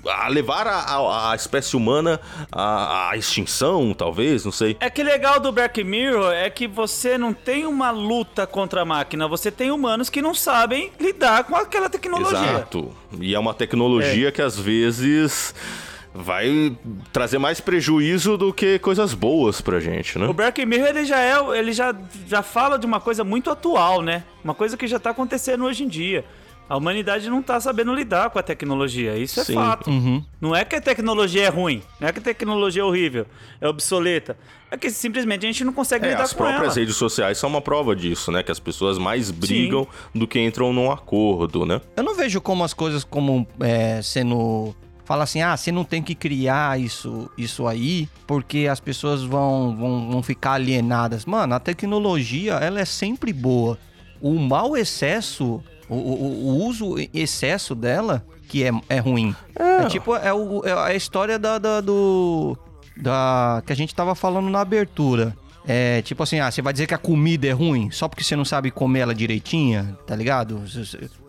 a levar a, a, a espécie humana à, extinção, talvez, não sei. É que legal do Black Mirror é que você não tem uma luta contra a máquina, você tem humanos que não sabem lidar com aquela tecnologia. Exato. E é uma tecnologia é. que às vezes vai trazer mais prejuízo do que coisas boas pra gente, né? O Black Mirror ele já é, ele já, já fala de uma coisa muito atual, né? Uma coisa que já tá acontecendo hoje em dia. A humanidade não tá sabendo lidar com a tecnologia. Isso é Sim. fato. Uhum. Não é que a tecnologia é ruim, não é que a tecnologia é horrível, é obsoleta. É que simplesmente a gente não consegue é, lidar com ela. As próprias redes sociais são uma prova disso, né? Que as pessoas mais brigam Sim. do que entram num acordo, né? Eu não vejo como as coisas como é, sendo fala assim: ah, você não tem que criar isso, isso aí, porque as pessoas vão, vão, vão ficar alienadas. Mano, a tecnologia, ela é sempre boa. O mau excesso o, o, o uso excesso dela que é, é ruim. É. é tipo, é, o, é a história da, da, do. Da, que a gente tava falando na abertura. É tipo assim, ah, você vai dizer que a comida é ruim só porque você não sabe comer ela direitinha, tá ligado?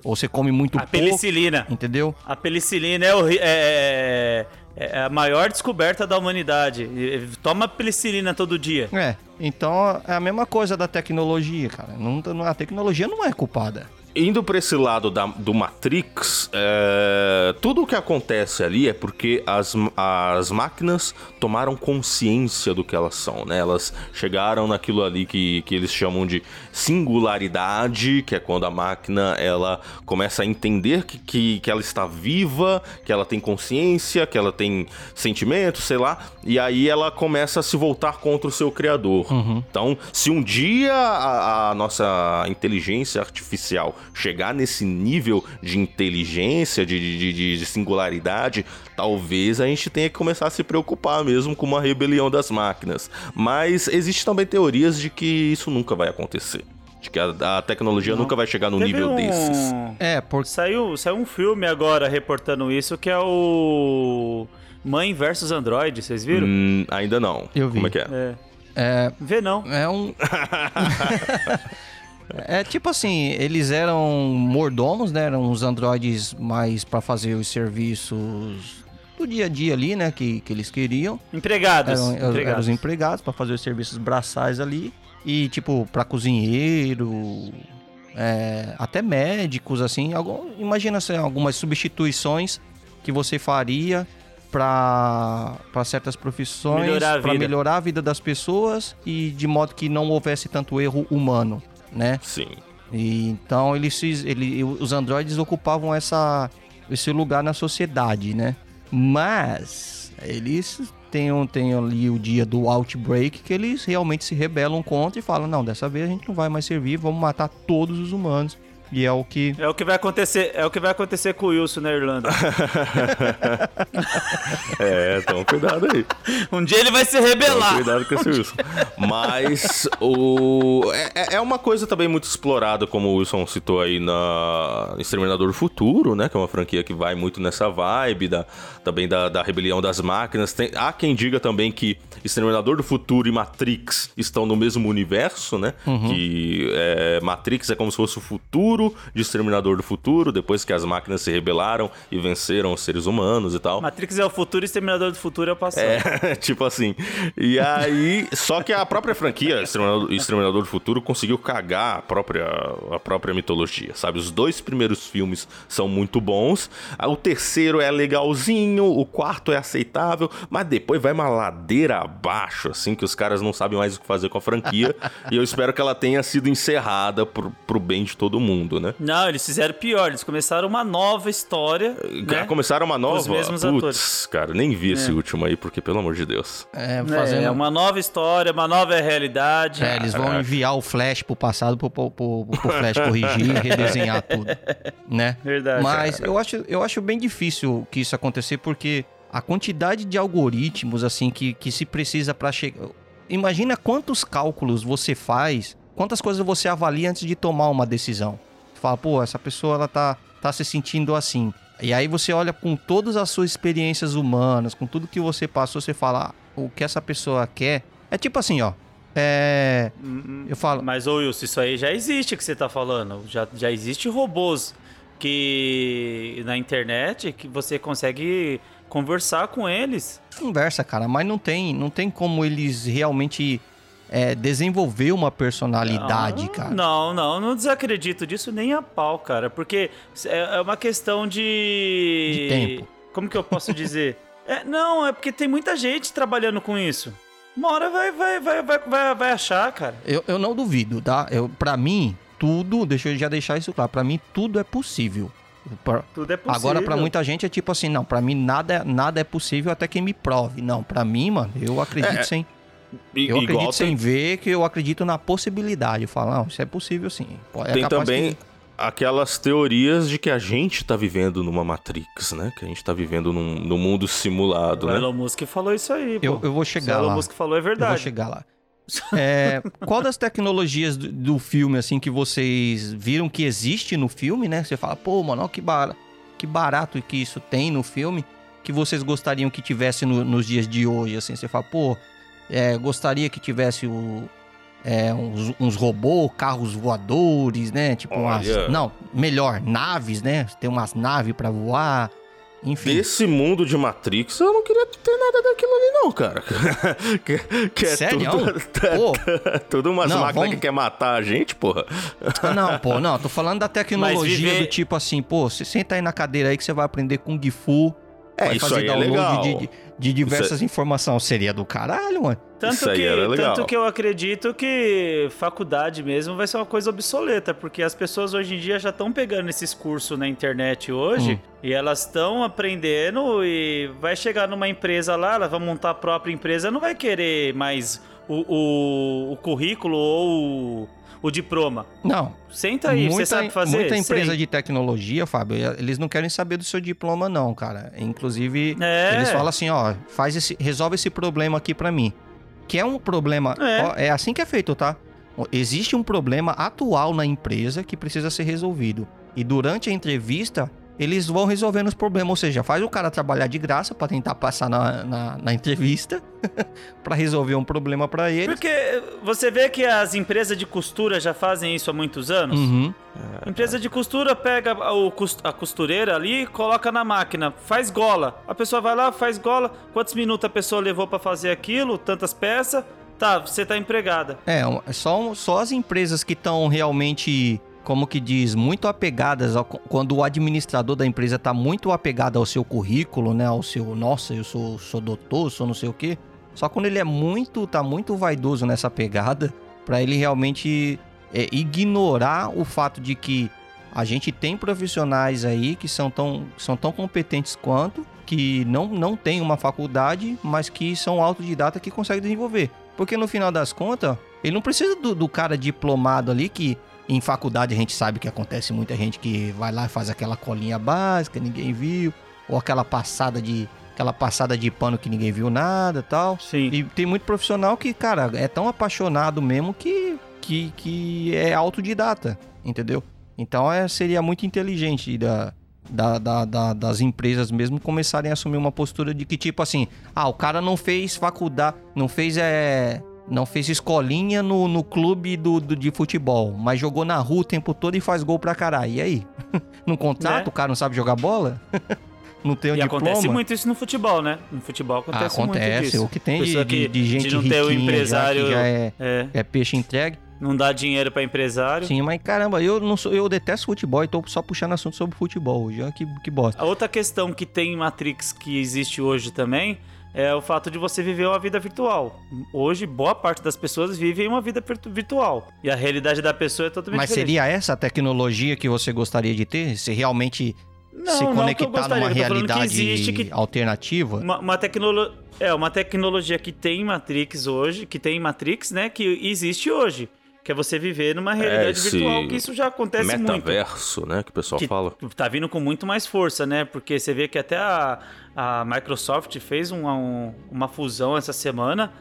Ou você come muito a pouco. A penicilina. Entendeu? A penicilina é, é, é, é, a maior descoberta da humanidade. Toma penicilina todo dia. É, então é a mesma coisa da tecnologia, cara. Não, a tecnologia não é culpada indo para esse lado da, do Matrix, é, tudo o que acontece ali é porque as, as máquinas tomaram consciência do que elas são, né? Elas chegaram naquilo ali que, que eles chamam de singularidade, que é quando a máquina ela começa a entender que, que, que ela está viva, que ela tem consciência, que ela tem sentimentos, sei lá, e aí ela começa a se voltar contra o seu criador. Uhum. Então, se um dia a, a nossa inteligência artificial chegar nesse nível de inteligência, de, de, de, singularidade, talvez a gente tenha que começar a se preocupar mesmo com uma rebelião das máquinas. Mas existe também teorias de que isso nunca vai acontecer. De que a, a tecnologia Não. nunca vai chegar no Teve nível um... desses. É, porque saiu, saiu um filme agora reportando isso que é o Mãe versus Android, vocês viram? Hum, ainda não. Eu vi. Como é que é? É. é... Vê não. É um. É tipo assim, eles eram mordomos, né? Eram os androides mais para fazer os serviços do dia a dia ali, né? Que, que eles queriam. Empregados. Eram, empregados. eram os empregados para fazer os serviços braçais ali. E tipo, para cozinheiro, é, até médicos, assim. Algum, imagina assim, algumas substituições que você faria para certas profissões, para melhorar a vida das pessoas e de modo que não houvesse tanto erro humano né? Sim. E, então eles, ele, os androides ocupavam essa, esse lugar na sociedade, né? Mas eles têm, têm ali o dia do outbreak que eles realmente se rebelam contra e falam: não, dessa vez a gente não vai mais servir, vamos matar todos os humanos. E é o que. É o que vai acontecer, é o que vai acontecer com o Wilson na Irlanda. é, então cuidado aí. Um dia ele vai se rebelar. Então, cuidado com esse Wilson. Mas o. É, é, é uma coisa também muito explorada, como o Wilson citou aí na Exterminador do Futuro, né? Que é uma franquia que vai muito nessa vibe da, também da, da rebelião das máquinas. Tem, há quem diga também que Exterminador do Futuro e Matrix estão no mesmo universo, né? Uhum. Que é, Matrix é como se fosse o futuro de Exterminador do Futuro, depois que as máquinas se rebelaram e venceram os seres humanos e tal. Matrix é o futuro e Exterminador do Futuro é o passado. É, tipo assim. E aí, só que a própria franquia Exterminador, Exterminador do Futuro conseguiu cagar a própria, a própria mitologia, sabe? Os dois primeiros filmes são muito bons, o terceiro é legalzinho, o quarto é aceitável, mas depois vai uma ladeira abaixo, assim, que os caras não sabem mais o que fazer com a franquia. e eu espero que ela tenha sido encerrada pro, pro bem de todo mundo, né? Não, eles fizeram pior, eles começaram uma nova história. Né? Começaram uma nova? Os mesmos Puts, atores. cara, nem vi é. esse último aí, porque pelo amor de Deus. É, fazendo... é uma nova história, uma nova realidade. É, eles vão enviar o Flash pro passado pro, pro, pro, pro Flash corrigir e redesenhar tudo, né? Verdade. Mas eu acho, eu acho bem difícil que isso acontecer, porque a quantidade de algoritmos assim que, que se precisa para chegar. Imagina quantos cálculos você faz, quantas coisas você avalia antes de tomar uma decisão. Fala, pô, essa pessoa ela tá, tá se sentindo assim. E aí você olha com todas as suas experiências humanas, com tudo que você passou, você fala, ah, o que essa pessoa quer. É tipo assim, ó. é. Eu falo. Mas, ô Wilson, isso aí já existe que você tá falando. Já, já existe robôs que na internet que você consegue conversar com eles. Conversa, cara, mas não tem, não tem como eles realmente é, desenvolver uma personalidade, não, cara. Não, não, não desacredito disso nem a pau, cara, porque é, é uma questão de. De tempo. Como que eu posso dizer? é, não, é porque tem muita gente trabalhando com isso. Uma hora vai, vai, vai, vai, vai, vai achar, cara. Eu, eu não duvido, tá? Eu, pra mim, tudo, deixa eu já deixar isso claro, pra mim tudo é possível. Pra, tudo é possível. Agora, pra muita gente é tipo assim, não, pra mim nada, nada é possível até quem me prove. Não, pra mim, mano, eu acredito é, sem. E, eu acredito sem tem... ver que eu acredito na possibilidade. Eu falo, não, isso é possível sim. É tem também que... aquelas teorias de que a gente tá vivendo numa Matrix, né? Que a gente tá vivendo num, num mundo simulado, o né? Elon Musk falou isso aí, pô. Eu, eu vou chegar Se lá. O Elon Musk falou é verdade. Eu vou chegar lá. É, qual das tecnologias do, do, filme, assim, que vocês viram que existe no filme, né? Você fala, pô, mano, que, bar, que barato que isso tem no filme, que vocês gostariam que tivesse no, nos dias de hoje, assim. Você fala, pô, é, gostaria que tivesse o, é, uns, uns robôs, carros voadores, né? Tipo umas... Não, melhor, naves, né? Tem umas naves para voar. Enfim. Desse mundo de Matrix, eu não queria ter nada daquilo ali, não, cara. que, que é Sério? tudo, é, tudo umas não, máquinas vamos... que quer matar a gente, porra. Não, pô, não, tô falando da tecnologia viver... do tipo assim, pô, você senta aí na cadeira aí que você vai aprender Kung Fu. É, vai isso fazer aí é download é legal. De, de, de diversas é... informações. Seria do caralho, mano. Tanto Isso que, tanto que eu acredito que faculdade mesmo vai ser uma coisa obsoleta, porque as pessoas hoje em dia já estão pegando esses cursos na internet hoje hum. e elas estão aprendendo e vai chegar numa empresa lá, ela vai montar a própria empresa, não vai querer mais o, o, o currículo ou o diploma. Não. Senta aí, muita, você sabe fazer? Muita empresa Sei. de tecnologia, Fábio, eles não querem saber do seu diploma não, cara. Inclusive, é. eles falam assim, ó, faz esse, resolve esse problema aqui para mim. Que é um problema, é. Ó, é assim que é feito, tá? Existe um problema atual na empresa que precisa ser resolvido. E durante a entrevista, eles vão resolvendo os problemas. Ou seja, faz o cara trabalhar de graça para tentar passar na, na, na entrevista, para resolver um problema para ele. Porque você vê que as empresas de costura já fazem isso há muitos anos. Uhum. Empresa de costura pega a costureira ali, coloca na máquina, faz gola. A pessoa vai lá, faz gola. Quantos minutos a pessoa levou para fazer aquilo? Tantas peças. Tá, você tá empregada. É, só, só as empresas que estão realmente como que diz, muito apegadas ao, quando o administrador da empresa está muito apegado ao seu currículo, né, ao seu, nossa, eu sou, sou doutor, sou não sei o quê. Só quando ele é muito, tá muito vaidoso nessa pegada, para ele realmente é, ignorar o fato de que a gente tem profissionais aí que são tão, são tão competentes quanto, que não, não tem uma faculdade, mas que são autodidatas que conseguem desenvolver. Porque no final das contas, ele não precisa do, do cara diplomado ali que em faculdade a gente sabe que acontece muita gente que vai lá e faz aquela colinha básica, ninguém viu, ou aquela passada de aquela passada de pano que ninguém viu nada, tal. Sim. E tem muito profissional que, cara, é tão apaixonado mesmo que que, que é autodidata, entendeu? Então é, seria muito inteligente da, da, da, da, das empresas mesmo começarem a assumir uma postura de que, tipo assim, ah, o cara não fez faculdade, não fez é, não fez escolinha no, no clube do, do, de futebol, mas jogou na rua o tempo todo e faz gol pra caralho. E aí? no contrato, é. o cara não sabe jogar bola? não tem o e diploma? acontece muito isso no futebol, né? No futebol acontece, ah, acontece. muito disso. O que tem de, de, de, gente de não ter o empresário já, já é, é. é peixe entregue. Não dá dinheiro para empresário. Sim, mas caramba, eu não sou, eu detesto futebol e tô só puxando assunto sobre futebol hoje. Que, que bosta. A outra questão que tem em Matrix que existe hoje também é o fato de você viver uma vida virtual. Hoje, boa parte das pessoas vivem uma vida virtual. E a realidade da pessoa é totalmente Mas diferente. seria essa a tecnologia que você gostaria de ter? Se realmente não, se conectar numa realidade que que alternativa? Uma, uma tecnologia. É, uma tecnologia que tem Matrix hoje, que tem Matrix, né? Que existe hoje que é você viver numa realidade é virtual, que isso já acontece metaverso, muito. Metaverso, né, que o pessoal que fala. Tá vindo com muito mais força, né? Porque você vê que até a, a Microsoft fez uma, um, uma fusão essa semana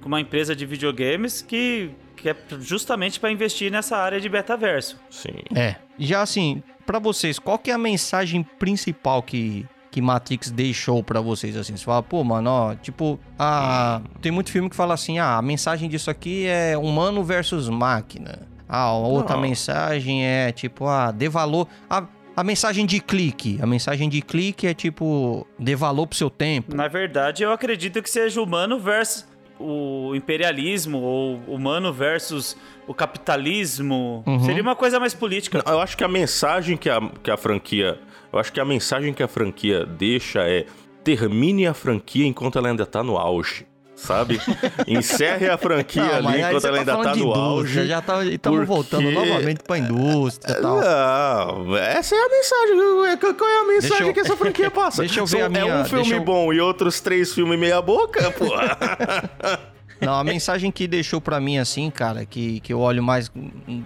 com uma empresa de videogames que, que é justamente para investir nessa área de metaverso. Sim. É. Já assim, para vocês, qual que é a mensagem principal que que Matrix deixou para vocês, assim? Você fala, pô, mano, ó, tipo, ah, tem muito filme que fala assim, ah, a mensagem disso aqui é humano versus máquina. Ah, outra Não. mensagem é tipo, ah, dê valor. A, a mensagem de clique. A mensagem de clique é tipo, dê valor pro seu tempo. Na verdade, eu acredito que seja humano versus o imperialismo, ou humano versus o capitalismo. Uhum. Seria uma coisa mais política. Eu acho que a mensagem que a, que a franquia. Eu acho que a mensagem que a franquia deixa é termine a franquia enquanto ela ainda tá no auge sabe? Encerre a franquia não, ali enquanto ela tá ainda tá no auge. Já tá, estamos porque... voltando novamente pra indústria e tal. Não, essa é a mensagem. Qual é a mensagem eu... que essa franquia passa? Deixa eu ver a minha... É um filme eu... bom e outros três filmes meia boca, porra. Não, a mensagem que deixou para mim assim, cara, que, que eu olho mais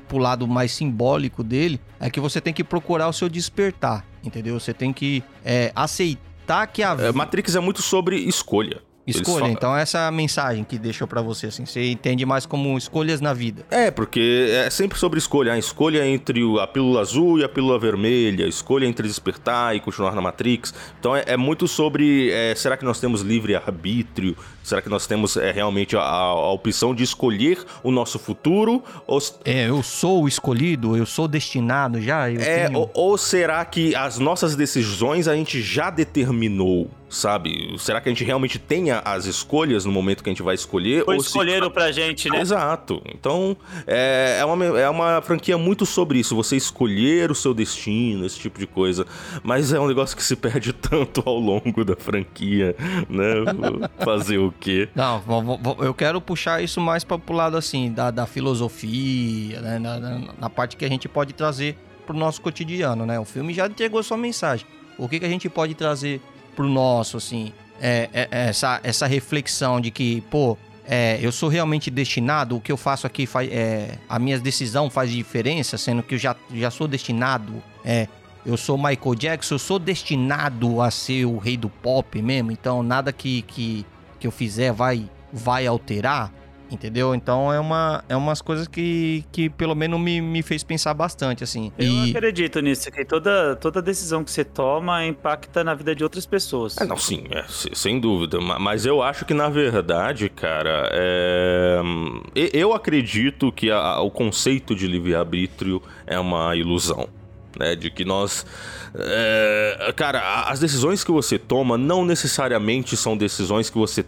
pro lado mais simbólico dele, é que você tem que procurar o seu despertar, entendeu? Você tem que é, aceitar que a é, Matrix é muito sobre escolha. Escolha, então essa é a mensagem que deixou para você, assim. Você entende mais como escolhas na vida. É, porque é sempre sobre escolha. A escolha entre a pílula azul e a pílula vermelha, escolha entre despertar e continuar na Matrix. Então é, é muito sobre, é, será que nós temos livre arbítrio? Será que nós temos é, realmente a, a, opção de escolher o nosso futuro? Ou... É, eu sou o escolhido, eu sou destinado já? é, tenho... ou, ou será que as nossas decisões a gente já determinou? sabe? Será que a gente realmente tem as escolhas no momento que a gente vai escolher? Ou escolheram se... pra gente, né? Exato. Então, é, é, uma, é uma franquia muito sobre isso, você escolher o seu destino, esse tipo de coisa. Mas é um negócio que se perde tanto ao longo da franquia, né? Fazer o quê? Não, eu quero puxar isso mais para pro lado, assim, da, da filosofia, né? Na, na, na parte que a gente pode trazer pro nosso cotidiano, né? O filme já entregou sua mensagem. O que, que a gente pode trazer pro nosso, assim, é, é, é, essa, essa reflexão de que, pô, é, eu sou realmente destinado, o que eu faço aqui faz. É, a minha decisão faz diferença, sendo que eu já, já sou destinado. É, eu sou Michael Jackson, eu sou destinado a ser o rei do pop mesmo, então nada que, que, que eu fizer vai, vai alterar. Entendeu? Então é uma é umas coisas que, que pelo menos me, me fez pensar bastante, assim. Eu e... acredito nisso, que toda, toda decisão que você toma impacta na vida de outras pessoas. É, não, sim, é, sem dúvida. Mas eu acho que, na verdade, cara, é... eu acredito que a, o conceito de livre-arbítrio é uma ilusão né? De que nós. É, cara, as decisões que você toma não necessariamente são decisões que você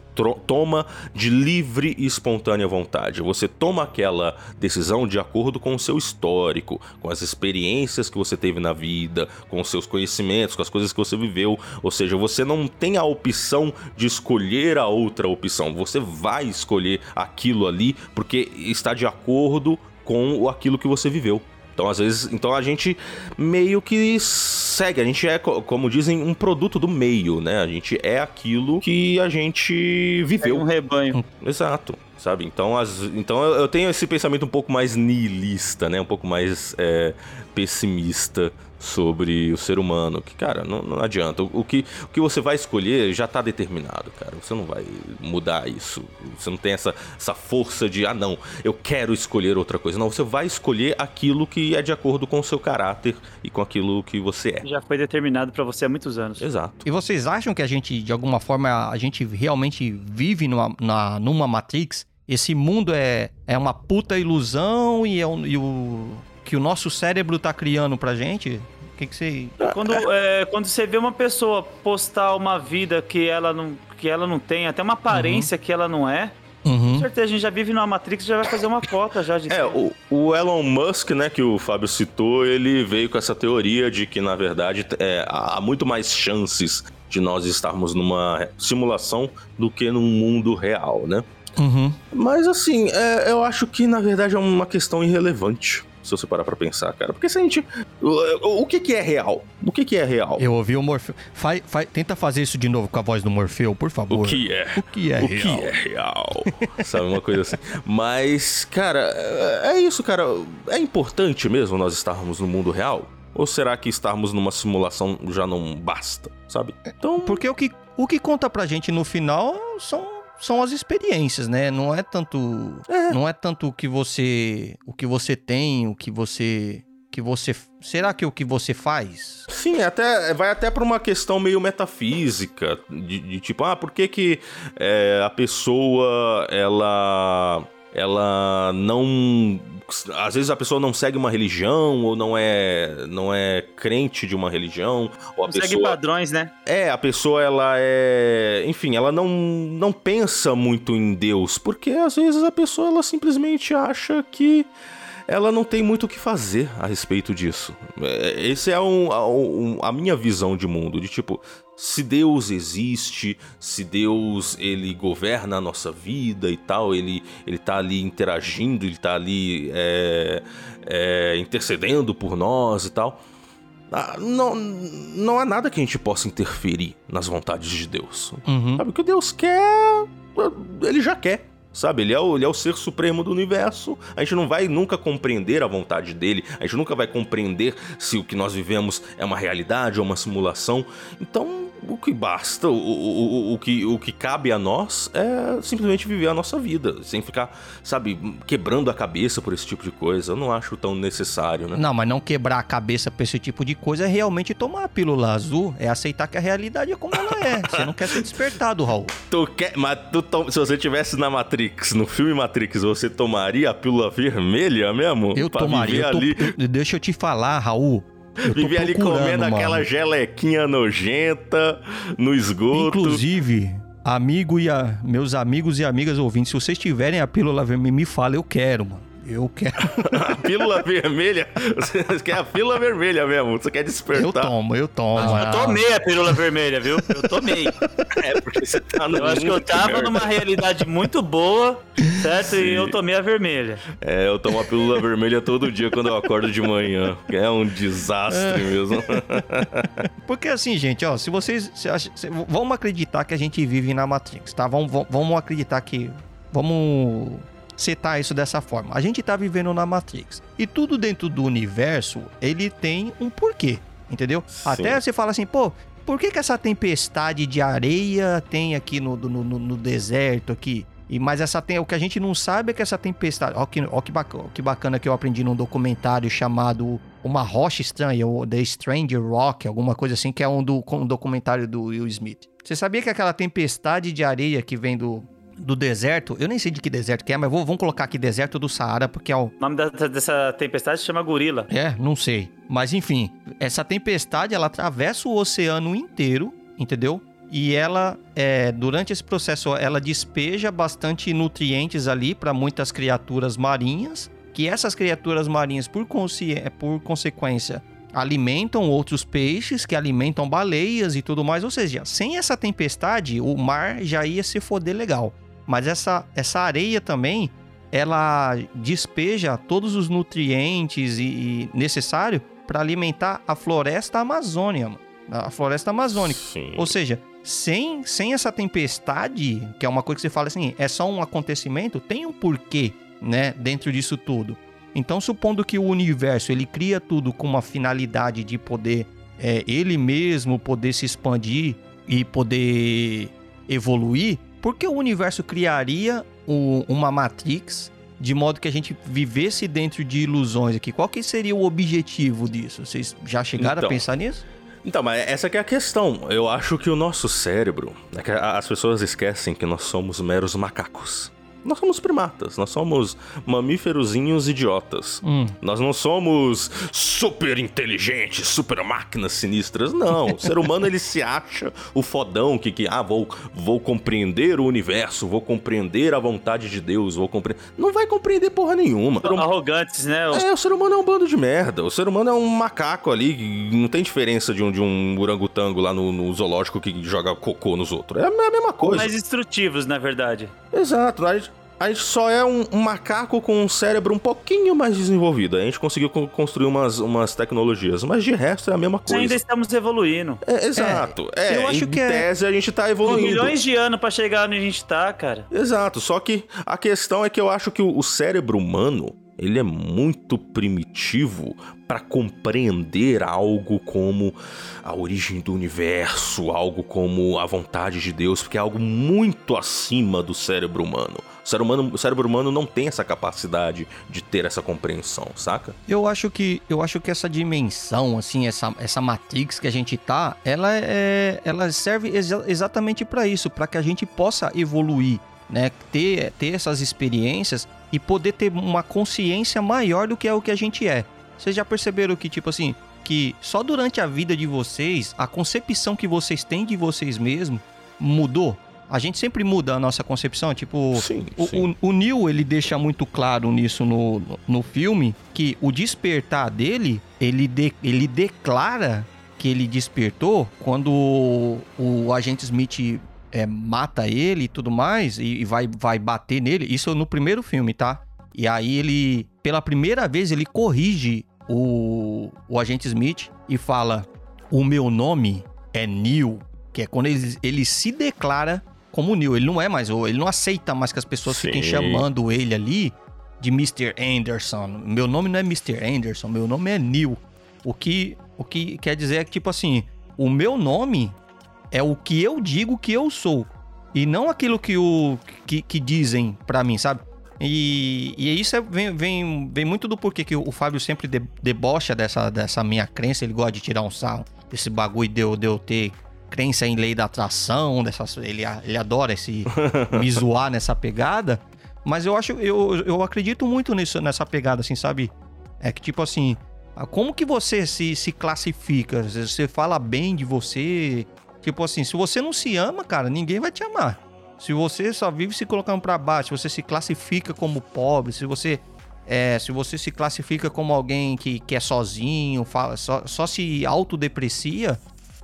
toma de livre e espontânea vontade. Você toma aquela decisão de acordo com o seu histórico, com as experiências que você teve na vida, com os seus conhecimentos, com as coisas que você viveu. Ou seja, você não tem a opção de escolher a outra opção. Você vai escolher aquilo ali porque está de acordo com aquilo que você viveu. Então, às vezes, então a gente meio que segue, a gente é, como dizem, um produto do meio, né? A gente é aquilo que a gente viveu. É um rebanho. Exato sabe? Então, as, então eu tenho esse pensamento um pouco mais nihilista, né? Um pouco mais é, pessimista sobre o ser humano. Que, cara, não, não adianta. O, o, que, o que você vai escolher já está determinado, cara. Você não vai mudar isso. Você não tem essa, essa força de, ah, não, eu quero escolher outra coisa. Não, você vai escolher aquilo que é de acordo com o seu caráter e com aquilo que você é. Já foi determinado para você há muitos anos. Exato. E vocês acham que a gente, de alguma forma, a gente realmente vive numa, na, numa Matrix? Esse mundo é, é uma puta ilusão e, é um, e o que o nosso cérebro tá criando pra gente? O que, que você. Quando, é, quando você vê uma pessoa postar uma vida que ela não, que ela não tem, até uma aparência uhum. que ela não é. Uhum. Com certeza, a gente já vive numa Matrix já vai fazer uma cota já de. É, o, o, Elon Musk, né, que o Fábio citou, ele veio com essa teoria de que, na verdade, é, há muito mais chances de nós estarmos numa simulação do que num mundo real, né? Uhum. Mas assim, é, eu acho que na verdade é uma questão irrelevante se você parar pra pensar, cara. Porque se a gente. O, o que, que é real? O que, que é real? Eu ouvi o Morfeu. Faz, faz, tenta fazer isso de novo com a voz do Morfeu, por favor. O que é? O que é o real? O que é real? Sabe, uma coisa assim. Mas, cara, é isso, cara. É importante mesmo nós estarmos no mundo real? Ou será que estarmos numa simulação já não basta, sabe? Então. Porque o que, o que conta pra gente no final são são as experiências, né? Não é tanto, é. não é tanto o que você, o que você tem, o que você que você. Será que o que você faz? Sim, até vai até para uma questão meio metafísica de, de, tipo, ah, por que que é, a pessoa ela ela não às vezes a pessoa não segue uma religião ou não é não é crente de uma religião ou a não pessoa segue padrões, né? É, a pessoa ela é, enfim, ela não não pensa muito em Deus, porque às vezes a pessoa ela simplesmente acha que ela não tem muito o que fazer a respeito disso. É, esse é um, um, a minha visão de mundo, de tipo, se Deus existe, se Deus ele governa a nossa vida e tal, ele ele tá ali interagindo, ele tá ali é, é, intercedendo por nós e tal. Ah, não, não há nada que a gente possa interferir nas vontades de Deus. Uhum. Sabe o que Deus quer, ele já quer. Sabe, ele é, o, ele é o ser supremo do universo. A gente não vai nunca compreender a vontade dele. A gente nunca vai compreender se o que nós vivemos é uma realidade ou uma simulação. Então, o que basta, o, o, o, que, o que cabe a nós é simplesmente viver a nossa vida, sem ficar, sabe, quebrando a cabeça por esse tipo de coisa. Eu não acho tão necessário, né? Não, mas não quebrar a cabeça por esse tipo de coisa é realmente tomar a pílula azul, é aceitar que a realidade é como ela é. Você não quer ser despertado, Raul. Tu quer, mas tu se você tivesse na Matrix, no filme Matrix, você tomaria a pílula vermelha mesmo? Eu tomaria. Eu ali... deixa eu te falar, Raul. Vivia ali comendo mano. aquela gelequinha nojenta no esgoto. Inclusive, amigo e a, meus amigos e amigas ouvintes, se vocês tiverem a pílula vermelha, me fala, eu quero, mano. Eu quero. a pílula vermelha? Você quer a pílula vermelha mesmo? Você quer despertar? Eu tomo, eu tomo. Ah, eu tomei a pílula vermelha, viu? Eu tomei. É, porque você tá no. Eu acho que eu tava numa realidade muito boa, certo? Sim. E eu tomei a vermelha. É, eu tomo a pílula vermelha todo dia quando eu acordo de manhã. É um desastre é. mesmo. Porque assim, gente, ó, se vocês. Se, se, vamos acreditar que a gente vive na Matrix, tá? Vamos, vamos acreditar que. Vamos citar isso dessa forma. A gente tá vivendo na Matrix. E tudo dentro do universo, ele tem um porquê, entendeu? Sim. Até você fala assim, pô, por que, que essa tempestade de areia tem aqui no, no, no, no deserto aqui? E, mas essa tem, o que a gente não sabe é que essa tempestade. Ó, que, ó que, bacana, que bacana que eu aprendi num documentário chamado Uma Rocha Estranha, ou The Stranger Rock, alguma coisa assim, que é um, do, um documentário do Will Smith. Você sabia que aquela tempestade de areia que vem do, do deserto, eu nem sei de que deserto que é, mas vou, vamos colocar aqui deserto do Saara, porque é o... O nome da, dessa tempestade se chama Gorila. É, não sei. Mas enfim, essa tempestade, ela atravessa o oceano inteiro, entendeu? E ela, é, durante esse processo, ela despeja bastante nutrientes ali para muitas criaturas marinhas, que essas criaturas marinhas, por, por consequência, alimentam outros peixes, que alimentam baleias e tudo mais. Ou seja, sem essa tempestade, o mar já ia se foder legal. Mas essa, essa areia também, ela despeja todos os nutrientes e, e necessários para alimentar a floresta amazônica, a floresta amazônica. Sim. Ou seja, sem, sem essa tempestade, que é uma coisa que você fala assim, é só um acontecimento, tem um porquê, né, dentro disso tudo. Então, supondo que o universo ele cria tudo com uma finalidade de poder é, ele mesmo poder se expandir e poder evoluir, por que o universo criaria o, uma Matrix de modo que a gente vivesse dentro de ilusões aqui? Qual que seria o objetivo disso? Vocês já chegaram então, a pensar nisso? Então, mas essa é a questão. Eu acho que o nosso cérebro, é as pessoas esquecem que nós somos meros macacos. Nós somos primatas, nós somos mamíferozinhos idiotas. Hum. Nós não somos super inteligentes, super máquinas sinistras, não. O ser humano ele se acha o fodão que, que ah, vou, vou compreender o universo, vou compreender a vontade de Deus, vou compreender. Não vai compreender porra nenhuma. Hum... Arrogantes, né? É, o ser humano é um bando de merda. O ser humano é um macaco ali, não tem diferença de um, de um orangotango lá no, no zoológico que joga cocô nos outros. É a mesma coisa. Mais instrutivos, na verdade. Exato. A gente, a gente só é um, um, macaco com um cérebro um pouquinho mais desenvolvido. A gente conseguiu construir umas, umas tecnologias, mas de resto é a mesma coisa. Ainda estamos evoluindo. É, exato. É, é eu acho que é tese é... a gente tá evoluindo. milhões de anos para chegar onde a gente tá, cara. Exato. Só que a questão é que eu acho que o cérebro humano ele é muito primitivo para compreender algo como a origem do universo, algo como a vontade de Deus, porque é algo muito acima do cérebro humano. O cérebro humano, o cérebro humano não tem essa capacidade de ter essa compreensão, saca? Eu acho que eu acho que essa dimensão, assim, essa, essa matrix que a gente tá, ela é ela serve exa exatamente para isso, para que a gente possa evoluir, né? Ter ter essas experiências e poder ter uma consciência maior do que é o que a gente é. Vocês já perceberam que tipo assim, que só durante a vida de vocês, a concepção que vocês têm de vocês mesmos mudou? A gente sempre muda a nossa concepção, tipo, sim, o, sim. O, o Neil, ele deixa muito claro nisso no, no filme, que o despertar dele, ele, de, ele declara que ele despertou quando o, o agente Smith é, mata ele e tudo mais, e, e, vai, vai bater nele. Isso no primeiro filme, tá? E aí ele, pela primeira vez, ele corrige o, o agente Smith e fala: O meu nome é Neil. Que é quando ele, ele se declara como Neil. Ele não é mais, ele não aceita mais que as pessoas Sim. fiquem chamando ele ali de Mr. Anderson. Meu nome não é Mr. Anderson, meu nome é Neil. O que, o que quer dizer é que, tipo assim, o meu nome é o que eu digo que eu sou. E não aquilo que, o, que, que dizem pra mim, sabe? E, e isso é, vem, vem, vem muito do porquê que o Fábio sempre de, debocha dessa, dessa minha crença. Ele gosta de tirar um sarro desse bagulho de eu, de eu ter crença em lei da atração, dessas, ele, ele adora esse me zoar nessa pegada. Mas eu acho, eu, eu acredito muito nisso, nessa pegada, assim, sabe? É que tipo assim, como que você se, se classifica? Você fala bem de você? Tipo assim, se você não se ama, cara, ninguém vai te amar. Se você só vive se colocando para baixo, se você se classifica como pobre, se você é, se você se classifica como alguém que, que é sozinho, fala, só, só se autodeprecia,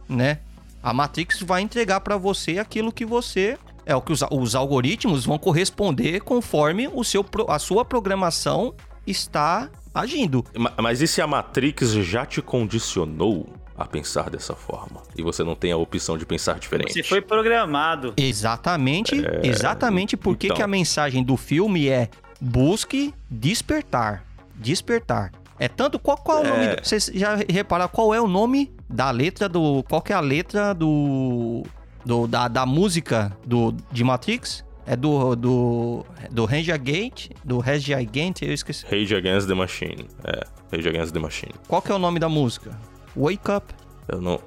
né? A Matrix vai entregar para você aquilo que você é o que os, os, algoritmos vão corresponder conforme o seu, a sua programação está agindo. Mas e se a Matrix já te condicionou a pensar dessa forma e você não tem a opção de pensar diferente? Você foi programado. Exatamente, é... exatamente porque então... que a mensagem do filme é busque despertar, despertar. É tanto qual qual é... o nome? Vocês já repararam qual é o nome da letra do qual que é a letra do, do da, da música do de Matrix? É do do do Rage Against, do Rage Against, eu esqueci. Rage Against the Machine. É, Rage Against the Machine. Qual que é o nome da música? Wake Up. Eu não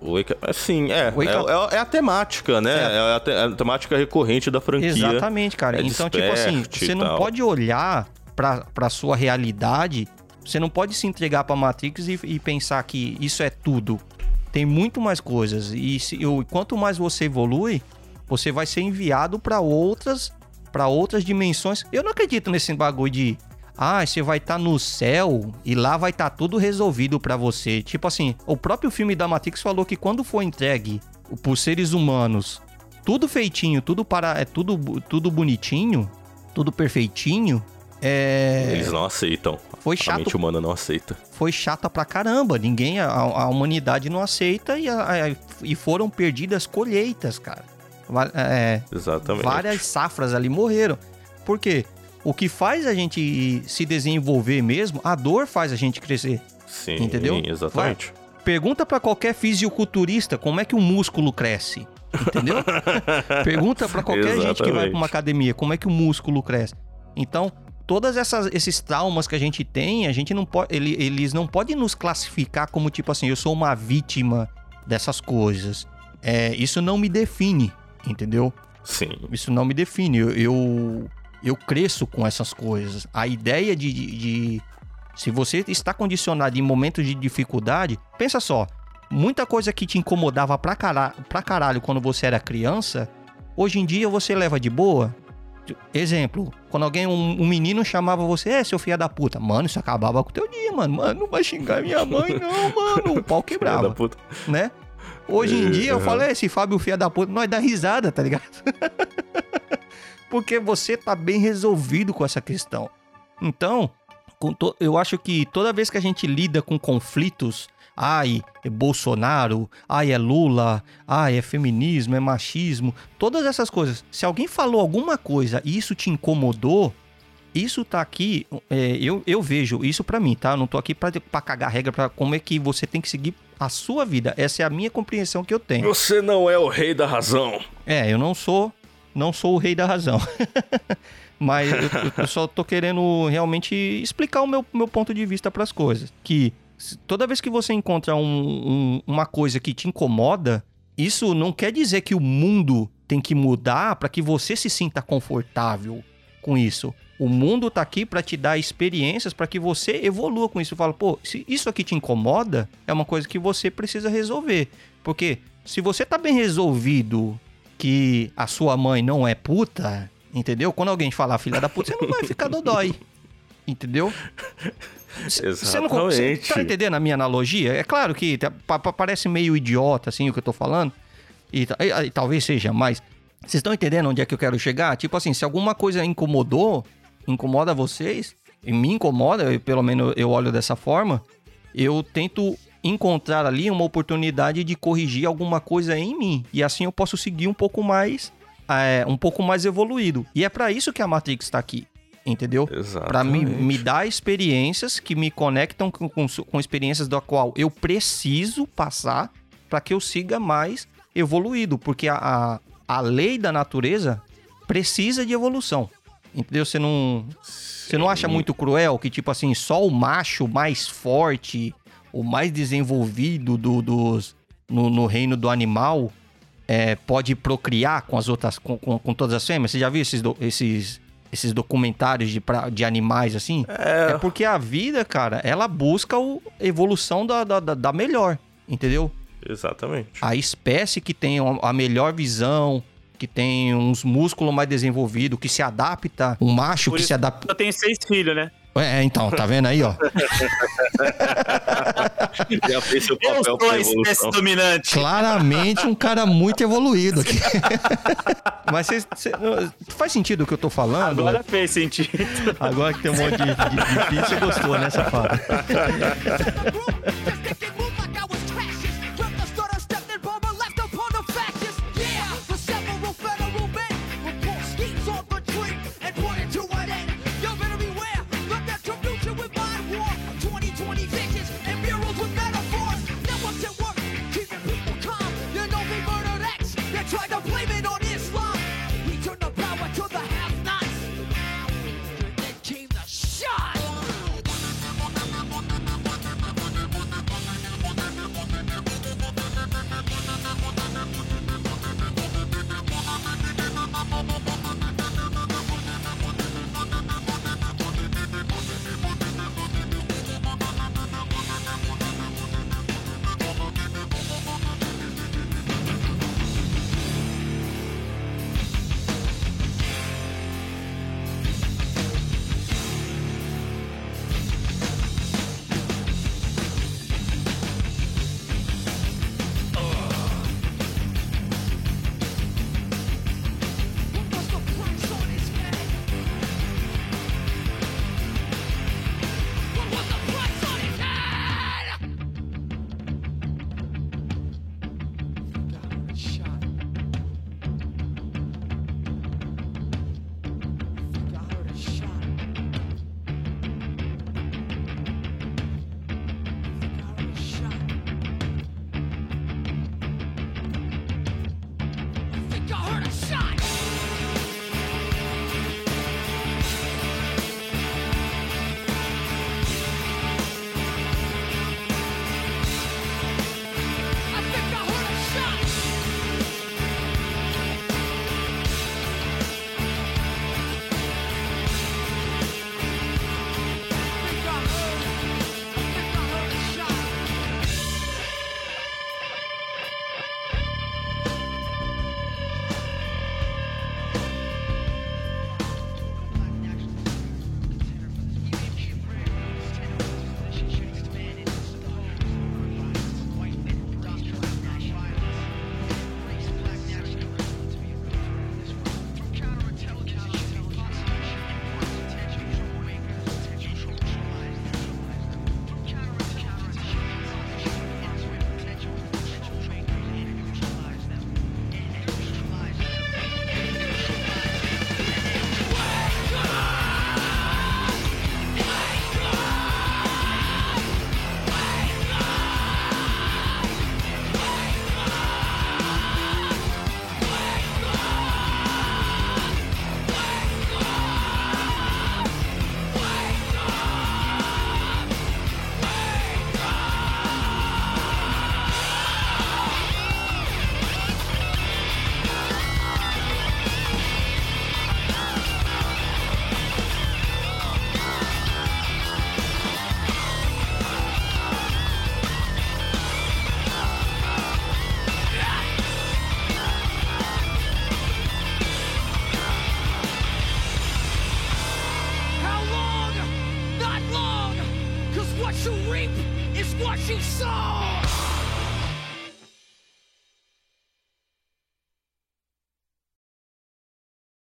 Wake Up. Sim, é. É, é, é, a temática, né? É, é a, te, a, temática recorrente da franquia. Exatamente, cara. É então, tipo assim, você não pode olhar pra, pra sua realidade você não pode se entregar para Matrix e, e, pensar que isso é tudo. Tem muito mais coisas. E se, eu, quanto mais você evolui, você vai ser enviado para outras para outras dimensões. Eu não acredito nesse bagulho de ah, você vai estar tá no céu e lá vai estar tá tudo resolvido para você. Tipo assim, o próprio filme da Matrix falou que quando for entregue por seres humanos, tudo feitinho, tudo para é tudo tudo bonitinho, tudo perfeitinho, é... Eles não aceitam. Foi chato. A mente humana não aceita. Foi chata pra caramba. Ninguém, a, a humanidade não aceita e, a, a, e foram perdidas colheitas, cara. É, Exatamente. Várias safras ali morreram. Por quê? O que faz a gente se desenvolver mesmo, a dor faz a gente crescer. Sim, entendeu? exatamente. Vai. Pergunta para qualquer fisiculturista como é que o músculo cresce. Entendeu? Pergunta para qualquer gente que vai pra uma academia como é que o músculo cresce. Então, todas essas esses traumas que a gente tem, a gente não pode, ele, eles não podem nos classificar como tipo assim, eu sou uma vítima dessas coisas. É, isso não me define, entendeu? Sim. Isso não me define. Eu, eu, eu cresço com essas coisas. A ideia de, de, de se você está condicionado em momentos de dificuldade, pensa só, muita coisa que te incomodava pra caralho, pra caralho quando você era criança, hoje em dia você leva de boa. Exemplo, quando alguém, um, um, menino chamava você, é, seu filho da puta. Mano, isso acabava com o teu dia, mano. Mano, não vai xingar minha mãe, não, mano. O pau quebrava. da puta. Né? Hoje em dia eu falo, é, esse Fábio filho da puta, nós dá risada, tá ligado? Porque você tá bem resolvido com essa questão. Então, eu acho que toda vez que a gente lida com conflitos ai, é Bolsonaro, ai, é Lula, ai, é feminismo, é machismo, todas essas coisas. Se alguém falou alguma coisa e isso te incomodou, isso tá aqui, é, eu, eu vejo isso para mim, tá? Eu não tô aqui pra, pra cagar regra pra como é que você tem que seguir a sua vida. Essa é a minha compreensão que eu tenho. Você não é o rei da razão. É, eu não sou, não sou o rei da razão. Mas eu, eu, só tô querendo realmente explicar o meu, meu ponto de vista para as coisas. Que toda vez que você encontra um, um, uma coisa que te incomoda, isso não quer dizer que o mundo tem que mudar para que você se sinta confortável com isso. O mundo tá aqui para te dar experiências para que você evolua com isso. Fala, pô, se isso aqui te incomoda, é uma coisa que você precisa resolver. Porque se você tá bem resolvido que a sua mãe não é puta, entendeu? Quando alguém falar filha da puta, você não vai ficar dodói. Entendeu? Você não você tá entendendo a minha analogia? É claro que parece meio idiota assim o que eu tô falando. E, e, e talvez seja, mas vocês estão entendendo onde é que eu quero chegar? Tipo assim, se alguma coisa incomodou, incomoda vocês, e me incomoda, eu, pelo menos eu olho dessa forma, eu tento encontrar ali uma oportunidade de corrigir alguma coisa em mim. E assim eu posso seguir um pouco mais, é, um pouco mais evoluído. E é para isso que a Matrix está aqui. Entendeu? Para me, me dar experiências que me conectam com, com, com experiências da qual eu preciso passar para que eu siga mais evoluído. Porque a, a, a lei da natureza precisa de evolução. Entendeu? Você não. Você não acha muito cruel que, tipo assim, só o macho mais forte, o mais desenvolvido do, dos, no, no reino do animal é, pode procriar com as outras, com, com, com, todas as fêmeas? Você já viu esses, do, esses, esses documentários de, pra, de animais assim? É... é... porque a vida, cara, ela busca a evolução da, da, da melhor, entendeu? Exatamente. A espécie que tem a melhor visão, que tem uns músculos mais desenvolvidos, que se adapta, um macho Por que se adapta. Eu tenho seis filhos, né? É, então, tá vendo aí, ó? Já fez seu papel Eu sou a espécie dominante. Claramente um cara muito evoluído aqui. Mas cê, cê, faz sentido o que eu tô falando? Agora fez sentido. Agora que tem um monte de, de, de, de você gostou, né, safado?